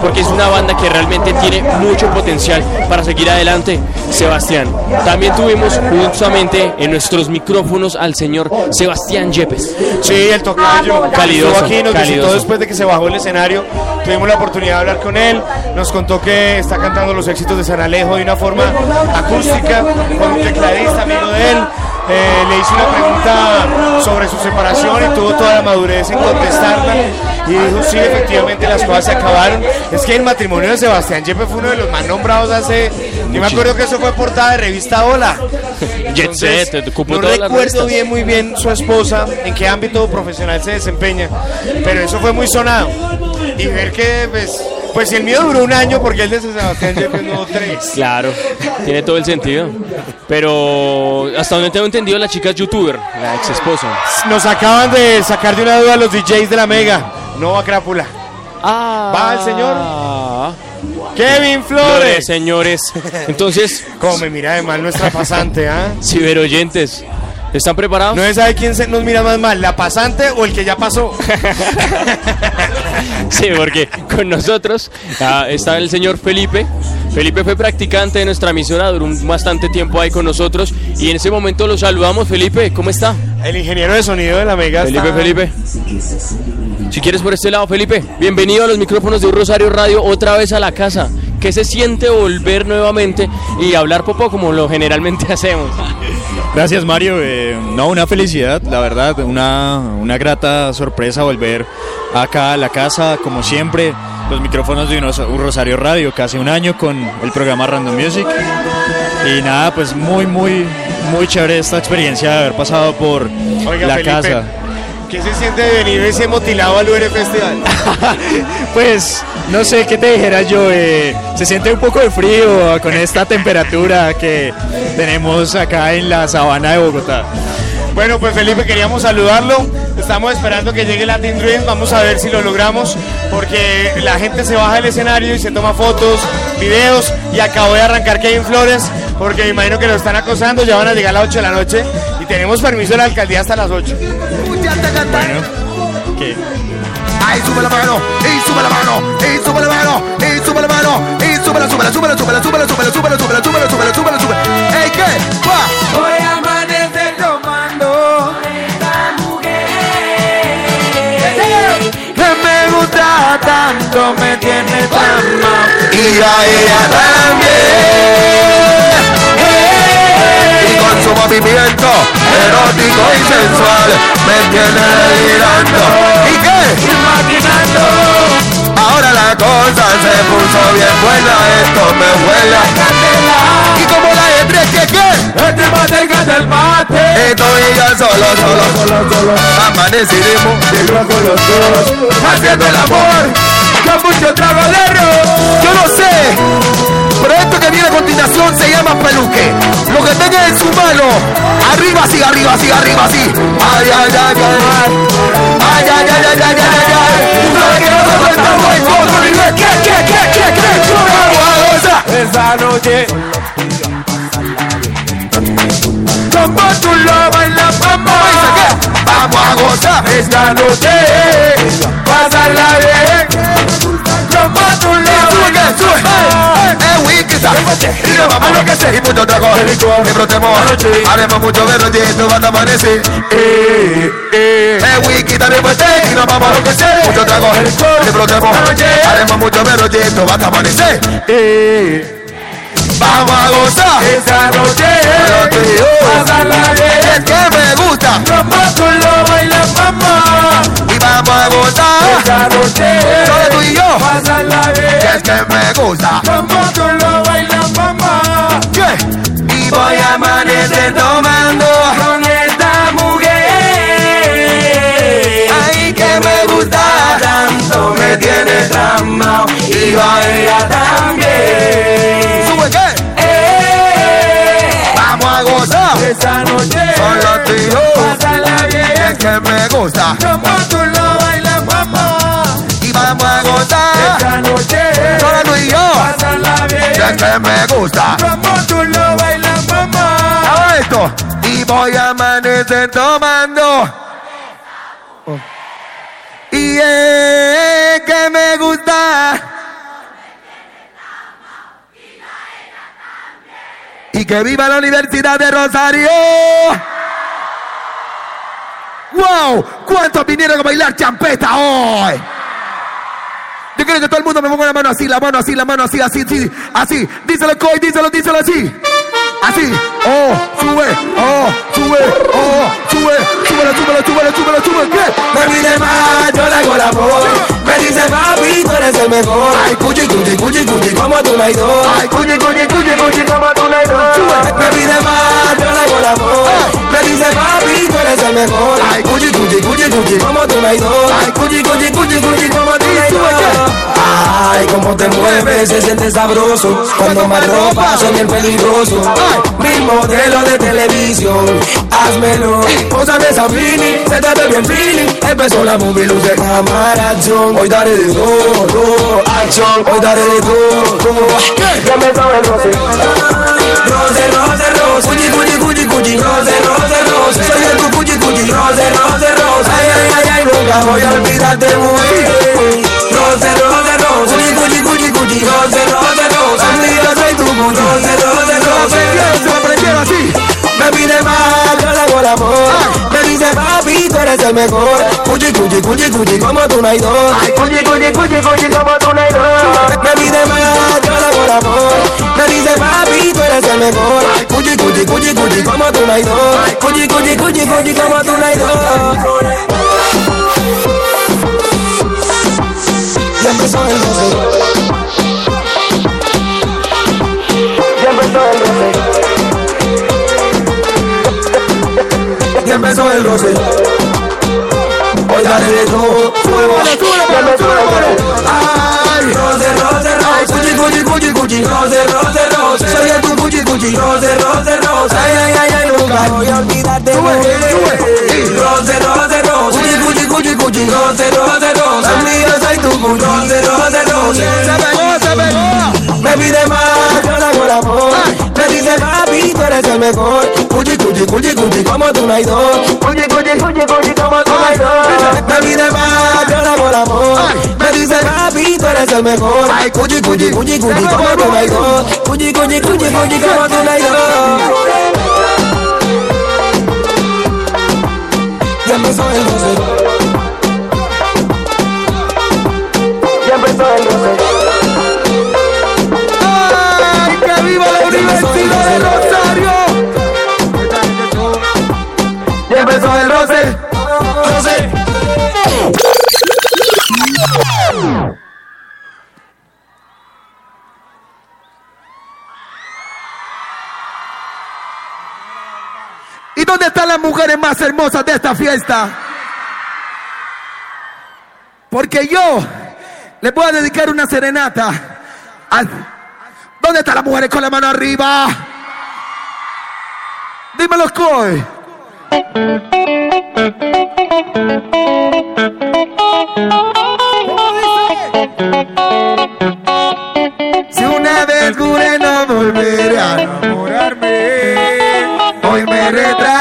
Porque es una banda que realmente tiene mucho potencial para seguir adelante. Sebastián, también tuvimos justamente en nuestros micrófonos al señor Sebastián Yepes. Sí, el tocayo. Calidoso, aquí, nos visitó después de que se bajó el escenario. Tuvimos la oportunidad de hablar con él. Nos contó que está cantando los éxitos de San Alejo de una forma acústica, con un tecladista amigo de él. Eh, le hice una pregunta sobre su separación y tuvo toda la madurez en contestarla. Y dijo, sí, efectivamente las cosas se acabaron. Es que el matrimonio de Sebastián Yepes fue uno de los más nombrados hace... Yo me acuerdo que eso fue portada de revista Hola. Entonces, no recuerdo bien muy bien su esposa, en qué ámbito profesional se desempeña, pero eso fue muy sonado. Y ver que, pues, pues el mío duró un año, porque el de Sebastián Yepes no tres. Claro, tiene todo el sentido. Pero hasta donde tengo entendido, la chica es youtuber, la ex esposa. Nos acaban de sacar de una duda los DJs de la Mega. No va Crápula. Ah. Va el señor Kevin Flores, Flores. señores. Entonces, Como me mira de mal nuestra pasante, ¿ah? ciberoyentes, ¿están preparados? No se sabe quién se nos mira más mal, la pasante o el que ya pasó. Sí, porque con nosotros ah, está el señor Felipe. Felipe fue practicante de nuestra emisora, duró un bastante tiempo ahí con nosotros y en ese momento lo saludamos. Felipe, ¿cómo está? El ingeniero de sonido de la Mega. Felipe, está- Felipe. Si quieres por este lado, Felipe, bienvenido a los micrófonos de Un Rosario Radio, otra vez a la casa. ¿Qué se siente volver nuevamente y hablar popo como lo generalmente hacemos? Gracias Mario, Eh, no, una felicidad, la verdad, una, una grata sorpresa volver acá a la casa, como siempre, los micrófonos de un Rosario Radio, casi un año con el programa Random Music. Y nada, pues muy, muy, muy chévere esta experiencia de haber pasado por Oiga, la Felipe, casa. ¿Qué se siente de venir ese motilado al UR Festival? Pues no sé qué te dijera yo, eh, se siente un poco de frío con esta temperatura que tenemos acá en la sabana de Bogotá. Bueno, pues Felipe, queríamos saludarlo. Estamos esperando que llegue Latin Dream. Vamos a ver si lo logramos. Porque la gente se baja del escenario y se toma fotos, videos. Y acabó de arrancar Kevin Flores. Porque me imagino que lo están acosando. Ya van a llegar a las 8 de la noche. Y tenemos permiso de la alcaldía hasta las 8. Ahí sube la mano, y sube la mano, y sube la mano, y sube la mano, y sube la, sube la, sube la, sube la, sube la, sube la, sube la, sube la, sube la, sube la, sube la, sube la. Ey, ¿qué? Va. Voy a amanecer tomando Que me gusta tanto, me tiene tan mal Y a ella también. Movimiento erótico y sensual me tiene delirando. ¿Y qué? Imaginando. Ahora la cosa se puso bien buena, esto me huele a candela. Y como la de tres, ¿qué? Este mate que es el mate Esto y ya solo, solo, solo, solo Amanecimos negro con los dos Haciendo el amor Con mucho trago de. Yo no sé Pero esto que viene a continuación se llama peluque. Lo que tenga en su mano Arriba así, arriba así, arriba así. Ay, ay, ay, ay Ay, ay, ay, ay, ay, ay, ay, ay. Tú sabes que nosotros estamos en. Vamos a gozar Esa noche. Como tú lo bailas, vamos Vamos a gozar. Esta noche. Pasarla bien y no vamos a enloquecer Y mucho trago Y brotemos Haremos mucho verlo Y esto va a amanecer Eh, eh Eh, eh Vamos a gozar esa noche. Pasarla bien. Es que me gusta. Como tú lo bailas, mamá. Y vamos a gozar esa noche. Solo tú y yo. Pasarla bien. Que es que me gusta. Como tú lo bailas, mamá. Y voy a amanecer tomando con esta mujer. Ay, que me gusta tanto. Me tiene tramado. Y baila también. Vamos a gozar esa noche. Solo tú y yo. Pásala bien. Es que me gusta. Como tú lo bailas, mamá. Y vamos a gozar esa noche. Solo tú y yo. Pásala bien. Es que me gusta. Como tú lo bailas, mamá. Hago esto. Y voy a amanecer tomando. Y es que me gusta. Que viva la Universidad de Rosario. ¡Wow! ¿Cuántos vinieron a bailar champeta hoy? Yo quiero que todo el mundo me ponga la mano así, la mano así, la mano así, así, así, así. Díselo, Coy, díselo, díselo así. Así. Oh, sube, oh, sube, oh, sube, súbelo, súbelo, súbelo, súbelo, súbelo. ¿Qué? Me pide más, yo le hago la voz. Me dice, papi, tú eres el mejor. Ay, cuchi, cuchi, cuchi, cuchi, como tú la ido. Ay, cuchi, cuchi, cuchi, cuchi, como tú la ido. Me pide más, yo le hago la voz. Me dice, papi, tú eres el mejor. Ay, cuchi, cuchi, cuchi, cuchi, como tú la ido. Ay, cuchi, cuchi, cuchi, cuchi, como tú la ido. Ay, cómo te mueves, se siente sabroso. Cuando más ropa, soy bien peligroso. Mil modelos de televisión, házmelo. Pósame esa mini, se te bien feeling. Empezó la movie, luz de cámara, acción. Hoy daré de todo, acción. Hoy daré de todo. Ya me sabe el roce. Roce, roce, roce. Cuchi, cuchi, cuchi, cuchi. Roce, roce, roce. Soy el cuchi, cuchi. Roce, roce, roce. Ay, ay, ay, ay, nunca voy a olvidarte muy. El mejor. Cuchi, cuchi, cuchi, cuchi, como tú no hay dos. Cuchi, cuchi, cuchi, cuchi, como tú no hay dos. Me pide más, yo hago el amor. Me dice, papi, tú eres el mejor. Cuchi, cuchi, cuchi, cuchi, como tú no hay dos. Cuchi, cuchi, cuchi, cuchi, como tú no hay dos. Ya empezó el roce. Ya empezó el roce. Ya empezó el roce. Hoy daré de todo. Fuego. Ya empezó el roce. Ay, roce, roce, roce. Cuchi, cuchi, cuchi, cuchi. Roce, roce, roce. Soy el tu cuchi, cuchi. Roce, roce, roce. Ay, ay, ay, ay, nunca voy a olvidarte. Sube, sube. Roce, roce, roce. Cuchi, cuchi, cuchi, cuchi. Roce, roce, roce. Amiga, soy tu cuchi. Roce, roce, roce. Se pegó, se pegó. Me pide más, el amor. Me dice, papi, tú eres el mejor. Cuchi, cuchi, cuchi, cuchi, como tú no hay dos. Cuchi, cuchi, cuchi, cuchi, como tú no hay dos. Me pide más, yo el amor. Me dice, papi, tú eres el mejor. Cuchi, cuchi, cuchi, cuchi, como tú no hay dos. Cuchi, cuchi, cuchi, cuchi, como tú no hay dos. Ya empezó el roce. Ya empezó el roce. Dónde están las mujeres más hermosas de esta fiesta? Porque yo les voy a dedicar una serenata. ¿Dónde están las mujeres con la mano arriba? Dímelo, Coy. Si una vez juré no volveré a enamorarme, hoy me retrato de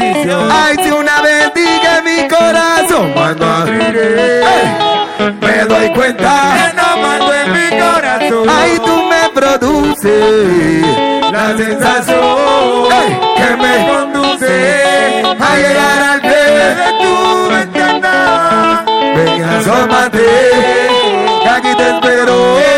Ay, si una dije mi corazón cuando abriré, me doy cuenta que no mando en mi corazón. Ay, tú me La sensación que me conduce a llegar al pie de tu ventana. Ven, asómate, que aquí te espero.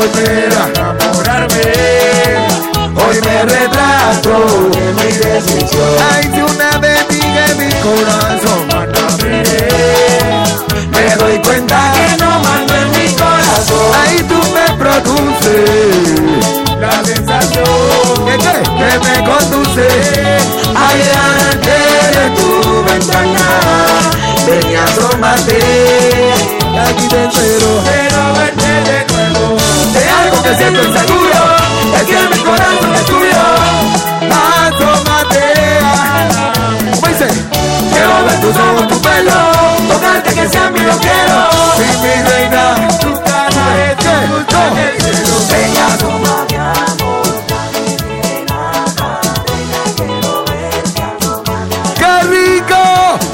Volver a enamorarme, hoy me retrato de mi decisión. Ay, si una vez dije mi corazón. Me doy cuenta que no mando en mi corazón. Ahí tú me produces la sensación que, que, que me conduce a delante de tu ventana. Ven y asómate, aquí te espero. Quiero verte de. De algo que siento inseguro, es que mi corazón es tuyo. Asómate. ¿Cómo dice? Quiero ver tus ojos, tu pelo, tocarte que sea mío quiero. Sí, mi reina, tu cara es que y asómate. ¡Qué rico!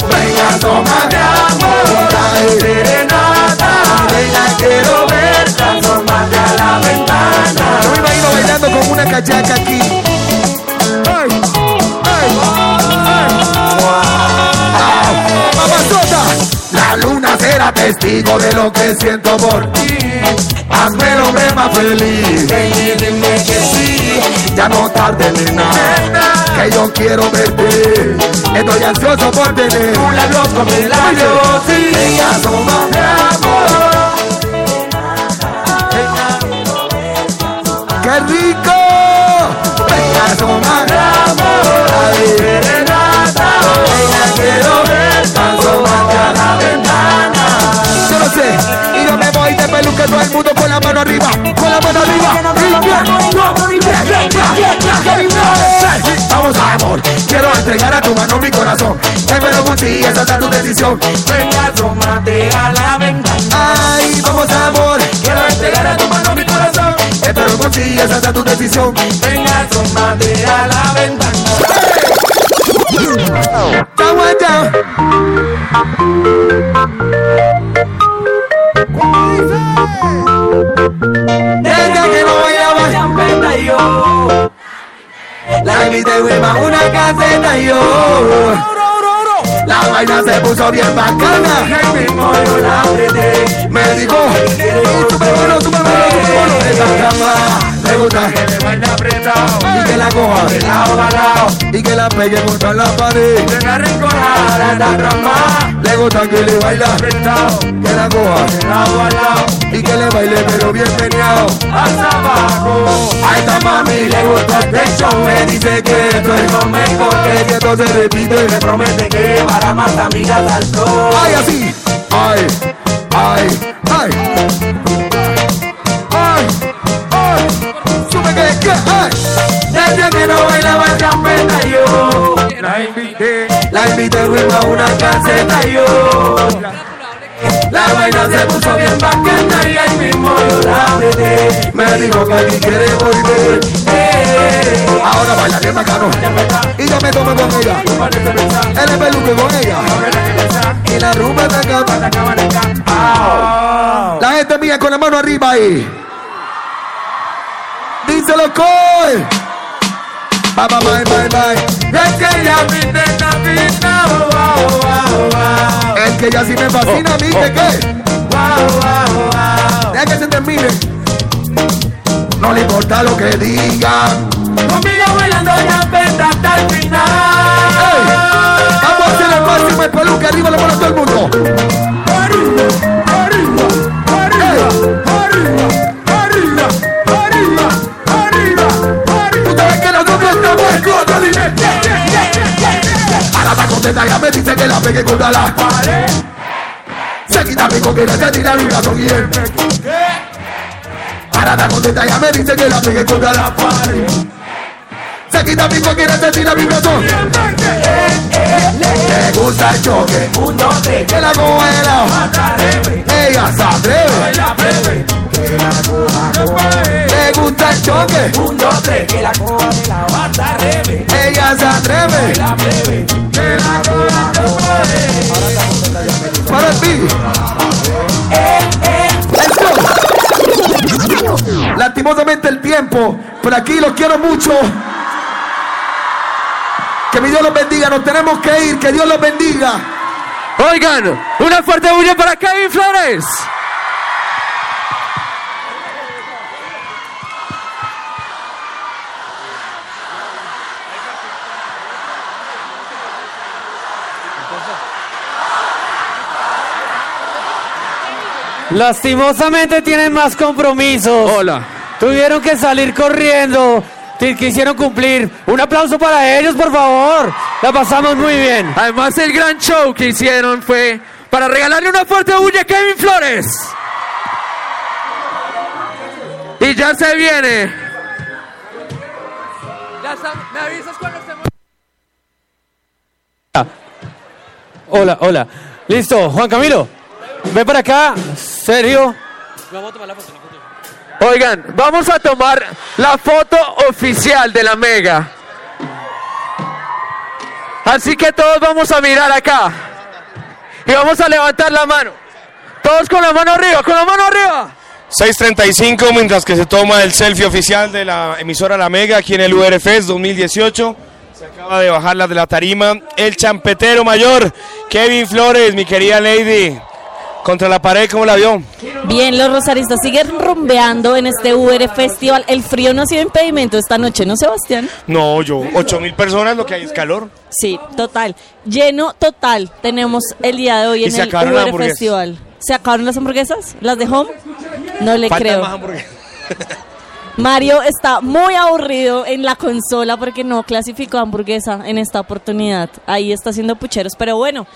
Venga, asómate, amor, cachaca aquí. ¡Ay! ¡Ay! ¡Ay! ¡Mamazota! La luna será testigo de lo que siento por ti. Hazme el hombre más feliz. Ven y dime que sí. Ya no tarde, nena. Que yo quiero verte. Estoy ansioso por tener un labio con mi labio. Sí. Ven, asómate, amor. De peluque todo el mundo con la mano arriba, con la mano arriba. Vamos amor, quiero entregar a tu mano mi corazón. Espero por ti, esa es tu decisión. Venga, asómate a la ventana. Ay, vamos amor, quiero entregar a tu mano mi corazón. Espero por ti, esa es tu decisión. Venga, asómate a la ventana. Chau, chau. Desde que no bailaba champeta yo. La invité una caseta yo. La vaina se puso bien bacana. Y mismo la Me dijo Súper bueno, súper bueno, súper bueno cama que me baile apretado Y que la coja de lado a lado Y que la pegue contra la pared. Que la rinconada esta trama Le gusta que le baile apretado Que la coja de lado a lado Y que le baile pero bien meneado. Hasta abajo A esta mami le gusta este show. Me dice que esto es lo mejor Que esto se repite y me promete que llevará más amigas al show Ay así. Ay, ay Ay, ay Desde que no bailaba champeta yo La invité. La invité a una caseta yo la vaina se puso bien bacana y ahí mismo yo la apreté. Me dijo que aquí quiere volver. Eh. Ahora baila bien bacano. Y yo me tomo con ella. Él es peluque con ella. Y la rumba está acá. La gente mía con la mano arriba ahí Díselo Cole Bye bye bye bye. Bye Es que ya me intenta pintar wow, wow, wow. Es que ya sí me fascina mí ¿de qué? Wow, wow, wow. Deja que se termine. No le importa lo que digan. Conmigo bailando ya penta hasta el final. Ey, Vamos a hacer el máximo el peluque arriba le pone todo el mundo nosotros yeah. Ahora está contenta, ya me dice que la pegue contra la pared. Se quita mi coquera, se tira mi brazo y él Ahora está contenta, ya me dice que la pegue contra la pared. Se quita mi coquera, se tira mi brazo Le gusta el choque, un dote, que la coja de lado Ella se atreve Le gusta el choque? Un, dos, tres, que la coja de la rebe. Ella se atreve. Que la que la coja puede. Para ti. Lastimosamente el tiempo, pero aquí los quiero mucho. Que mi Dios los bendiga, nos tenemos que ir, que Dios los bendiga. Oigan, una fuerte bulla para Kevin Flores. Lastimosamente tienen más compromisos. Hola. Tuvieron que salir corriendo. Te quisieron cumplir. Un aplauso para ellos, por favor. La pasamos muy bien. Además, el gran show que hicieron fue para regalarle una fuerte bulla a Kevin Flores. Y ya se viene. ¿Me avisas cuando estemos? Hola, hola. Listo, Juan Camilo. Ve para acá. Serio. Vamos a tomar la foto. Oigan, vamos a tomar la foto oficial de la Mega. Así que todos vamos a mirar acá. Y vamos a levantar la mano. Todos con la mano arriba, con la mano arriba. 6.35 mientras que se toma el selfie oficial de la emisora La Mega aquí en el URFest 2018. Se acaba de bajar la de la tarima el champetero mayor Kevin Flores, mi querida Lady. Contra la pared, ¿cómo la vio? Bien, los rosaristas siguen rumbeando en este UR Festival. El frío no ha sido impedimento esta noche, ¿no, Sebastián? No, yo, 8 mil personas, lo que hay es calor. Sí, total. Lleno total tenemos el día de hoy en el hamburguesas. Festival. ¿Se acabaron las hamburguesas? ¿Las de Home? No le Faltan creo. más hamburguesas. Mario está muy aburrido en la consola porque no clasificó hamburguesa en esta oportunidad. Ahí está haciendo pucheros. Pero bueno,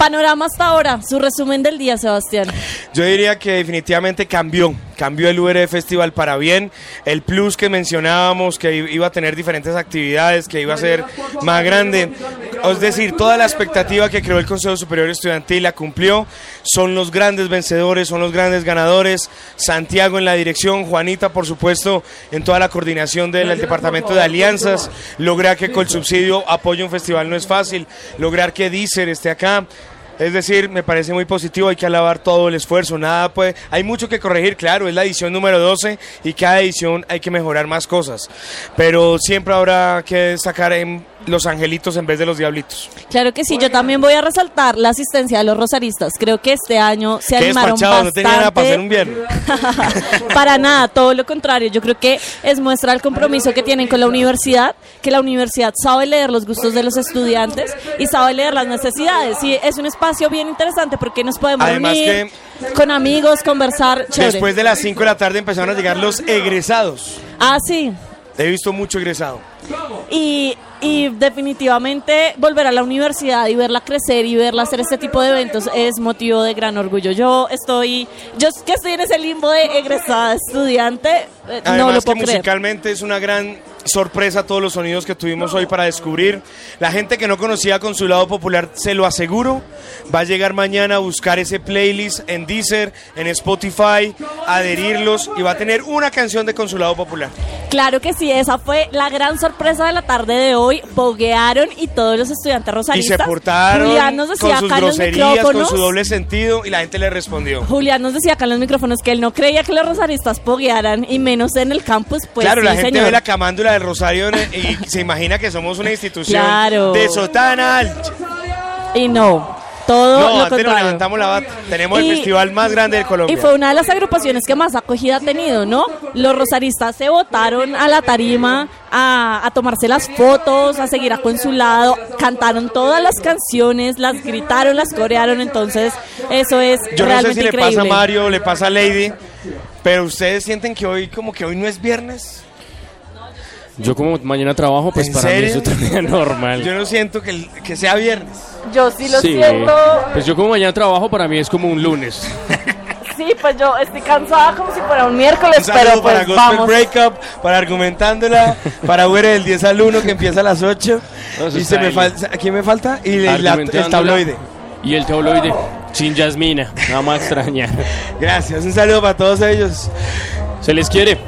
panorama hasta ahora. Su resumen del día, Sebastián. Yo diría que definitivamente cambió, cambió el UR Festival para bien. El plus que mencionábamos, que iba a tener diferentes actividades, que iba a ser más grande. Es decir, toda la expectativa que creó el Consejo Superior Estudiantil la cumplió. Son los grandes vencedores, son los grandes ganadores. Santiago en la dirección, Juanita, por supuesto, en toda la coordinación del Departamento de Alianzas. Lograr que con subsidio apoye un festival no es fácil. Lograr que Deezer esté acá. Es decir, me parece muy positivo, hay que alabar todo el esfuerzo, nada puede, hay mucho que corregir, claro, es la edición número 12 y cada edición hay que mejorar más cosas, pero siempre habrá que sacar en los angelitos en vez de los diablitos. Claro que sí, yo también voy a resaltar la asistencia de los rosaristas. Creo que este año se Qué animaron despachado, no tenía nada para hacer bastante. un viernes. Para nada, todo lo contrario. Yo creo que es muestra el compromiso que tienen con la universidad, que la universidad sabe leer los gustos de los estudiantes y sabe leer las necesidades. Y es un espacio bien interesante porque nos podemos Además con amigos, conversar. Chévere. Después de las 5 de la tarde empezaron a llegar los egresados. Ah, sí. He visto mucho egresado. Y, y definitivamente volver a la universidad y verla crecer y verla hacer este tipo de eventos es motivo de gran orgullo. Yo estoy, yo que estoy en ese limbo de egresada estudiante, eh, no lo que puedo creer. musicalmente es una gran sorpresa todos los sonidos que tuvimos hoy para descubrir. La gente que no conocía Consulado Popular, se lo aseguro, va a llegar mañana a buscar ese playlist en Deezer, en Spotify, adherirlos y va a tener una canción de Consulado Popular. Claro que sí, esa fue la gran sorpresa de la tarde de hoy. Boguearon y todos los estudiantes Y rosaristas. se portaron Julián nos decía con sus acá en los groserías, con su doble sentido y la gente le respondió. Julián nos decía acá en los micrófonos que él no creía que los rosaristas poguearan y menos en el campus. Pues claro, sí, la gente señor. ve la camándula del Rosario y se imagina que somos una institución Claro. de sotana alta. Y no, todo No, lo antes nos levantamos la bata. Tenemos Y- el festival más grande de Colombia. Y fue una de las agrupaciones que más acogida ha tenido, ¿no? Los rosaristas se botaron a la tarima a, a tomarse las fotos, a seguir a consulado, cantaron todas las canciones, las gritaron, las corearon, entonces eso es Yo no sé realmente si le increíble. pasa a Mario, le pasa a Lady, pero ustedes sienten que hoy como que hoy no es viernes. Yo como mañana trabajo, pues ¿En para mí serio? es otro día normal. Yo no siento que, que sea viernes. Yo sí lo Sí, siento. Pues yo como mañana trabajo, para mí es como un lunes. Sí, pues yo estoy cansada como si fuera un miércoles, Un pero pues para Gospel vamos. Breakup, para Argumentándola, para Uber del 10 al 1 que empieza a las 8. No, y se me ahí. falta, ¿a quién me falta? Y el, la- el tabloide. Y el tabloide, sin Yasmina, nada más extraña. Gracias, un saludo para todos ellos. Se les quiere.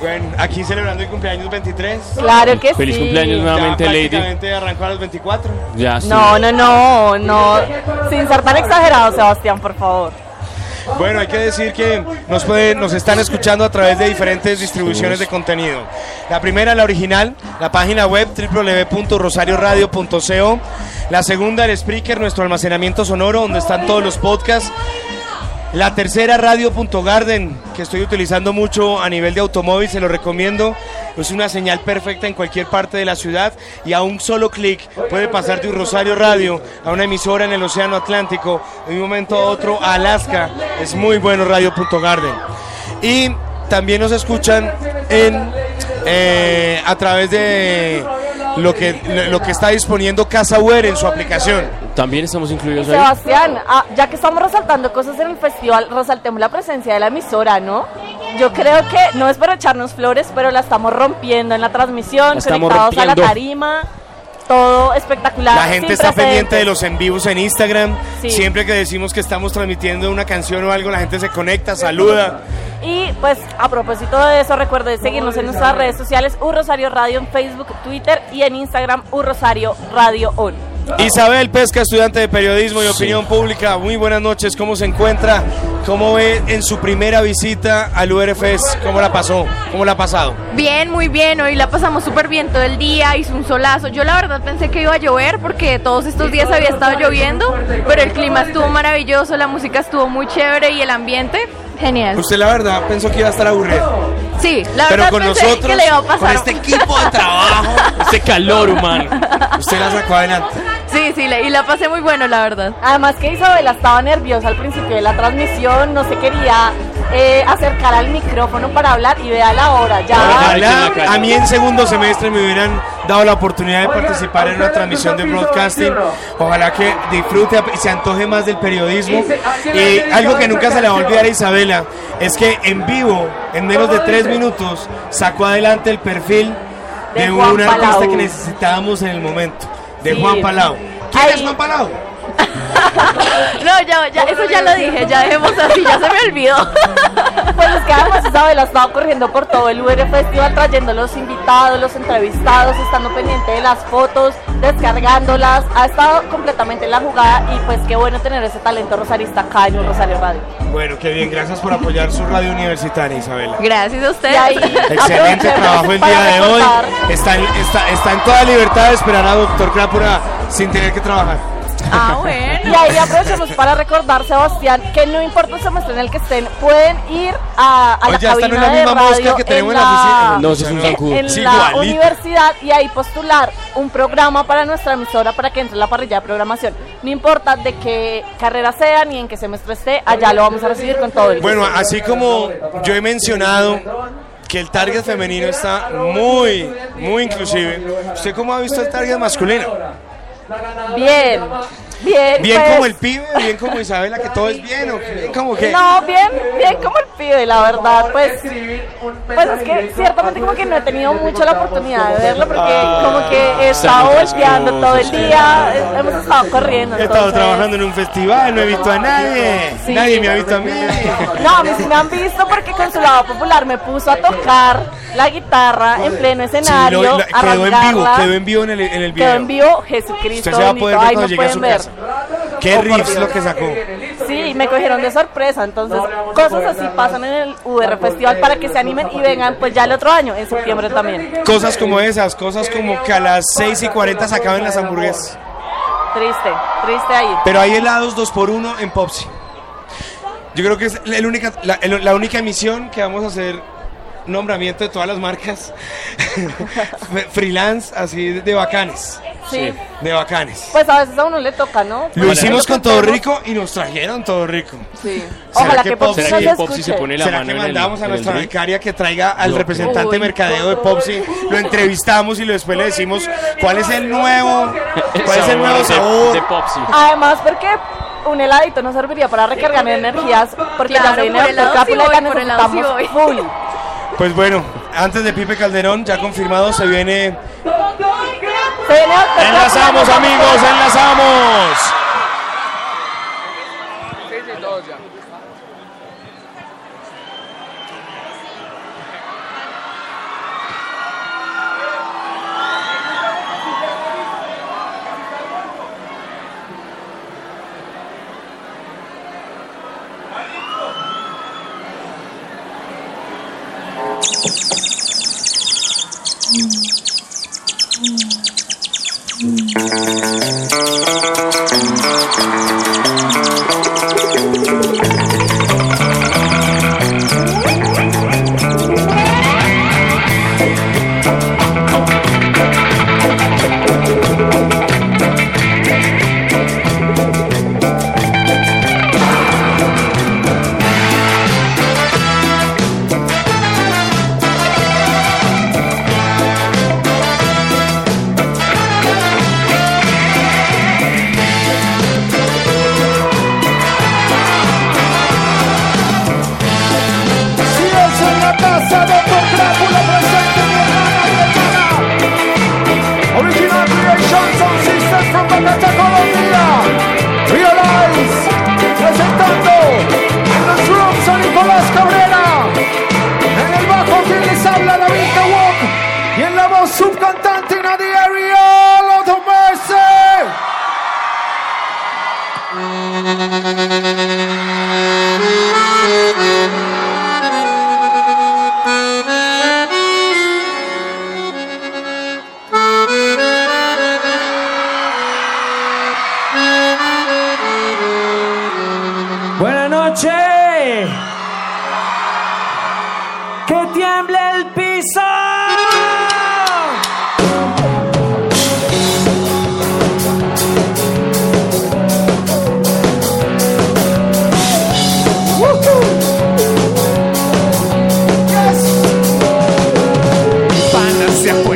Bueno, aquí celebrando el cumpleaños 23. Claro que Feliz sí. cumpleaños nuevamente, ya Lady. arrancó a los 24. Ya, sí. No, no, no, no. Sin ser tan exagerado, Sebastián, por favor. Bueno, hay que decir que nos, pueden, nos están escuchando a través de diferentes distribuciones de contenido. La primera, la original, la página web www.rosarioradio.co. La segunda, el Spreaker, nuestro almacenamiento sonoro, donde están todos los podcasts. La tercera, radio.garden, que estoy utilizando mucho a nivel de automóvil, se lo recomiendo. Es una señal perfecta en cualquier parte de la ciudad y a un solo clic puede pasar de un Rosario Radio a una emisora en el Océano Atlántico, de un momento a otro a Alaska. Es muy bueno radio.garden. Y también nos escuchan eh, a través de lo que, lo que está disponiendo CasaWare en su aplicación. También estamos incluidos ahí. Sebastián, ah, ya que estamos resaltando cosas en el festival, resaltemos la presencia de la emisora, ¿no? Yo creo que no es para echarnos flores, pero la estamos rompiendo en la transmisión, La estamos conectados a la tarima, todo espectacular. La gente está pendiente de los en vivos en Instagram. Sí. Siempre que decimos que estamos transmitiendo una canción o algo, la gente se conecta, saluda. Y pues a propósito de eso, recuerde seguirnos en nuestras redes sociales, U Rosario Radio en Facebook, Twitter y en Instagram, U Rosario Radio On. Isabel Pesca, estudiante de periodismo y opinión pública. Muy buenas noches. ¿Cómo se encuentra? ¿Cómo ve en su primera visita al URFES? ¿Cómo la pasó? ¿Cómo la ha pasado? Bien, muy bien. Hoy la pasamos súper bien todo el día. Hizo un solazo. Yo la verdad pensé que iba a llover porque todos estos días había estado lloviendo, pero el clima estuvo maravilloso, la música estuvo muy chévere y el ambiente genial. Usted la verdad pensó que iba a estar aburrido. Sí, la Pero verdad con pensé nosotros, que le iba a pasar. con este equipo de trabajo, este calor humano. Usted la sacó adelante. Sí, sí, la- y la pasé muy bueno, la verdad. Además que Isabela estaba nerviosa al principio de la transmisión, no se quería eh, acercar al micrófono para hablar y vea la hora. Ya Ojalá a mí en segundo semestre me hubieran dado la oportunidad de participar en una transmisión de broadcasting. Ojalá que disfrute y se antoje más del periodismo. Y algo que nunca se le va a olvidar a Isabela es que en vivo, en menos de tres minutos, sacó adelante el perfil de, De un artista que necesitábamos en el momento, de Sí. Juan Palau. ¿Quién es Juan Palau? No, ya, ya, eso ya lo dije, ya dejemos así, ya se me olvidó. Pues es que además Isabela estaba corriendo por todo el UR Festival trayendo los invitados, los entrevistados, estando pendiente de las fotos, descargándolas, ha estado completamente en la jugada y pues qué bueno tener ese talento rosarista acá en un Rosario Radio. Bueno, qué bien, gracias por apoyar su radio universitaria, Isabela. Gracias a ustedes. Ahí, Excelente trabajo el día de hoy. Está en, está, está en toda libertad de esperar a doctor Crápura sin tener que trabajar. Ah, bueno. Y ahí aprovechamos para recordar, Sebastián, que no importa el semestre en el que estén, pueden ir a, a Oye, la esta no es cabina la de misma radio mosca que tenemos en la oficina. No, eso es un zancudo. en Sí, la igualito. universidad y ahí postular un programa para nuestra emisora para que entre en la parrilla de programación. No importa de qué carrera sea ni en qué semestre esté, allá lo vamos a recibir con todo el Bueno, gusto. así como yo he mencionado que el target femenino está muy, muy inclusive, ¿usted cómo ha visto el target masculino? Bien, bien. Bien pues, como el pibe, bien como Isabela, que todo es bien, o bien como que... No, bien, bien como el pibe, la verdad, pues, pues es que ciertamente como que no he tenido mucho la oportunidad de verlo porque Ah. como que he estado volteando todo el día, eh, hemos estado corriendo. He estado entonces- trabajando en un festival, no he visto a nadie, Sí. nadie me ha visto a mí. No, a mí sí me han visto porque Consulado Popular me puso a tocar la guitarra en pleno Sí, escenario, lo- quedó en vivo, quedó en vivo en el, en el Quedó video. en vivo, Jesucristo Usted se va a poder ver cuando llegue a su ver. casa. ¿Qué riffs lo que sacó? Sí, me cogieron de sorpresa, entonces cosas así pasan en el UR Festival para que se animen y vengan pues ya el otro año, en septiembre también. Cosas como esas, cosas como que a las 6 y 40 se acaban las hamburguesas. Triste, triste ahí. Pero hay helados 2 por 1 en Popsi. Yo creo que es la, única, la única emisión que vamos a hacer nombramiento de todas las marcas freelance así de, bacanes. Sí. De bacanes. Pues a veces a uno le toca, ¿no? Lo hicimos con todo rico y nos trajeron todo rico. Sí. ¿Será Ojalá que Popsi Popsi- nos ¿Será escuche. ¿Será que mandamos a nuestra becaria que traiga al No. representante Uy. mercadeo de Popsi? Lo entrevistamos y después le decimos cuál es el nuevo, cuál es el nuevo sabor. de Popsi. Además, porque un heladito no serviría para recargar energías, porque Claro, ya se viene por el sí voy, por sí necesitamos voy. full. Pues bueno, antes de Pipe Calderón, ya confirmado, se viene. Enlazamos, amigos, enlazamos.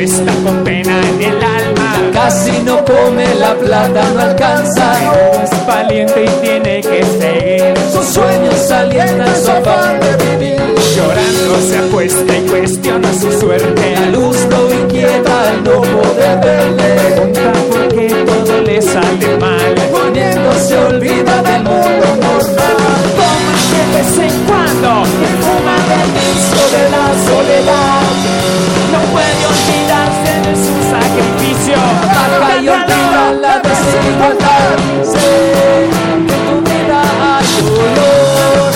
Acuesta con pena en el alma. Casi no come la plata, no alcanza. Pero es valiente y tiene que seguir. Sus sueños saliendo en su afán de vivir. Llorando se acuesta y cuestiona su suerte. La luz lo inquieta al no poder verle. Pregunta por qué todo le sale mal. Poniendo se olvida del mundo normal. Toma de vez en cuando Y fuma del vicio de la soledad. La desigualdad. Sé que tu vida hay dolor.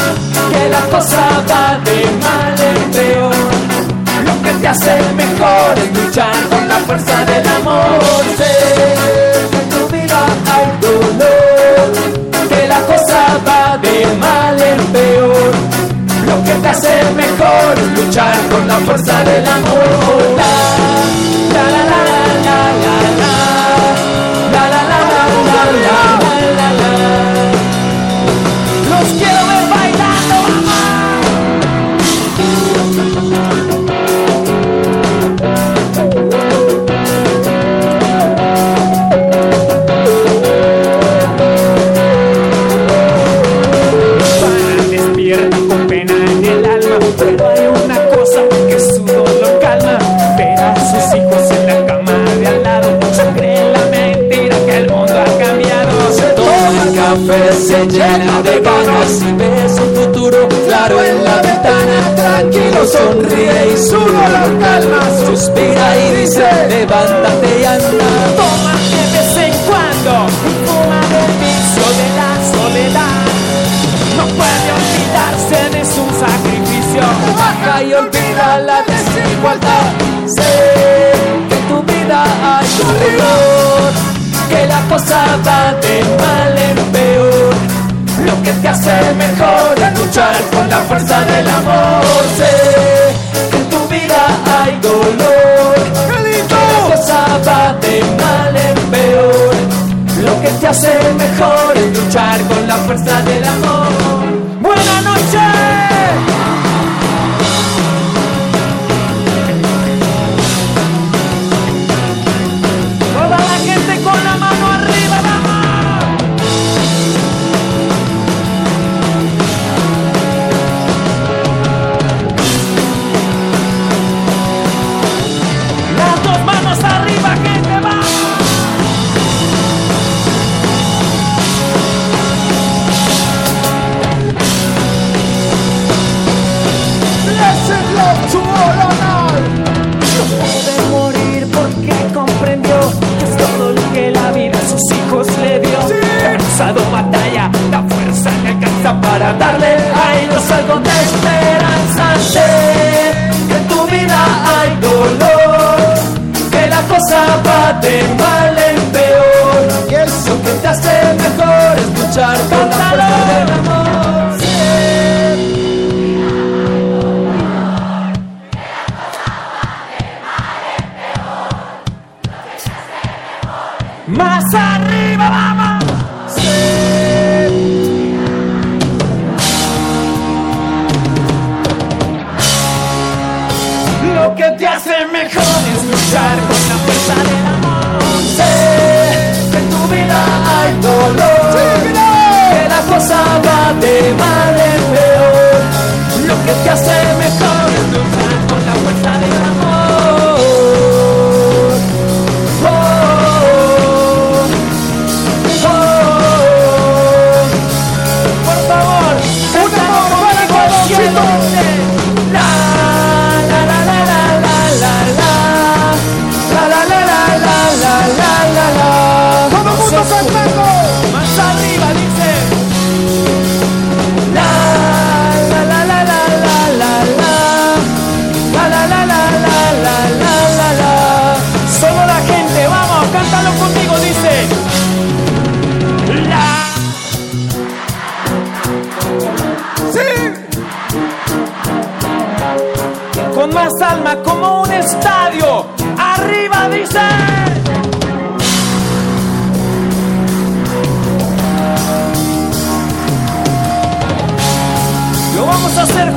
Que la cosa va de mal en peor. Lo que te hace mejor es luchar con la fuerza del amor. Sé que tu vida hay dolor. Que la cosa va de mal en peor. Lo que te hace mejor es luchar con la fuerza del amor. Se llena de ganas y ve su futuro claro en la ventana. Tranquilo sonríe y su dolor calma. Suspira y dice, levántate y anda. Toma de vez en cuando y fuma del vicio de la soledad. No puede olvidarse de su sacrificio. Baja y olvida la desigualdad. Sé que en tu vida hay dolor. Que la cosa va de mal en. Lo que te hace mejor es luchar con la fuerza del amor. Sé que en tu vida hay dolor. Que la cosa va de mal en peor. Lo que te hace mejor es luchar con la fuerza del amor. para darle a ellos algo de esperanza. Sé que en tu vida hay dolor, que la cosa va de mal en peor. Y eso que te hace mejor es luchar con te vale peor lo que te hace mejor.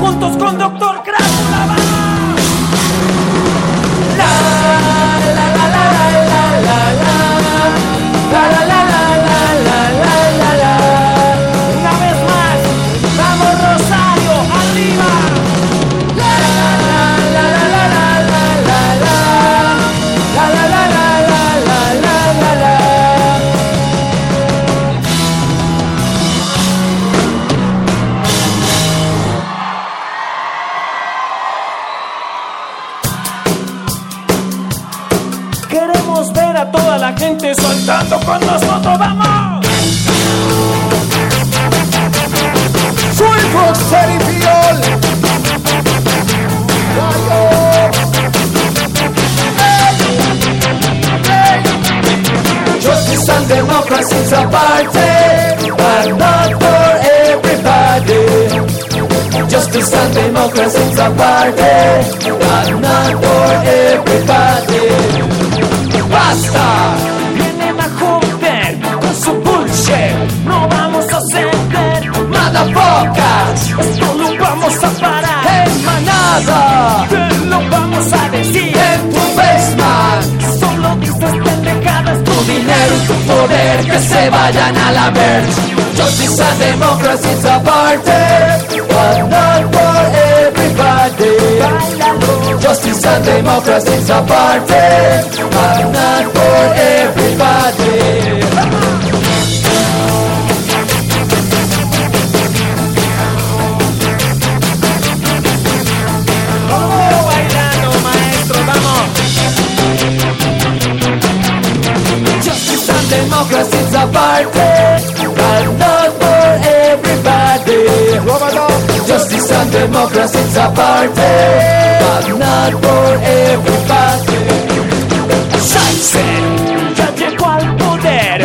juntos, conductor. Party, but not for everybody. ¡Basta! Viene joder con su bullshit. No vamos a ceder, motherfuckers. Esto lo vamos a parar en manada. Te lo vamos a decir en tu basement. Solo dices pendejadas, tu dinero y tu poder que se vayan a la merch. Justice and democracy's a party, but not. Justice and democracy is a party, but not for everybody. democracy's a party democracy's a party, but not for everybody. Ya llegó al poder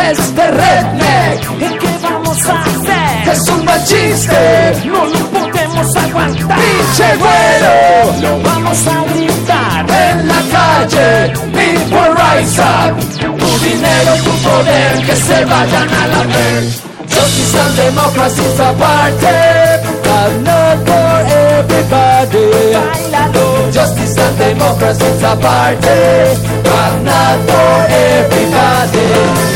redneck. ¿Y qué vamos a hacer? Es un no lo podemos aguantar. ¡Pinche güero! Lo vamos a gritar en la calle. People rise up. Tu dinero, tu poder, que se vayan a la merch. Justice and a party, but not everybody. Justice and democracy's a party, but not for everybody.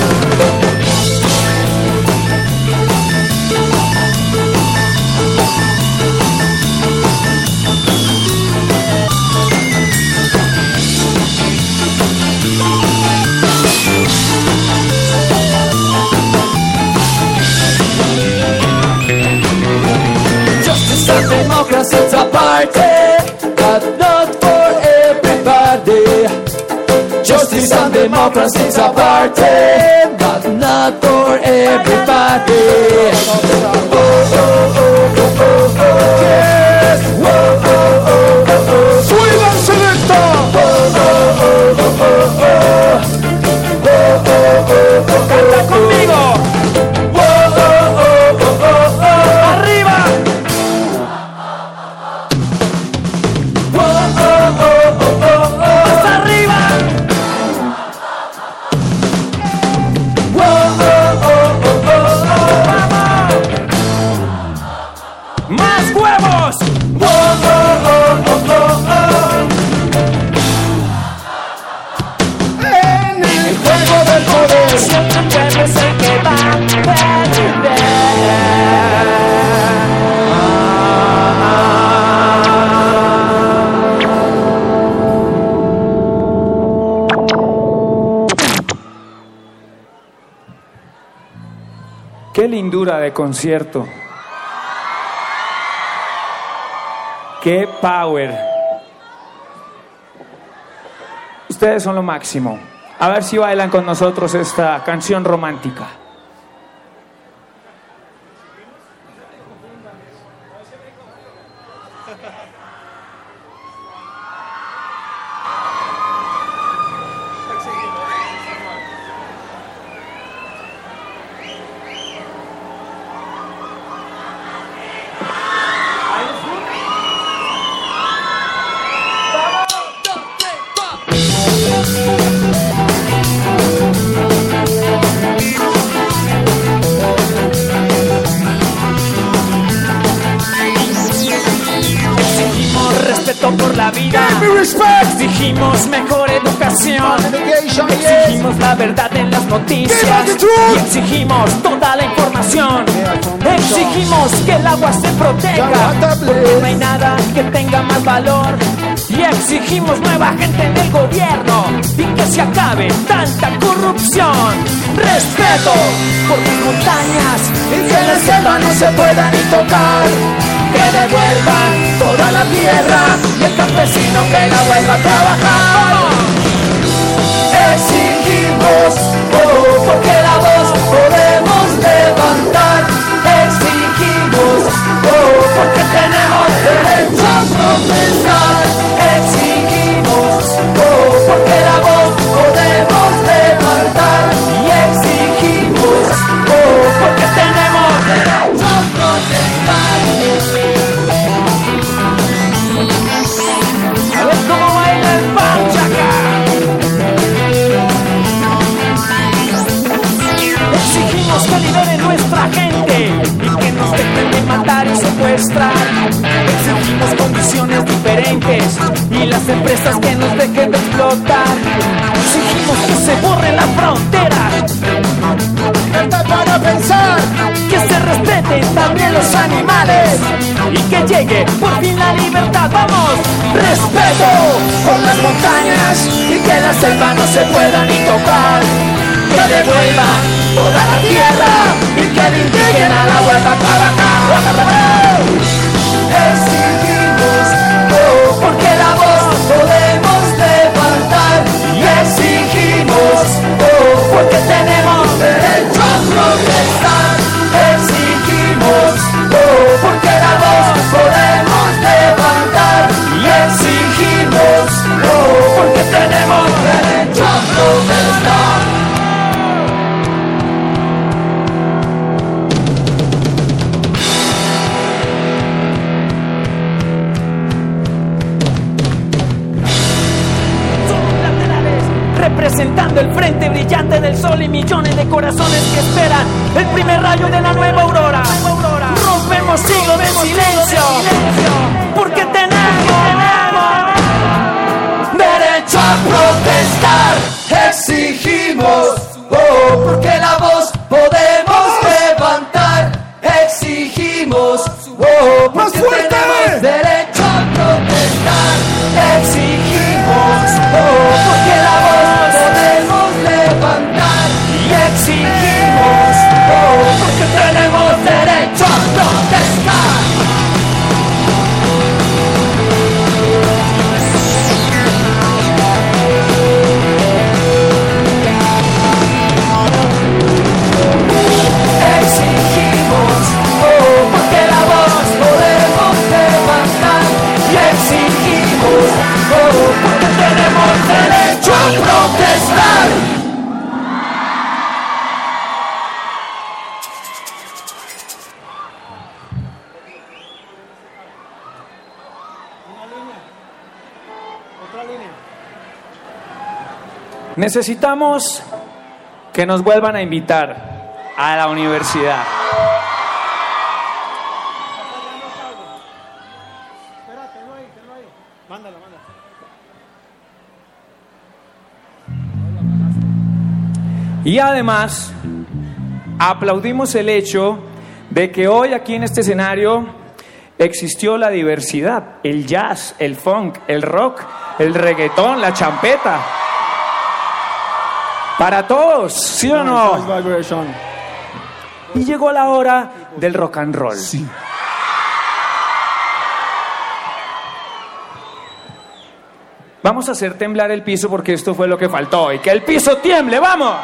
Justice and democracy's a party, but not for everybody. Oh, oh, oh, oh, oh, oh, yes. Oh, oh, oh, oh, oh. ¡Súbanse de esto! Oh, oh, oh, oh, oh, oh. Oh, oh, oh, oh, concierto. Qué power. Ustedes son lo máximo. A ver si bailan con nosotros esta canción romántica. Gobierno. Y que se acabe tanta corrupción. Respeto por las montañas. Y que la selva no se pueda ni tocar que devuelvan toda la tierra y el campesino que la vuelva a trabajar. Exigimos, oh, porque la y las empresas que nos dejen de explotar. Exigimos que se borren las fronteras. para pensar que se respeten también los animales y que llegue por fin la libertad. Vamos, respeto por las montañas y que la selva no se pueda ni tocar. Que devuelvan toda la tierra y que el indígena la vuelva a trabajar. Tenemos derecho a protestar. Exigimos, oh, porque la voz podemos levantar y exigimos, oh, porque tenemos derecho a protestar. representando el frente del sol y millones de corazones que esperan el primer rayo de la nueva aurora. Rompemos siglos de silencio, Necesitamos que nos vuelvan a invitar a la universidad. Y además, aplaudimos el hecho de que hoy aquí en este escenario existió la diversidad, el jazz, el funk, el rock, el reggaetón, la champeta. Para todos, ¿sí o no? y llegó la hora del rock and roll. Vamos a hacer temblar el piso porque esto fue lo que faltó. Y que el piso tiemble, vamos.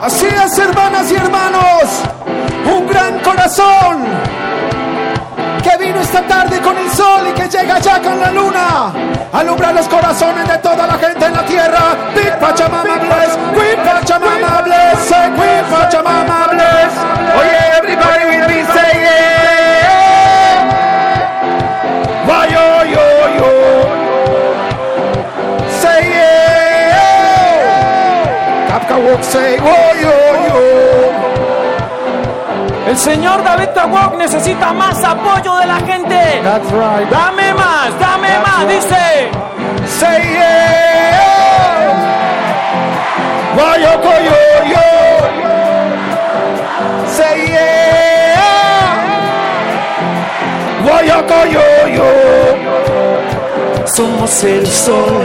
Así es, hermanas y hermanos, un gran corazón que vino esta tarde con el sol y que llega ya con la luna. Alumbra los corazones de toda la gente en la tierra. Big Pachamama bless, Queen Pachamama bless, say Queen Pachamama bless. Oye, everybody with me say yeah. Why yo yo yo. Say yeah. Kapka walk say oh yo yo. El señor David Tawok necesita más apoyo de la gente. That's right. Dame más, dame Dice. Say yeah. Why yo go yo yo. Say yeah. Why yo. Somos el sol,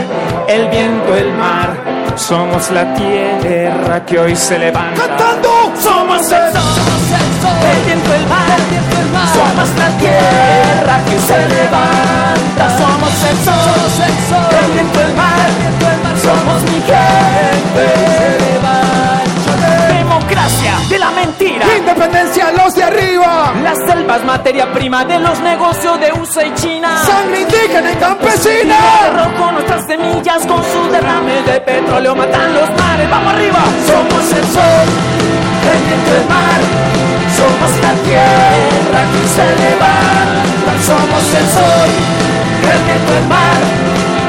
el viento, el mar. Somos la tierra que hoy se levanta. Cantando. Somos el sol, el viento, el mar. Somos la tierra que se levanta. Somos el sol, el viento, el mar. Somos mi gente. Democracia de la mentira. Independencia los de arriba. Las selvas, materia prima de los negocios de USA y China. Sangre indígena y campesina. Rojo nuestras semillas con su derrame de petróleo matan los mares. Vamos arriba. Somos el sol, el viento, el mar. Somos la tierra que se levanta. Somos el sol, el viento, el mar.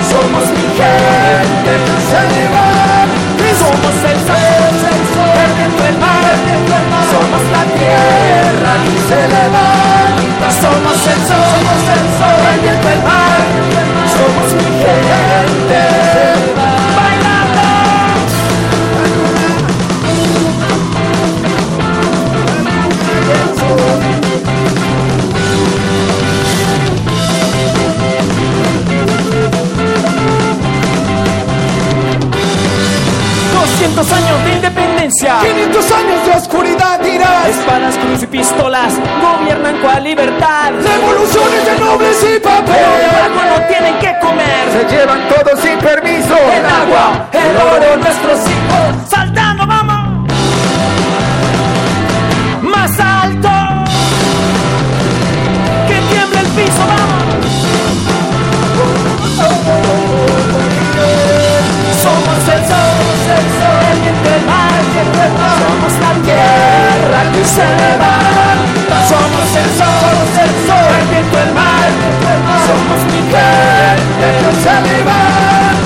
Somos mi gente se. Somos el sol, el viento, el mar. Somos la tierra que se levanta. Somos el sol, el viento, el mar. Somos mi gente. 200 años de independencia. 500 años de oscuridad dirás. Espadas, cruz y pistolas gobiernan cual libertad. Revoluciones de nobles y papel. Pero debajo no tienen que comer. Se llevan todo sin permiso. El agua, el oro, nuestros hijos. Saltando, vamos. Más alto. Que tiemble el piso, vamos. Somos el sol, el sol, Somos la tierra que se levanta. Somos el sol, el sol, el el mar. Somos mi gente que se.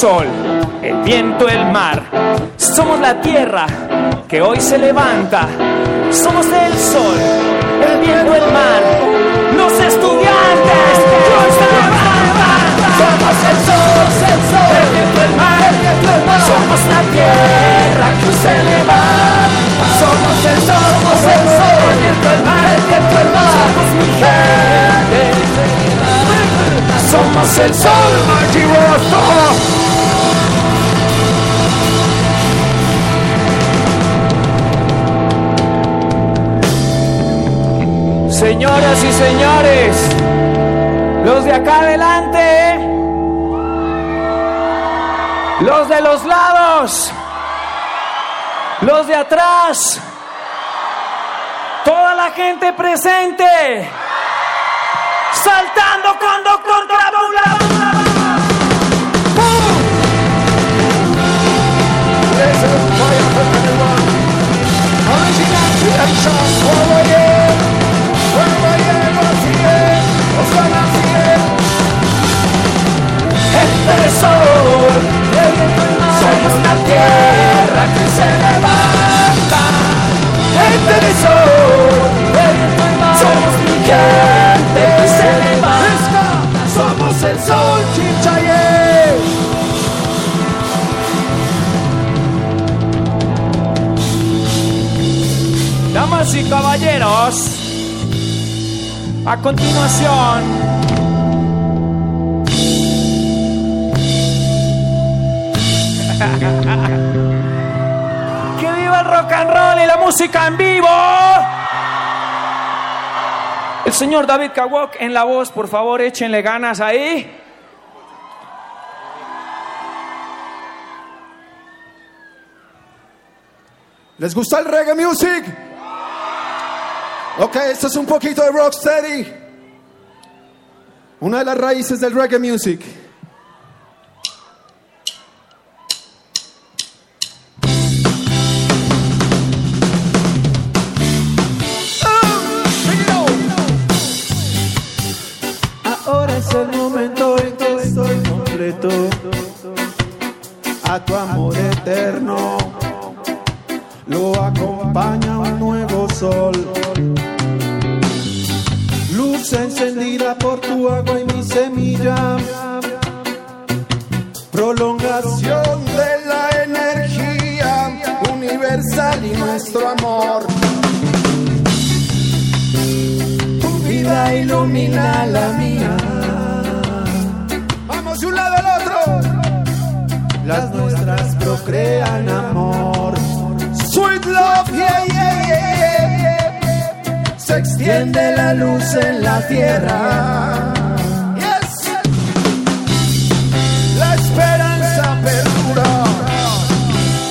Sol, el viento, el mar. Somos la tierra que hoy se levanta. Somos el sol, el viento, el mar. Los estudiantes que hoy se levantan. Somos el sol, el sol, el viento, el mar. Somos la tierra que hoy se levanta. Somos el sol, el sol, el viento, el mar, el viento, el mar. Somos gente. Somos el sol, Mighty Rasta. Señoras y señores, los de acá adelante, los de los lados, los de atrás, toda la gente presente, saltando con Doctor Yeah! Y caballeros, a continuación, ¡Que viva el rock and roll y la música en vivo! El señor David Kawok en la voz, por favor, échenle ganas ahí. ¿Les gusta el reggae music? Ok, esto es un poquito de rocksteady. Una de las raíces del reggae music. Ahora es el momento en que estoy completo a tu amor eterno. Lo acompaña un nuevo sol. Encendida por tu agua y mi semilla. Prolongación de la energía universal y nuestro amor. Tu vida ilumina la mía. Vamos de un lado al otro. Las nuestras procrean amor. Sweet love, yeah, yeah, yeah, yeah. Se extiende la luz en la tierra. La esperanza perdura.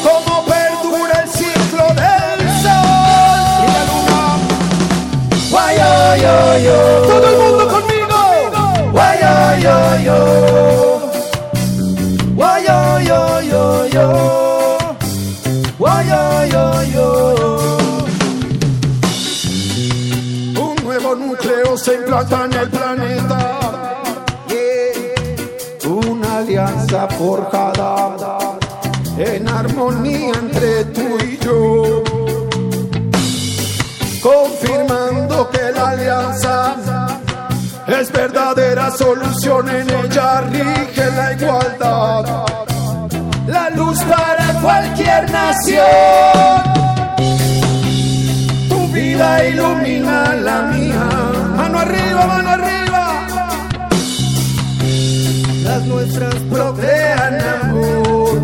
Como perdura el ciclo del sol. Y la luna. Guay, yo, yo. Todo el mundo conmigo. Guay, yo, yo. En el planeta. Una alianza forjada en armonía entre tú y yo. Confirmando que la alianza es verdadera solución, en ella rige la igualdad. La luz para cualquier nación. Ilumina la mía. Mano arriba, mano arriba. Las nuestras procrean amor.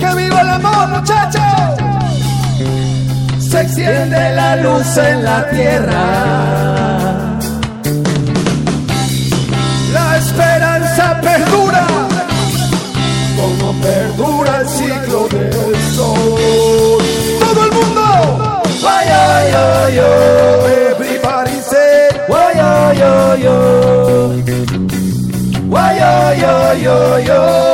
¡Que viva el amor, muchachos! Se extiende la luz en la tierra. Yo, yo. Everybody say, why, yo, yo, yo. Why, yo, yo, yo, yo.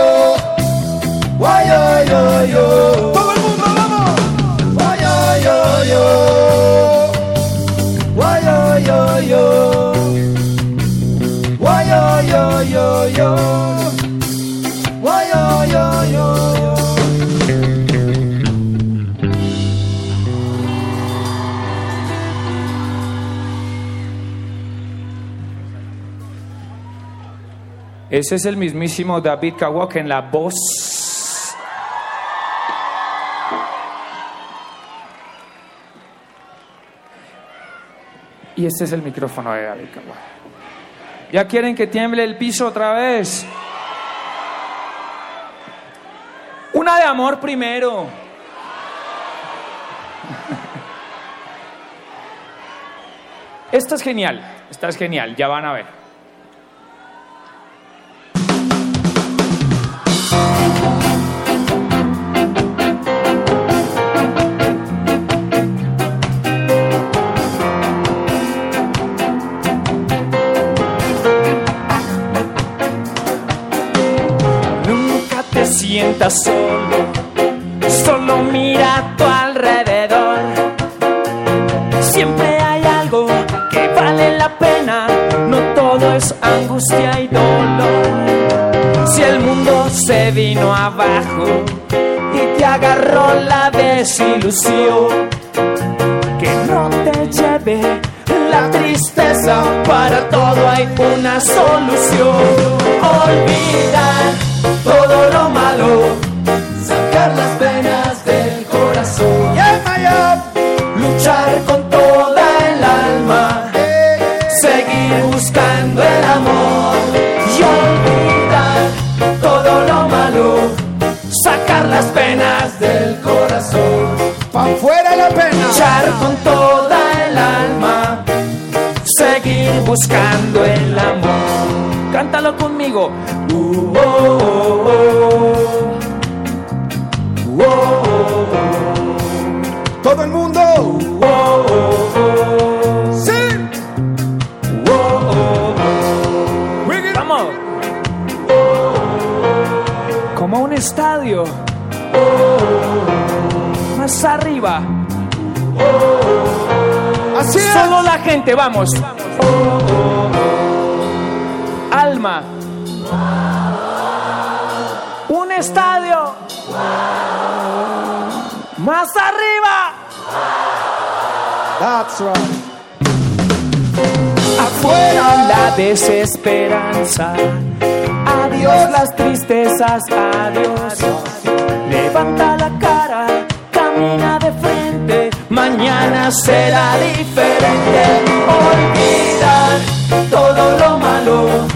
Ese es el mismísimo David Kawok en la voz. Y este es el micrófono de David Kawok. ¿Ya quieren que tiemble el piso otra vez? Una de amor primero. Esta es genial, esta es genial, ya van a ver. Sientas solo, solo mira a tu alrededor. Siempre hay algo que vale la pena, no todo es angustia y dolor. Si el mundo se vino abajo y te agarró la desilusión, que no te lleve la tristeza, para todo hay una solución. Olvidar todo lo malo, sacar las penas del corazón, luchar con toda el alma, seguir buscando el amor y olvidar todo lo malo, sacar las penas del corazón, pa fuera la pena, luchar con toda el alma, seguir buscando el amor. Cántalo conmigo. Uh, oh. Todo el mundo. Sí. Vamos. Como un estadio. Más arriba. Así es. Solo la gente, vamos. Alma. Un estadio. Más arriba. That's right. Afuera la desesperanza. Adiós las tristezas, adiós. Levanta la cara, camina de frente. Mañana será diferente. Olvidar todo lo malo.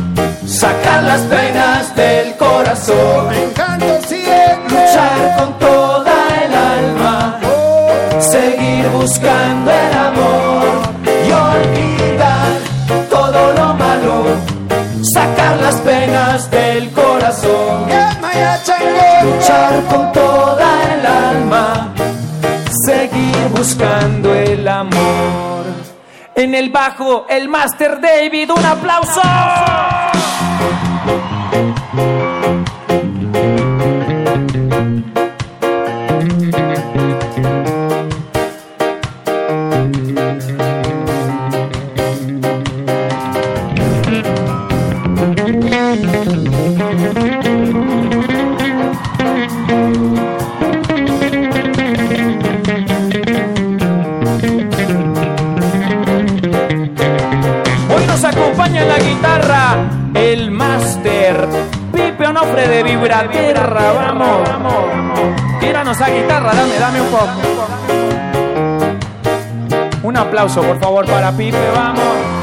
Sacar las penas del corazón. Me encanta siempre. Luchar con toda el alma. Seguir buscando el amor. Y olvidar todo lo malo. Sacar las penas del corazón. Luchar con toda el alma. Seguir buscando el amor. En el bajo, el Master David, un aplauso. Onofre de Vibraterra. Vamos, tíranos a guitarra, dame, dame un poco. Un aplauso, por favor, para Pipe, vamos.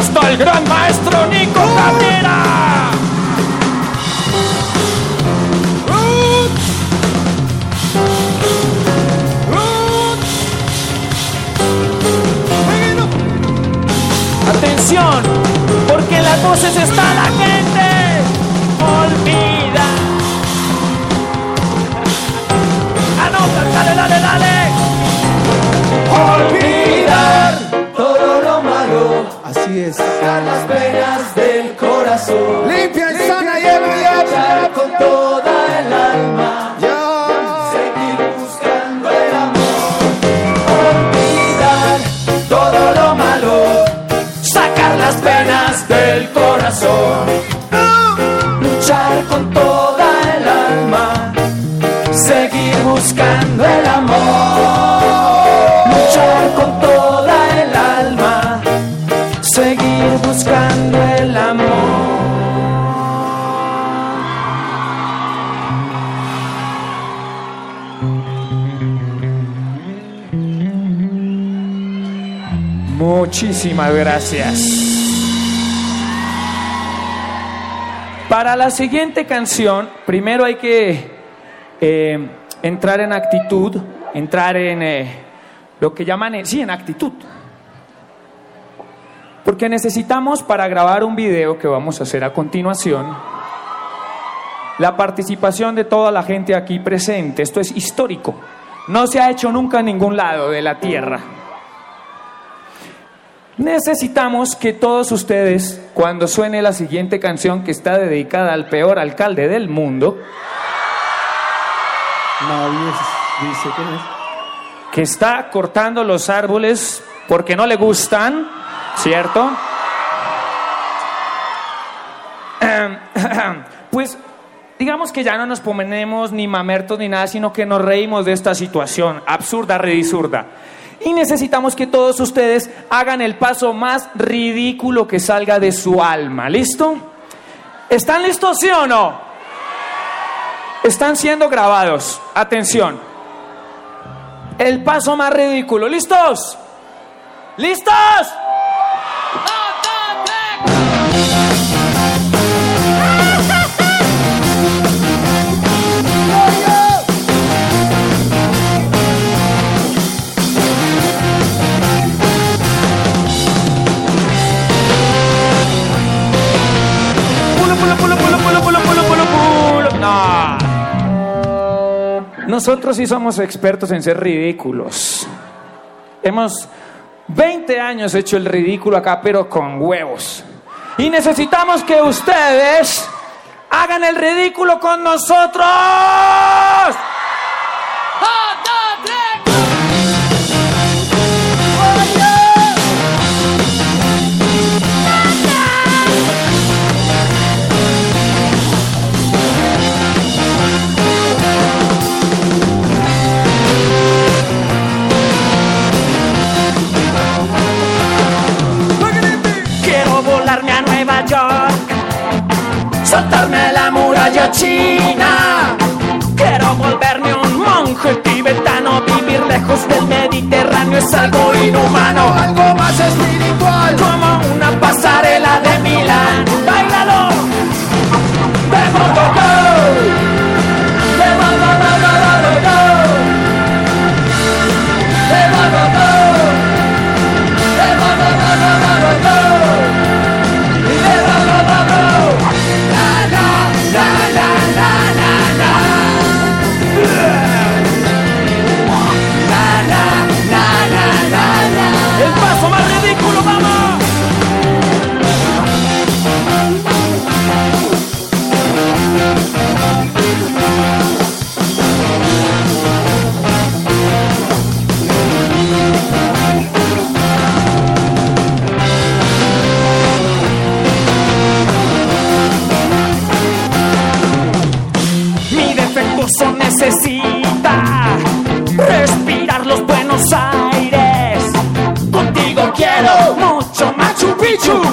Está el gran maestro Nico Cabrera. Atención, porque en las voces está la gente. Olvida. Anota, dale, dale, dale. Olvidar es. Sacar las penas del corazón. Limpia y sana, lleva, lleva. Luchar con toda el alma. Ya. Seguir buscando el amor. Olvidar todo lo malo. Sacar las penas del corazón. Luchar con toda el alma. Seguir buscando el amor. Buscando el amor. Muchísimas gracias. Para la siguiente canción, primero hay que eh, entrar en actitud, entrar en eh, lo que llaman, eh, sí, en actitud. Porque necesitamos para grabar un video que vamos a hacer a continuación, la participación de toda la gente aquí presente. Esto es histórico. No se ha hecho nunca en ningún lado de la tierra. Necesitamos que todos ustedes, cuando suene la siguiente canción que está dedicada al peor alcalde del mundo, Nadie dice quién es. que está cortando los árboles porque no le gustan, ¿cierto? Pues digamos que ya no nos ponemos ni mamertos ni nada, sino que nos reímos de esta situación absurda, redizurda. Y necesitamos que todos ustedes hagan el paso más ridículo que salga de su alma. ¿Listo? ¿Están listos, sí o no? Están siendo grabados. Atención. El paso más ridículo. ¿Listos? ¿Listos? Nosotros sí somos expertos en ser ridículos. Hemos 20 años hecho el ridículo acá, pero con huevos. Y necesitamos que ustedes hagan el ridículo con nosotros. Saltarme la muralla china. Quiero volverme un monje tibetano, vivir lejos del Mediterráneo es algo inhumano, algo más espiritual, como una pasarela de Milán.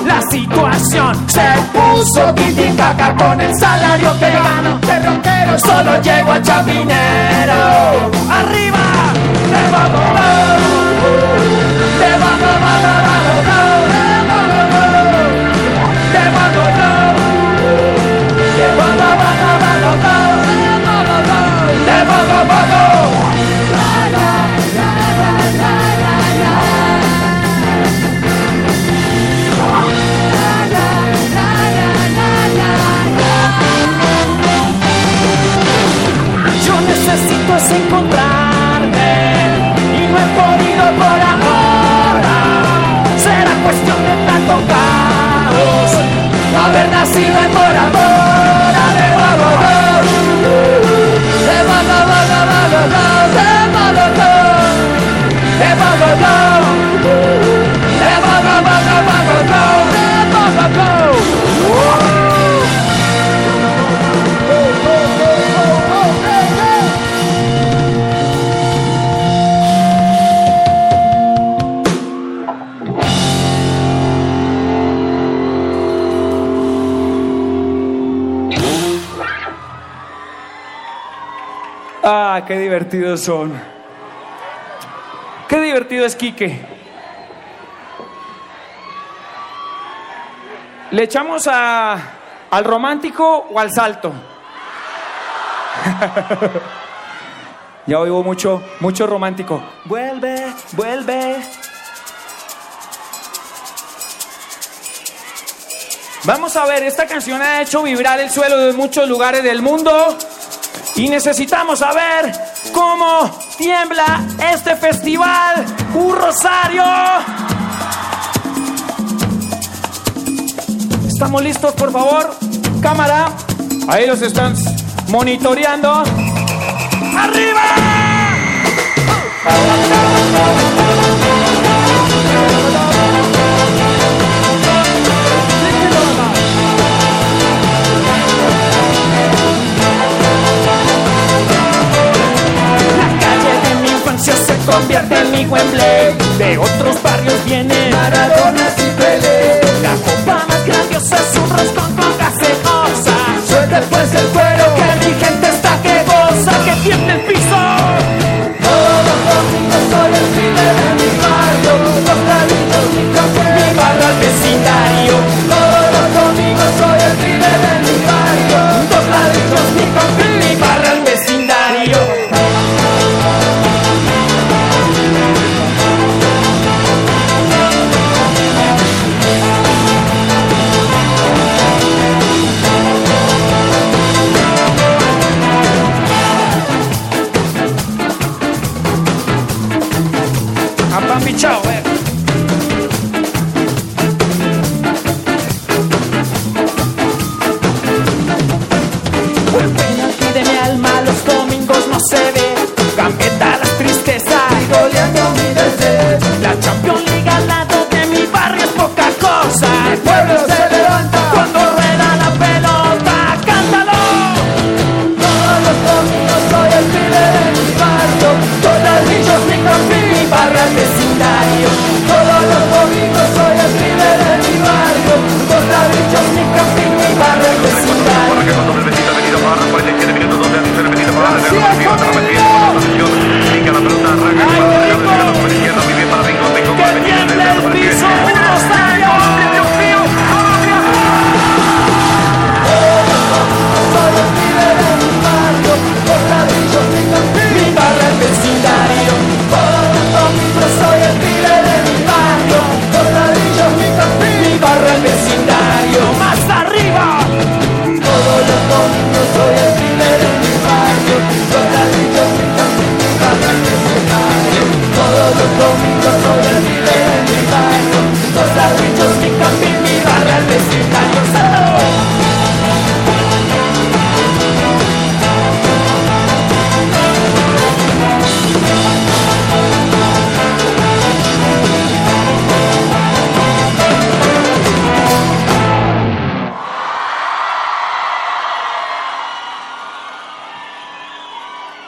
La situación se puso titicaca con el salario que gano de rockero. Solo llego a Chapinero. ¡Arriba! ¡De Bogotá! ¡De Bogotá! Encontrarme y no he podido por ahora. Será cuestión de tanto caos, haber nacido en Bora de Bogotá. De de de Qué divertidos son. Qué divertido es Quique. ¿Le echamos a, al romántico o al salto? ya oigo mucho, mucho romántico. Vuelve, vuelve. Vamos a ver, esta canción ha hecho vibrar el suelo de muchos lugares del mundo y necesitamos saber cómo tiembla este festival. ¡Un Rosario! ¿Estamos listos, por favor? Cámara. Ahí los están monitoreando. ¡Arriba! convierte en mi Wembley. De otros barrios vienen Maradonas y Pelé. La copa más grandiosa es un roscón con gaseosa. Suerte pues el juego.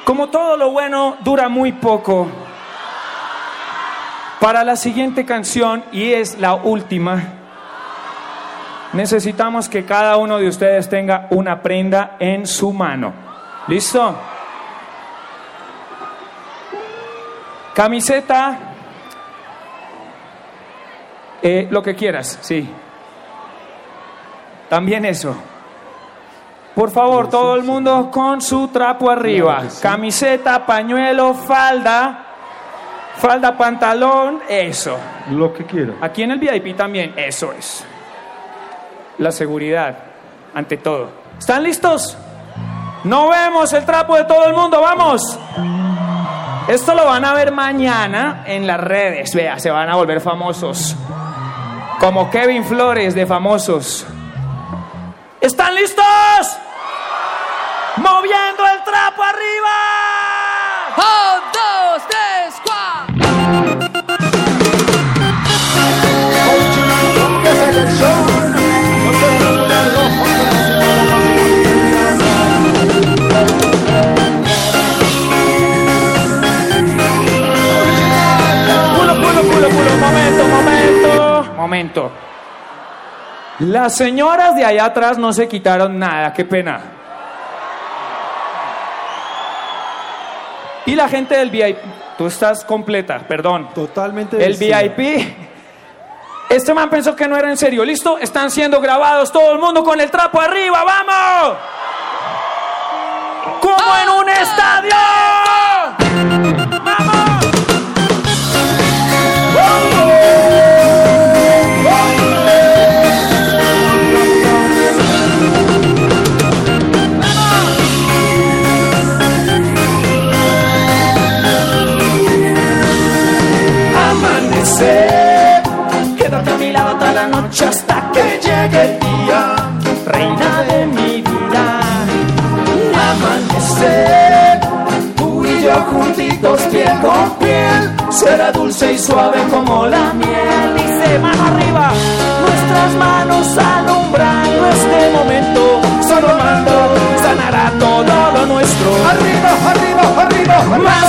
Como todo lo bueno dura muy poco. Para la siguiente canción, y es la última, necesitamos que cada uno de ustedes tenga una prenda en su mano. ¿Listo? Camiseta, eh, lo que quieras, sí. También eso. Por favor, todo el mundo con su trapo arriba. Camiseta, pañuelo, falda, falda, pantalón, eso. Lo que quiera. Aquí en el VIP también, eso es. La seguridad, ante todo. ¿Están listos? No vemos el trapo de todo el mundo, vamos. Esto lo van a ver mañana en las redes, vea, se van a volver famosos. Como Kevin Flores de famosos. ¿Están listos? Moviendo el trapo arriba. Un, dos, tres, cuatro. Pulo, pulo, pulo, pulo. Momento, momento. Momento. Las señoras de allá atrás no se quitaron nada, qué pena. Y la gente del VIP, tú estás completa, perdón. Totalmente El. VIP. Este man pensó que no era en serio. ¿Listo? Están siendo grabados todo el mundo con el trapo arriba. ¡Vamos! ¡Como en un estadio! Amanecer, que llegue el día, reina de mi vida. Amanecer, tú y yo juntitos piel con piel, será dulce y suave como la miel. Dice mano arriba, nuestras manos alumbrando este momento, solo mando sanará todo lo nuestro. Arriba, arriba, arriba, más,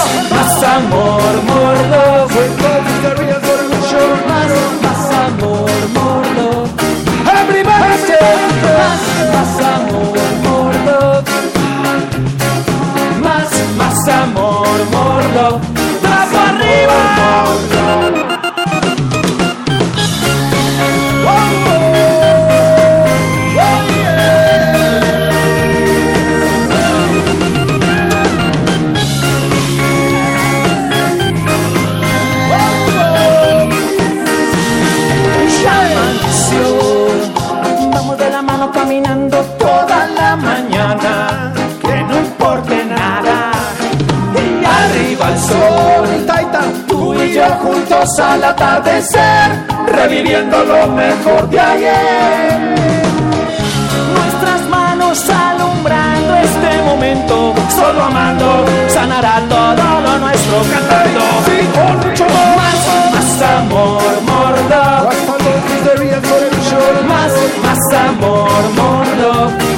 juntos al atardecer, reviviendo lo mejor de ayer. Nuestras manos alumbrando este momento, solo amando, sanará todo lo nuestro cantando. con mucho más, más amor, more love. Más, más amor, more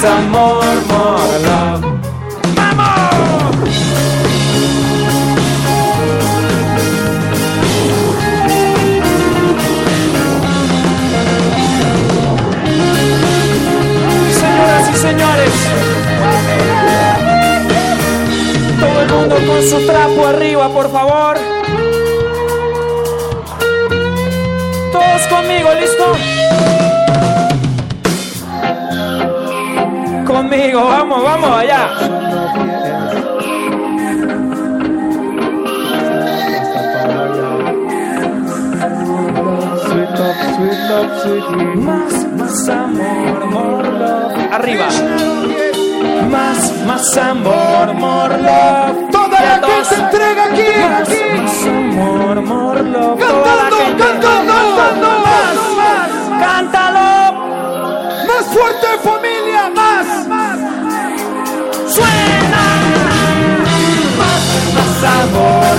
Más amor, more love. ¡Vamos! Señoras y señores, todo el mundo con su trapo arriba, por favor. Conmigo, vamos, vamos, allá. Más, más amor, more love. Arriba. Más, más amor, more love. Toda la todos. gente entrega aquí, Más, aquí. más amor, more love. Cantando, cantando, Cantando, más, más. Cántalo. Fuerte familia, más. Suena. Más, más amor,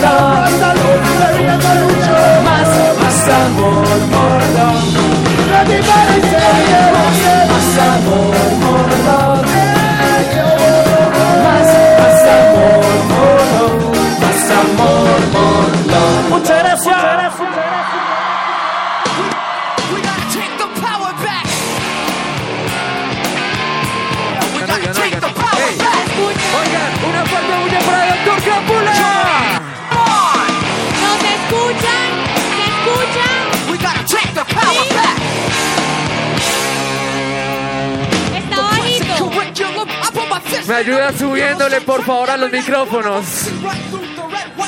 love. Más, más amor, love. Más, más amor, more Me ayuda subiéndole por favor a los micrófonos.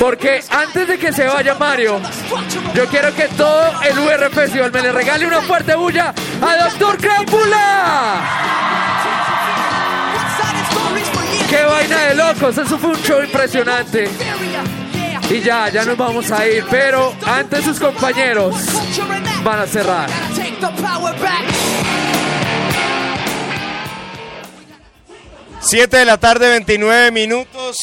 Porque antes de que se vaya Mario, yo quiero que todo el UR Festival me le regale una fuerte bulla a Doctor Crápula. ¡Qué vaina de locos! Eso fue un show impresionante. Y ya, ya nos vamos a ir, pero antes sus compañeros van a cerrar. 7 de la tarde, 29 minutos.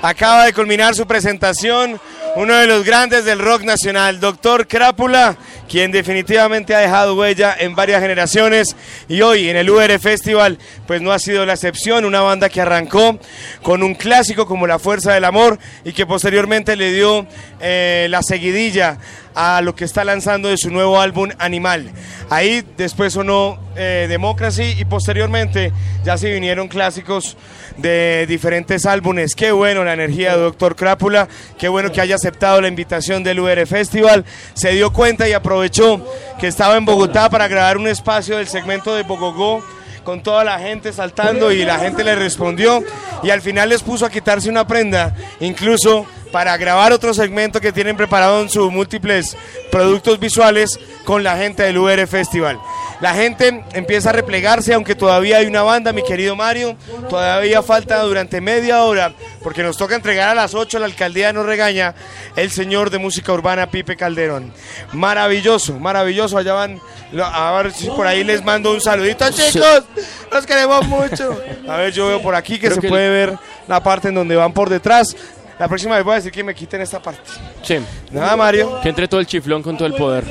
Acaba de culminar su presentación uno de los grandes del rock nacional, Doctor Crápula, quien definitivamente ha dejado huella en varias generaciones y hoy en el UR Festival pues no ha sido la excepción, una banda que arrancó con un clásico como La Fuerza del Amor y que posteriormente le dio eh, la seguidilla a lo que está lanzando de su nuevo álbum Animal. Ahí después sonó eh, Democracy y posteriormente ya se vinieron clásicos de diferentes álbumes. Qué bueno la energía de Doctor Crápula, qué bueno que haya aceptado la invitación del UR Festival, se dio cuenta y aprovechó que estaba en Bogotá para grabar un espacio del segmento de Bogogó con toda la gente saltando y la gente le respondió y al final les puso a quitarse una prenda, incluso para grabar otro segmento que tienen preparado en sus múltiples productos visuales con la gente del UR Festival. La gente empieza a replegarse, aunque todavía hay una banda, mi querido Mario, todavía falta durante media hora, porque nos toca entregar a las 8, la alcaldía nos regaña, el señor de música urbana Pipe Calderón. Maravilloso, maravilloso, allá van, a ver si por ahí les mando un saludito, chicos, los queremos mucho. A ver, yo veo por aquí que Creo se que- puede ver la parte en donde van por detrás. La próxima vez voy a decir que me quiten esta parte. Sí. Nada, Mario. Que entre todo el chiflón con todo el poder.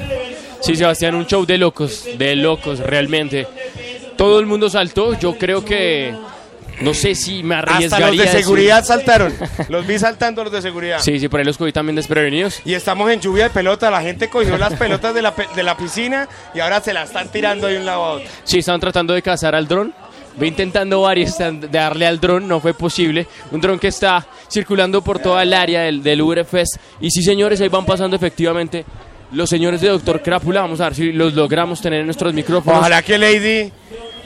Sí, Sebastián, un show de locos, de locos, realmente. Todo el mundo saltó. Yo creo que. No sé si me arriesgaría. Hasta los de decir- seguridad saltaron. Los vi saltando los de seguridad. Sí, sí, por ahí los cogí también desprevenidos. Y estamos en lluvia de pelota. La gente cogió las pelotas de la, de la piscina y ahora se las están tirando de un lado a otro. Sí, estaban tratando de cazar al dron. Ve intentando varios de darle al dron, no fue posible. Un dron que está circulando por toda el área del, del UR Fest. Y sí, señores, ahí van pasando efectivamente los señores de Doctor Crápula. Vamos a ver si los logramos tener en nuestros micrófonos. Ojalá que Lady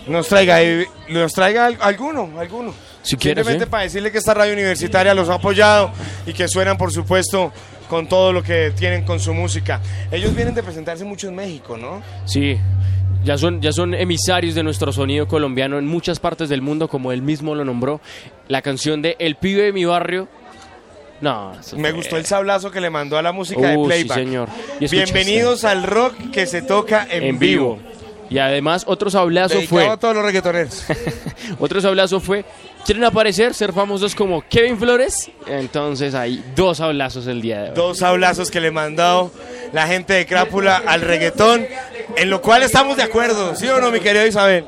nos traiga, eh, nos traiga al- alguno, alguno. Si quieres, Simplemente ¿eh? para decirle que esta radio universitaria los ha apoyado y que suenan, por supuesto, con todo lo que tienen con su música. Ellos vienen de presentarse mucho en México, ¿no? Sí, ya son, ya son emisarios de nuestro sonido colombiano en muchas partes del mundo, como él mismo lo nombró. La canción de El pibe de mi barrio. No, Me fue- gustó el sablazo que le mandó a la música de Uh, sí, playback. señor. Bienvenidos al rock que se toca en, en vivo. Y además, otro sablazo Dedicado fue. a todos los reggaetoneros. Otro sablazo fue. ¿Quieren aparecer, ser famosos como Kevin Flores? Entonces hay dos sablazos el día de hoy. Dos sablazos que le mandó la gente de Crápula al reggaetón, en lo cual estamos de acuerdo, ¿sí o no, mi querido Isabel?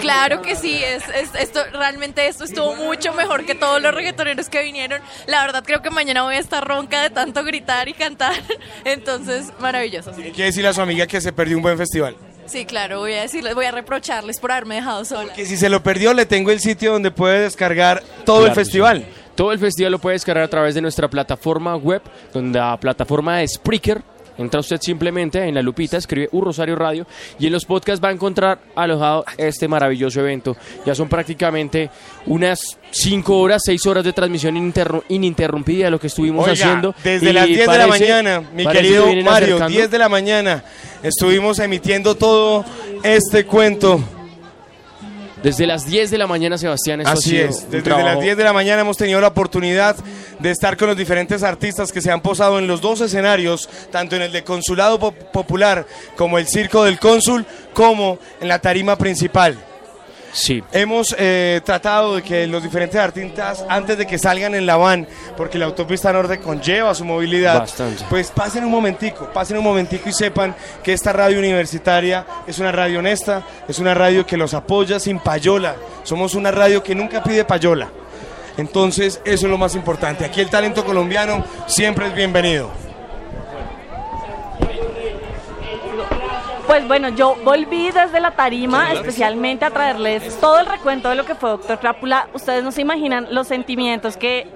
Claro que sí, es, es- esto realmente esto estuvo mucho mejor que todos los reggaetoneros que vinieron. La verdad creo que mañana voy a estar ronca de tanto gritar y cantar. Entonces, maravilloso. Que decirle a su amiga que se perdió un buen festival. Sí, claro, voy a decirles, voy a reprocharles por haberme dejado sola. Que si se lo perdió, le tengo el sitio donde puede descargar todo el festival. sí. Todo el festival lo puede descargar a través de nuestra plataforma web, donde la plataforma de Spreaker. Entra usted simplemente en la lupita, escribe Un Rosario Radio y en los podcasts va a encontrar alojado este maravilloso evento. Ya son prácticamente unas 5 horas, 6 horas de transmisión ininterru- ininterrumpida de lo que estuvimos Oiga, haciendo. desde las 10 de la mañana, mi que querido Mario, acercando. 10 de la mañana, estuvimos emitiendo todo este cuento. Desde las 10 de la mañana, Sebastián, esto ha Así sido es, desde las 10 de la mañana hemos tenido la oportunidad de estar con los diferentes artistas que se han posado en los dos escenarios, tanto en el de Consulado Pop- Popular como el Circo del Cónsul, como en la tarima principal. Sí. Hemos eh, tratado de que los diferentes artistas, antes de que salgan en la van, porque la autopista norte conlleva su movilidad, Bastante. pues pasen un momentico, pasen un momentico y sepan que esta radio universitaria es una radio honesta, es una radio que los apoya sin payola. Somos una radio que nunca pide payola. Entonces, eso es lo más importante. Aquí el talento colombiano siempre es bienvenido. Pues bueno, yo volví desde la tarima especialmente a traerles todo el recuento de lo que fue Doctor Crápula. Ustedes no se imaginan los sentimientos que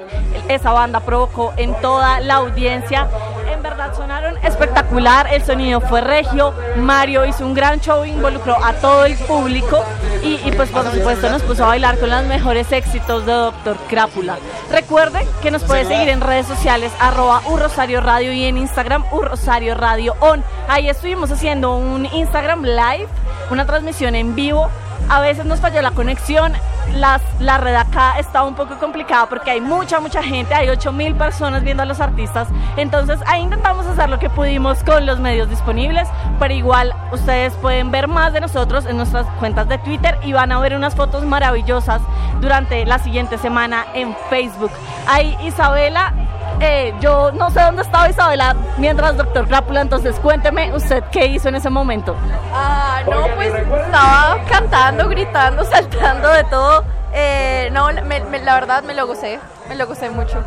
esa banda provocó en toda la audiencia. En verdad sonaron espectacular, el sonido fue regio, Mario hizo un gran show, involucró a todo el público y, y pues por supuesto nos puso a bailar con los mejores éxitos de Doctor Crápula. Recuerden que nos puede seguir en redes sociales arroba Un Rosario Radio y en Instagram Un Rosario Radio On. Ahí estuvimos haciendo un Instagram Live, una transmisión en vivo. A veces nos falló la conexión, las, la red acá está un poco complicada porque hay mucha, mucha gente, hay 8 mil personas viendo a los artistas. Entonces ahí intentamos hacer lo que pudimos con los medios disponibles, pero igual ustedes pueden ver más de nosotros en nuestras cuentas de Twitter y van a ver unas fotos maravillosas durante la siguiente semana en Facebook. Ahí Isabela eh, yo no sé dónde estaba Isabela mientras Doctor Crápula, entonces cuénteme usted qué hizo en ese momento. Ah, no, pues estaba cantando, gritando, saltando de todo. Eh, no, me- me- la verdad me lo gocé, me lo gocé mucho.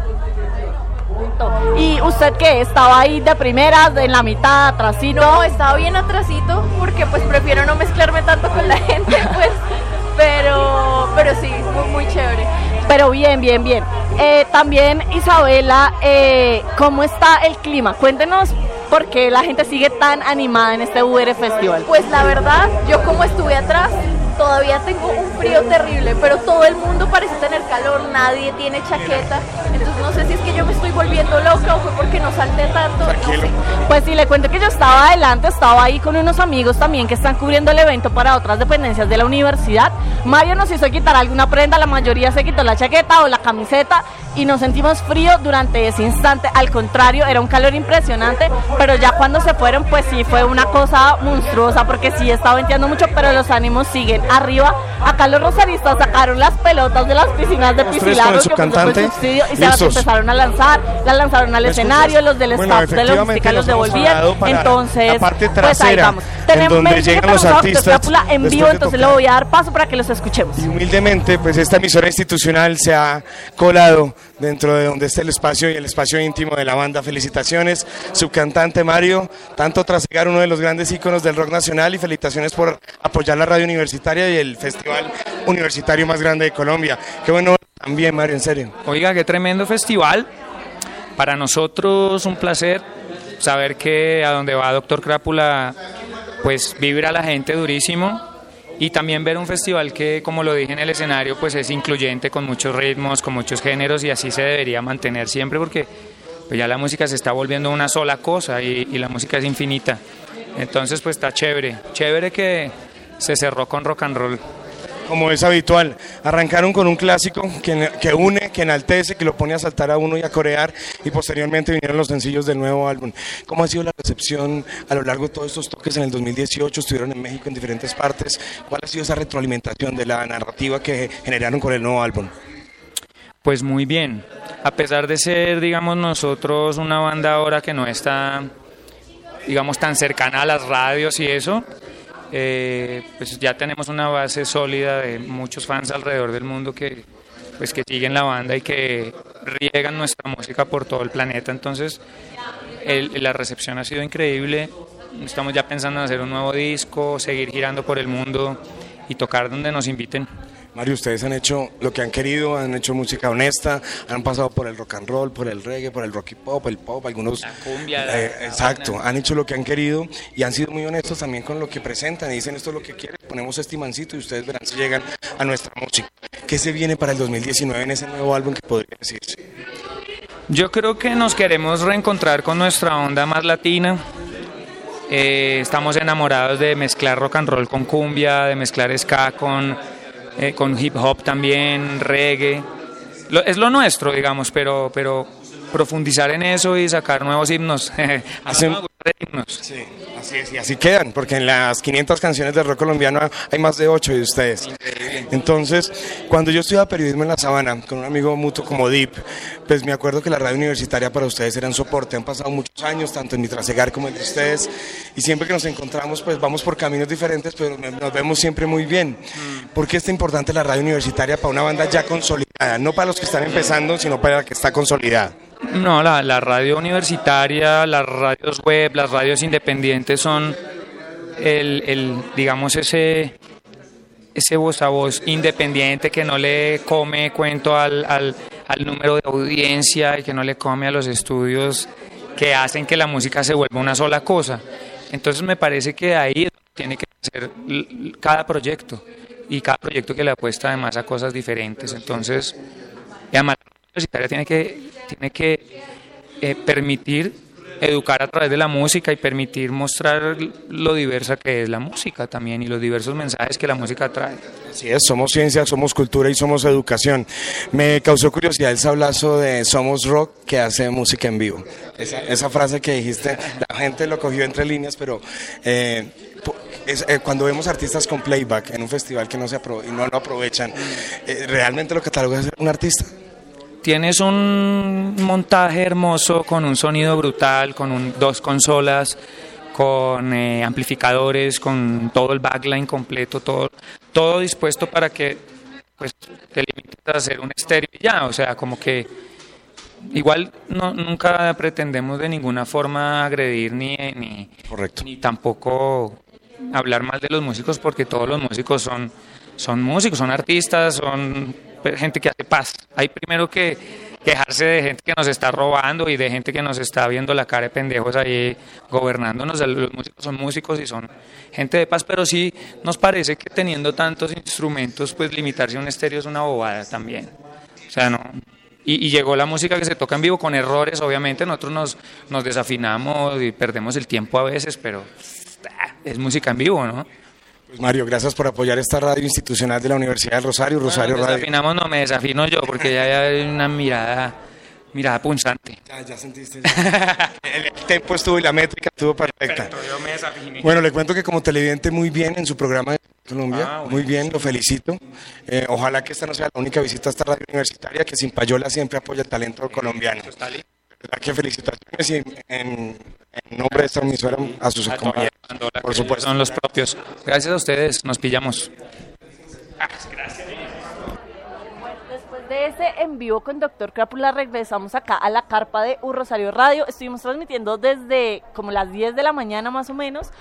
¿Y usted qué? ¿Estaba ahí de primeras, en la mitad, atrasito? No, estaba bien atrasito porque pues prefiero no mezclarme tanto con la gente, pues. Pero, pero sí, muy, muy chévere. Pero bien, bien, bien. Eh, también, Isabela, eh, ¿cómo está el clima? Cuéntenos por qué la gente sigue tan animada en este UR Festival. Pues la verdad, yo como estuve atrás, todavía tengo un frío terrible, pero todo el mundo parece tener calor, nadie tiene chaqueta. Entonces no sé si es que yo me estoy volviendo loca o fue porque no salté tanto. no sé. Pues sí, le cuento que yo estaba adelante, estaba ahí con unos amigos también que están cubriendo el evento para otras dependencias de la universidad. Mario nos hizo quitar alguna prenda, la mayoría se quitó la chaqueta o la camiseta y nos sentimos frío durante ese instante. Al contrario, era un calor impresionante, pero ya cuando se fueron, pues sí, fue una cosa monstruosa porque sí estaba venteando mucho, pero los ánimos siguen arriba. Acá los rosaristas sacaron las pelotas de las piscinas de Piscilago el que fue subcantante. subsidio, y se las empezaron a lanzar, las lanzaron al ¿Me escenario, los del Bueno, staff de música los devolvían. Entonces, la parte pues ahí vamos. en Tenemos donde llegan los artistas en vivo, entonces le voy a dar paso para que los escuchemos. Y humildemente, pues esta emisora institucional se ha colado dentro de donde está el espacio y el espacio íntimo de la banda. Felicitaciones, subcantante Mario, tanto trasegar uno de los grandes íconos del rock nacional y felicitaciones por apoyar la radio universitaria y el festival universitario más grande de Colombia. Qué bueno también, Mario, en serio. Oiga, qué tremendo festival. Para nosotros un placer saber que a donde va Doctor Crápula, pues vibra la gente durísimo. Y también ver un festival que, como lo dije en el escenario, pues es incluyente con muchos ritmos, con muchos géneros y así se debería mantener siempre porque pues ya la música se está volviendo una sola cosa y, la música es infinita. Entonces pues está chévere, chévere que se cerró con rock and roll. Como es habitual, arrancaron con un clásico que, que une, que enaltece, que lo pone a saltar a uno y a corear, y posteriormente vinieron los sencillos del nuevo álbum. ¿Cómo ha sido la recepción a lo largo de todos estos toques en el 2018? Estuvieron en México en diferentes partes. ¿Cuál ha sido esa retroalimentación de la narrativa que generaron con el nuevo álbum? Pues muy bien. A pesar de ser, digamos, nosotros una banda ahora que no está, digamos, tan cercana a las radios y eso, eh, pues ya tenemos una base sólida de muchos fans alrededor del mundo que, pues, que siguen la banda y que riegan nuestra música por todo el planeta. Entonces, el- la recepción ha sido increíble. Estamos ya pensando en hacer un nuevo disco, seguir girando por el mundo y tocar donde nos inviten. Mario, ustedes han hecho lo que han querido, han hecho música honesta, han pasado por el rock and roll, por el reggae, por el rock y pop, el pop, algunos... cumbia, Eh, exacto, han hecho lo que han querido y han sido muy honestos también con lo que presentan y dicen esto es lo que quieren, ponemos este imancito y ustedes verán si llegan a nuestra música. ¿Qué se viene para el 2019 en ese nuevo álbum que podría decirse? Yo creo que nos queremos reencontrar con nuestra onda más latina. Eh, estamos enamorados de mezclar rock and roll con cumbia, de mezclar ska con, eh, con hip hop también, reggae. Lo- es lo nuestro, digamos, pero, pero profundizar en eso y sacar nuevos himnos. Hacen- Sí, así es, y así quedan, porque en las 500 canciones del rock colombiano hay más de 8 de ustedes. Entonces, cuando yo estudiaba periodismo en La Sabana, con un amigo mutuo como Deep, pues me acuerdo que la radio universitaria para ustedes era un soporte. Han pasado muchos años, tanto en mi trasegar como en de ustedes, y siempre que nos encontramos, pues vamos por caminos diferentes, pero nos vemos siempre muy bien. ¿Por qué es importante la radio universitaria para una banda ya consolidada? No para los que están empezando, sino para la que está consolidada. No, la, radio universitaria, las radios web, las radios independientes son el, el, digamos, ese, ese voz a voz independiente que no le come cuento al, al, al número de audiencia y que no le come a los estudios que hacen que la música se vuelva una sola cosa. Entonces me parece que ahí tiene que ser cada proyecto y cada proyecto que le apuesta además a cosas diferentes. Entonces, y la universitaria tiene que, tiene que eh, permitir educar a través de la música y permitir mostrar lo diversa que es la música también y los diversos mensajes que la música trae. Así es, somos ciencia, somos cultura y somos educación. Me causó curiosidad el sablazo de Somos Rock que hace música en vivo. Esa, esa frase que dijiste, la gente lo cogió entre líneas, pero eh, es, eh, cuando vemos artistas con playback en un festival que no, se apro- y no lo aprovechan, eh, ¿realmente lo catalogas un artista? Tienes un montaje hermoso con un sonido brutal, con un- dos consolas, con eh, amplificadores, con todo el backline completo, todo, todo dispuesto para que pues, te limites a hacer un estéreo y ya, o sea, como que igual no, nunca pretendemos de ninguna forma agredir ni, ni, ni tampoco hablar mal de los músicos porque todos los músicos son, son músicos, son artistas, son gente que hace paz. Hay primero que quejarse de gente que nos está robando y de gente que nos está viendo la cara de pendejos ahí gobernándonos. Los músicos son músicos y son gente de paz, pero sí nos parece que teniendo tantos instrumentos, pues limitarse a un estéreo es una bobada también. O sea, no. Y, y llegó la música que se toca en vivo con errores, obviamente. Nosotros nos, nos desafinamos y perdemos el tiempo a veces, pero ah, es música en vivo, ¿no? Pues Mario, gracias por apoyar esta radio institucional de la Universidad del Rosario, Rosario Bueno, Radio. desafinamos, no me desafino yo, porque ya ya hay una mirada, mirada punzante. Ya, ya sentiste. el, el tempo estuvo y la métrica estuvo perfecta. yo me desafiné. Bueno, le cuento que como televidente muy bien en su programa de Colombia, Ah, bueno. muy bien, lo felicito. Eh, ojalá que esta no sea la única visita a esta radio universitaria, que sin payola siempre apoya el talento colombiano. ¿Verdad que felicitaciones y en, en- en nombre de esta emisora a sus compañeros. Por supuesto. Son los propios. Gracias a ustedes, nos pillamos. Después de ese en vivo con Doctor Crápula regresamos acá a la carpa de U Rosario Radio. Estuvimos transmitiendo desde como las 10 de la mañana más o menos.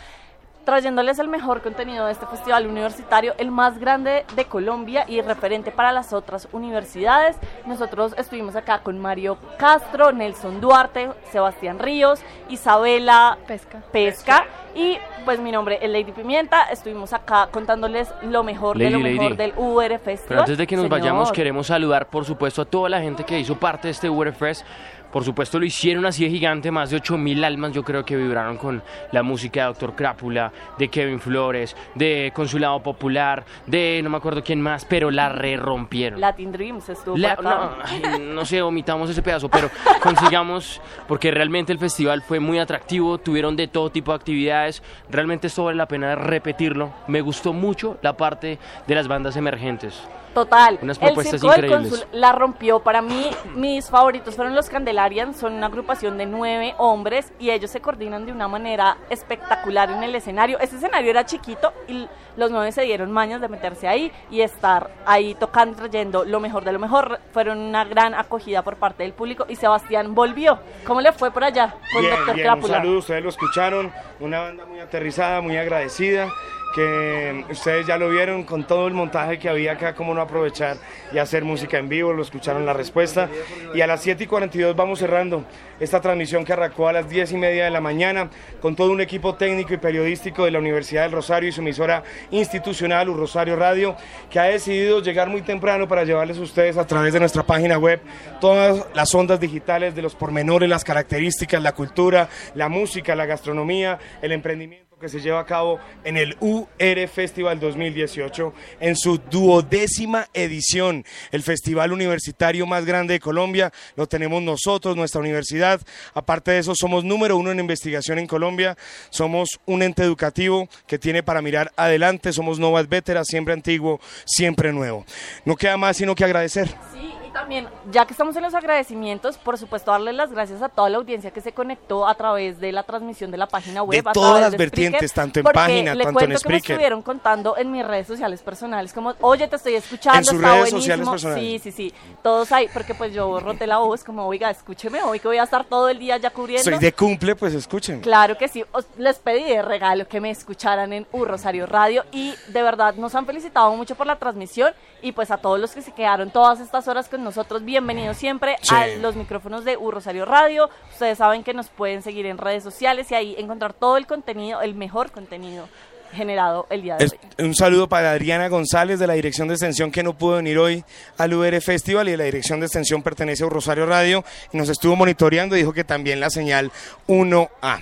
Trayéndoles el mejor contenido de este festival universitario, el más grande de Colombia y referente para las otras universidades. Nosotros estuvimos acá con Mario Castro, Nelson Duarte, Sebastián Ríos, Isabela Pesca. Pesca y pues mi nombre es Lady Pimienta. Estuvimos acá contándoles lo mejor de lo Lady, mejor Lady. del UR Festival. Pero antes de que nos Señor. vayamos, queremos saludar, por supuesto, a toda la gente que hizo parte de este Waterfest. Por supuesto, lo hicieron así de gigante, más de 8000 almas, yo creo que vibraron con la música de Doctor Crápula, de Kevin Flores, de Consulado Popular, de no me acuerdo quién más, pero la re rompieron. Latin Dreams estuvo La- por acá. no, ay, no sé, omitamos ese pedazo, pero consigamos, porque realmente el festival fue muy atractivo, tuvieron de todo tipo de actividades, realmente esto vale la pena repetirlo. Me gustó mucho la parte de las bandas emergentes. Total. Unas el Circo del. Cónsul la rompió. Para mí, mis favoritos fueron los Candelarians. Son una agrupación de nueve hombres y ellos se coordinan de una manera espectacular en el escenario. Ese escenario era chiquito y los nueve se dieron mañas de meterse ahí y estar ahí tocando, trayendo lo mejor de lo mejor. Fueron una gran acogida por parte del público y Sebastián volvió. ¿Cómo le fue por allá con Bien, Doctor bien, un saludo, ustedes lo escucharon, una banda muy aterrizada, muy agradecida, que ustedes ya lo vieron con todo el montaje que había acá, cómo no aprovechar y hacer música en vivo, lo escucharon la respuesta. Y a las 7 y 42 vamos cerrando esta transmisión que arrancó a las 10 y media de la mañana con todo un equipo técnico y periodístico de la Universidad del Rosario y su emisora institucional, Un Rosario Radio, que ha decidido llegar muy temprano para llevarles a ustedes a través de nuestra página web todas las ondas digitales de los pormenores, las características, la cultura, la música, la gastronomía, el emprendimiento que se lleva a cabo en el UR Festival 2018 en su duodécima edición. El festival universitario más grande de Colombia lo tenemos nosotros, nuestra universidad. Aparte de eso, somos número uno en investigación en Colombia. Somos un ente educativo que tiene para mirar adelante. Somos Novas Veteras, siempre antiguo, siempre nuevo. No queda más sino que agradecer. Sí, y también, ya que estamos en los agradecimientos, por supuesto, darle las gracias a toda la audiencia que se conectó a través de la transmisión de la página web. De a todas las de vertientes, Spreaker, tanto en página, le tanto en cuento que me Spreaker. estuvieron contando en mis redes sociales personales, como, oye, te estoy escuchando, En sus está redes buenísimo. sociales personales. Sí, sí, sí, todos ahí, porque pues yo roté la voz, como, oiga, escúcheme hoy que voy a estar todo el día ya cubriendo. Soy de cumple, pues escuchen. Claro que sí, Os- les pedí de regalo que me escucharan en U Rosario Radio y de verdad nos han felicitado mucho por la transmisión y pues a todos los que se quedaron todas estas horas con nosotros, bienvenidos siempre Sí. a los micrófonos de U Rosario Radio. Ustedes saben que nos pueden seguir en redes sociales y ahí encontrar todo el contenido, el mejor contenido generado el día de hoy. un saludo para Adriana González de la Dirección de Extensión que no pudo venir hoy al UR Festival y la Dirección de Extensión pertenece a Rosario Radio y nos estuvo monitoreando y dijo que también la señal 1A.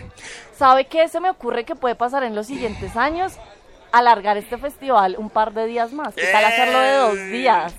¿Sabe qué se me ocurre que puede pasar en los siguientes años? Alargar este festival un par de días más. ¿Qué tal hacerlo de dos días?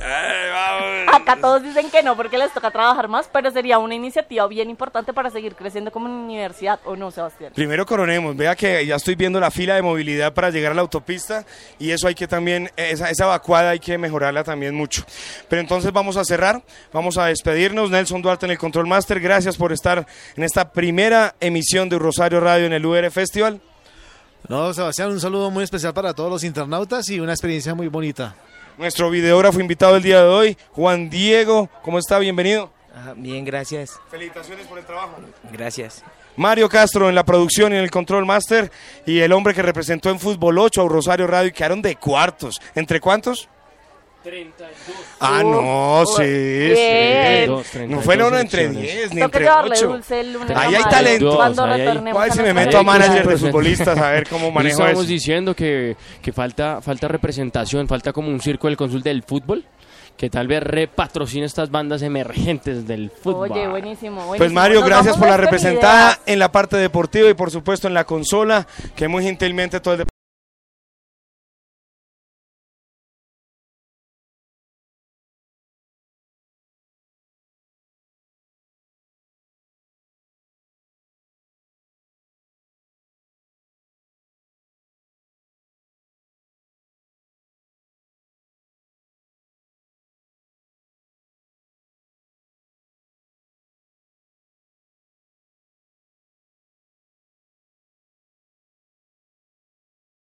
Acá todos dicen que no porque les toca trabajar más, pero sería una iniciativa bien importante para seguir creciendo como universidad, ¿o no, Sebastián? Primero coronemos, vea que ya estoy viendo la fila de movilidad para llegar a la autopista y eso hay que también, esa, esa vacuada hay que mejorarla también mucho. Pero entonces vamos a cerrar, vamos a despedirnos. Nelson Duarte en el Control Master, gracias por estar en esta primera emisión de Rosario Radio en el UR Festival. No, Sebastián, un saludo muy especial para todos los internautas y una experiencia muy bonita. Nuestro videógrafo invitado el día de hoy, Juan Diego, ¿cómo está? Bienvenido. bien, gracias. Felicitaciones por el trabajo. Gracias. Mario Castro en la producción y en el control master y el hombre que representó en Fútbol 8 a Rosario Radio y quedaron de cuartos. ¿Entre cuántos? 32. Ah, no, sí, Bien. sí. No fue no, entre 10 ni entre llevarle 8. dulce el lunes Ahí hay talento. Cuando Ahí hay- retornemos ¿Cuál a si me meto a manager de futbolistas a ver cómo manejo estábamos eso? diciendo que, que falta, falta representación, falta como un circo del cónsul del fútbol, que tal vez repatrocine estas bandas emergentes del fútbol. Oye, buenísimo, buenísimo. Pues Mario, Nos gracias por la representada en la parte deportiva y por supuesto en la consola, que muy gentilmente todo el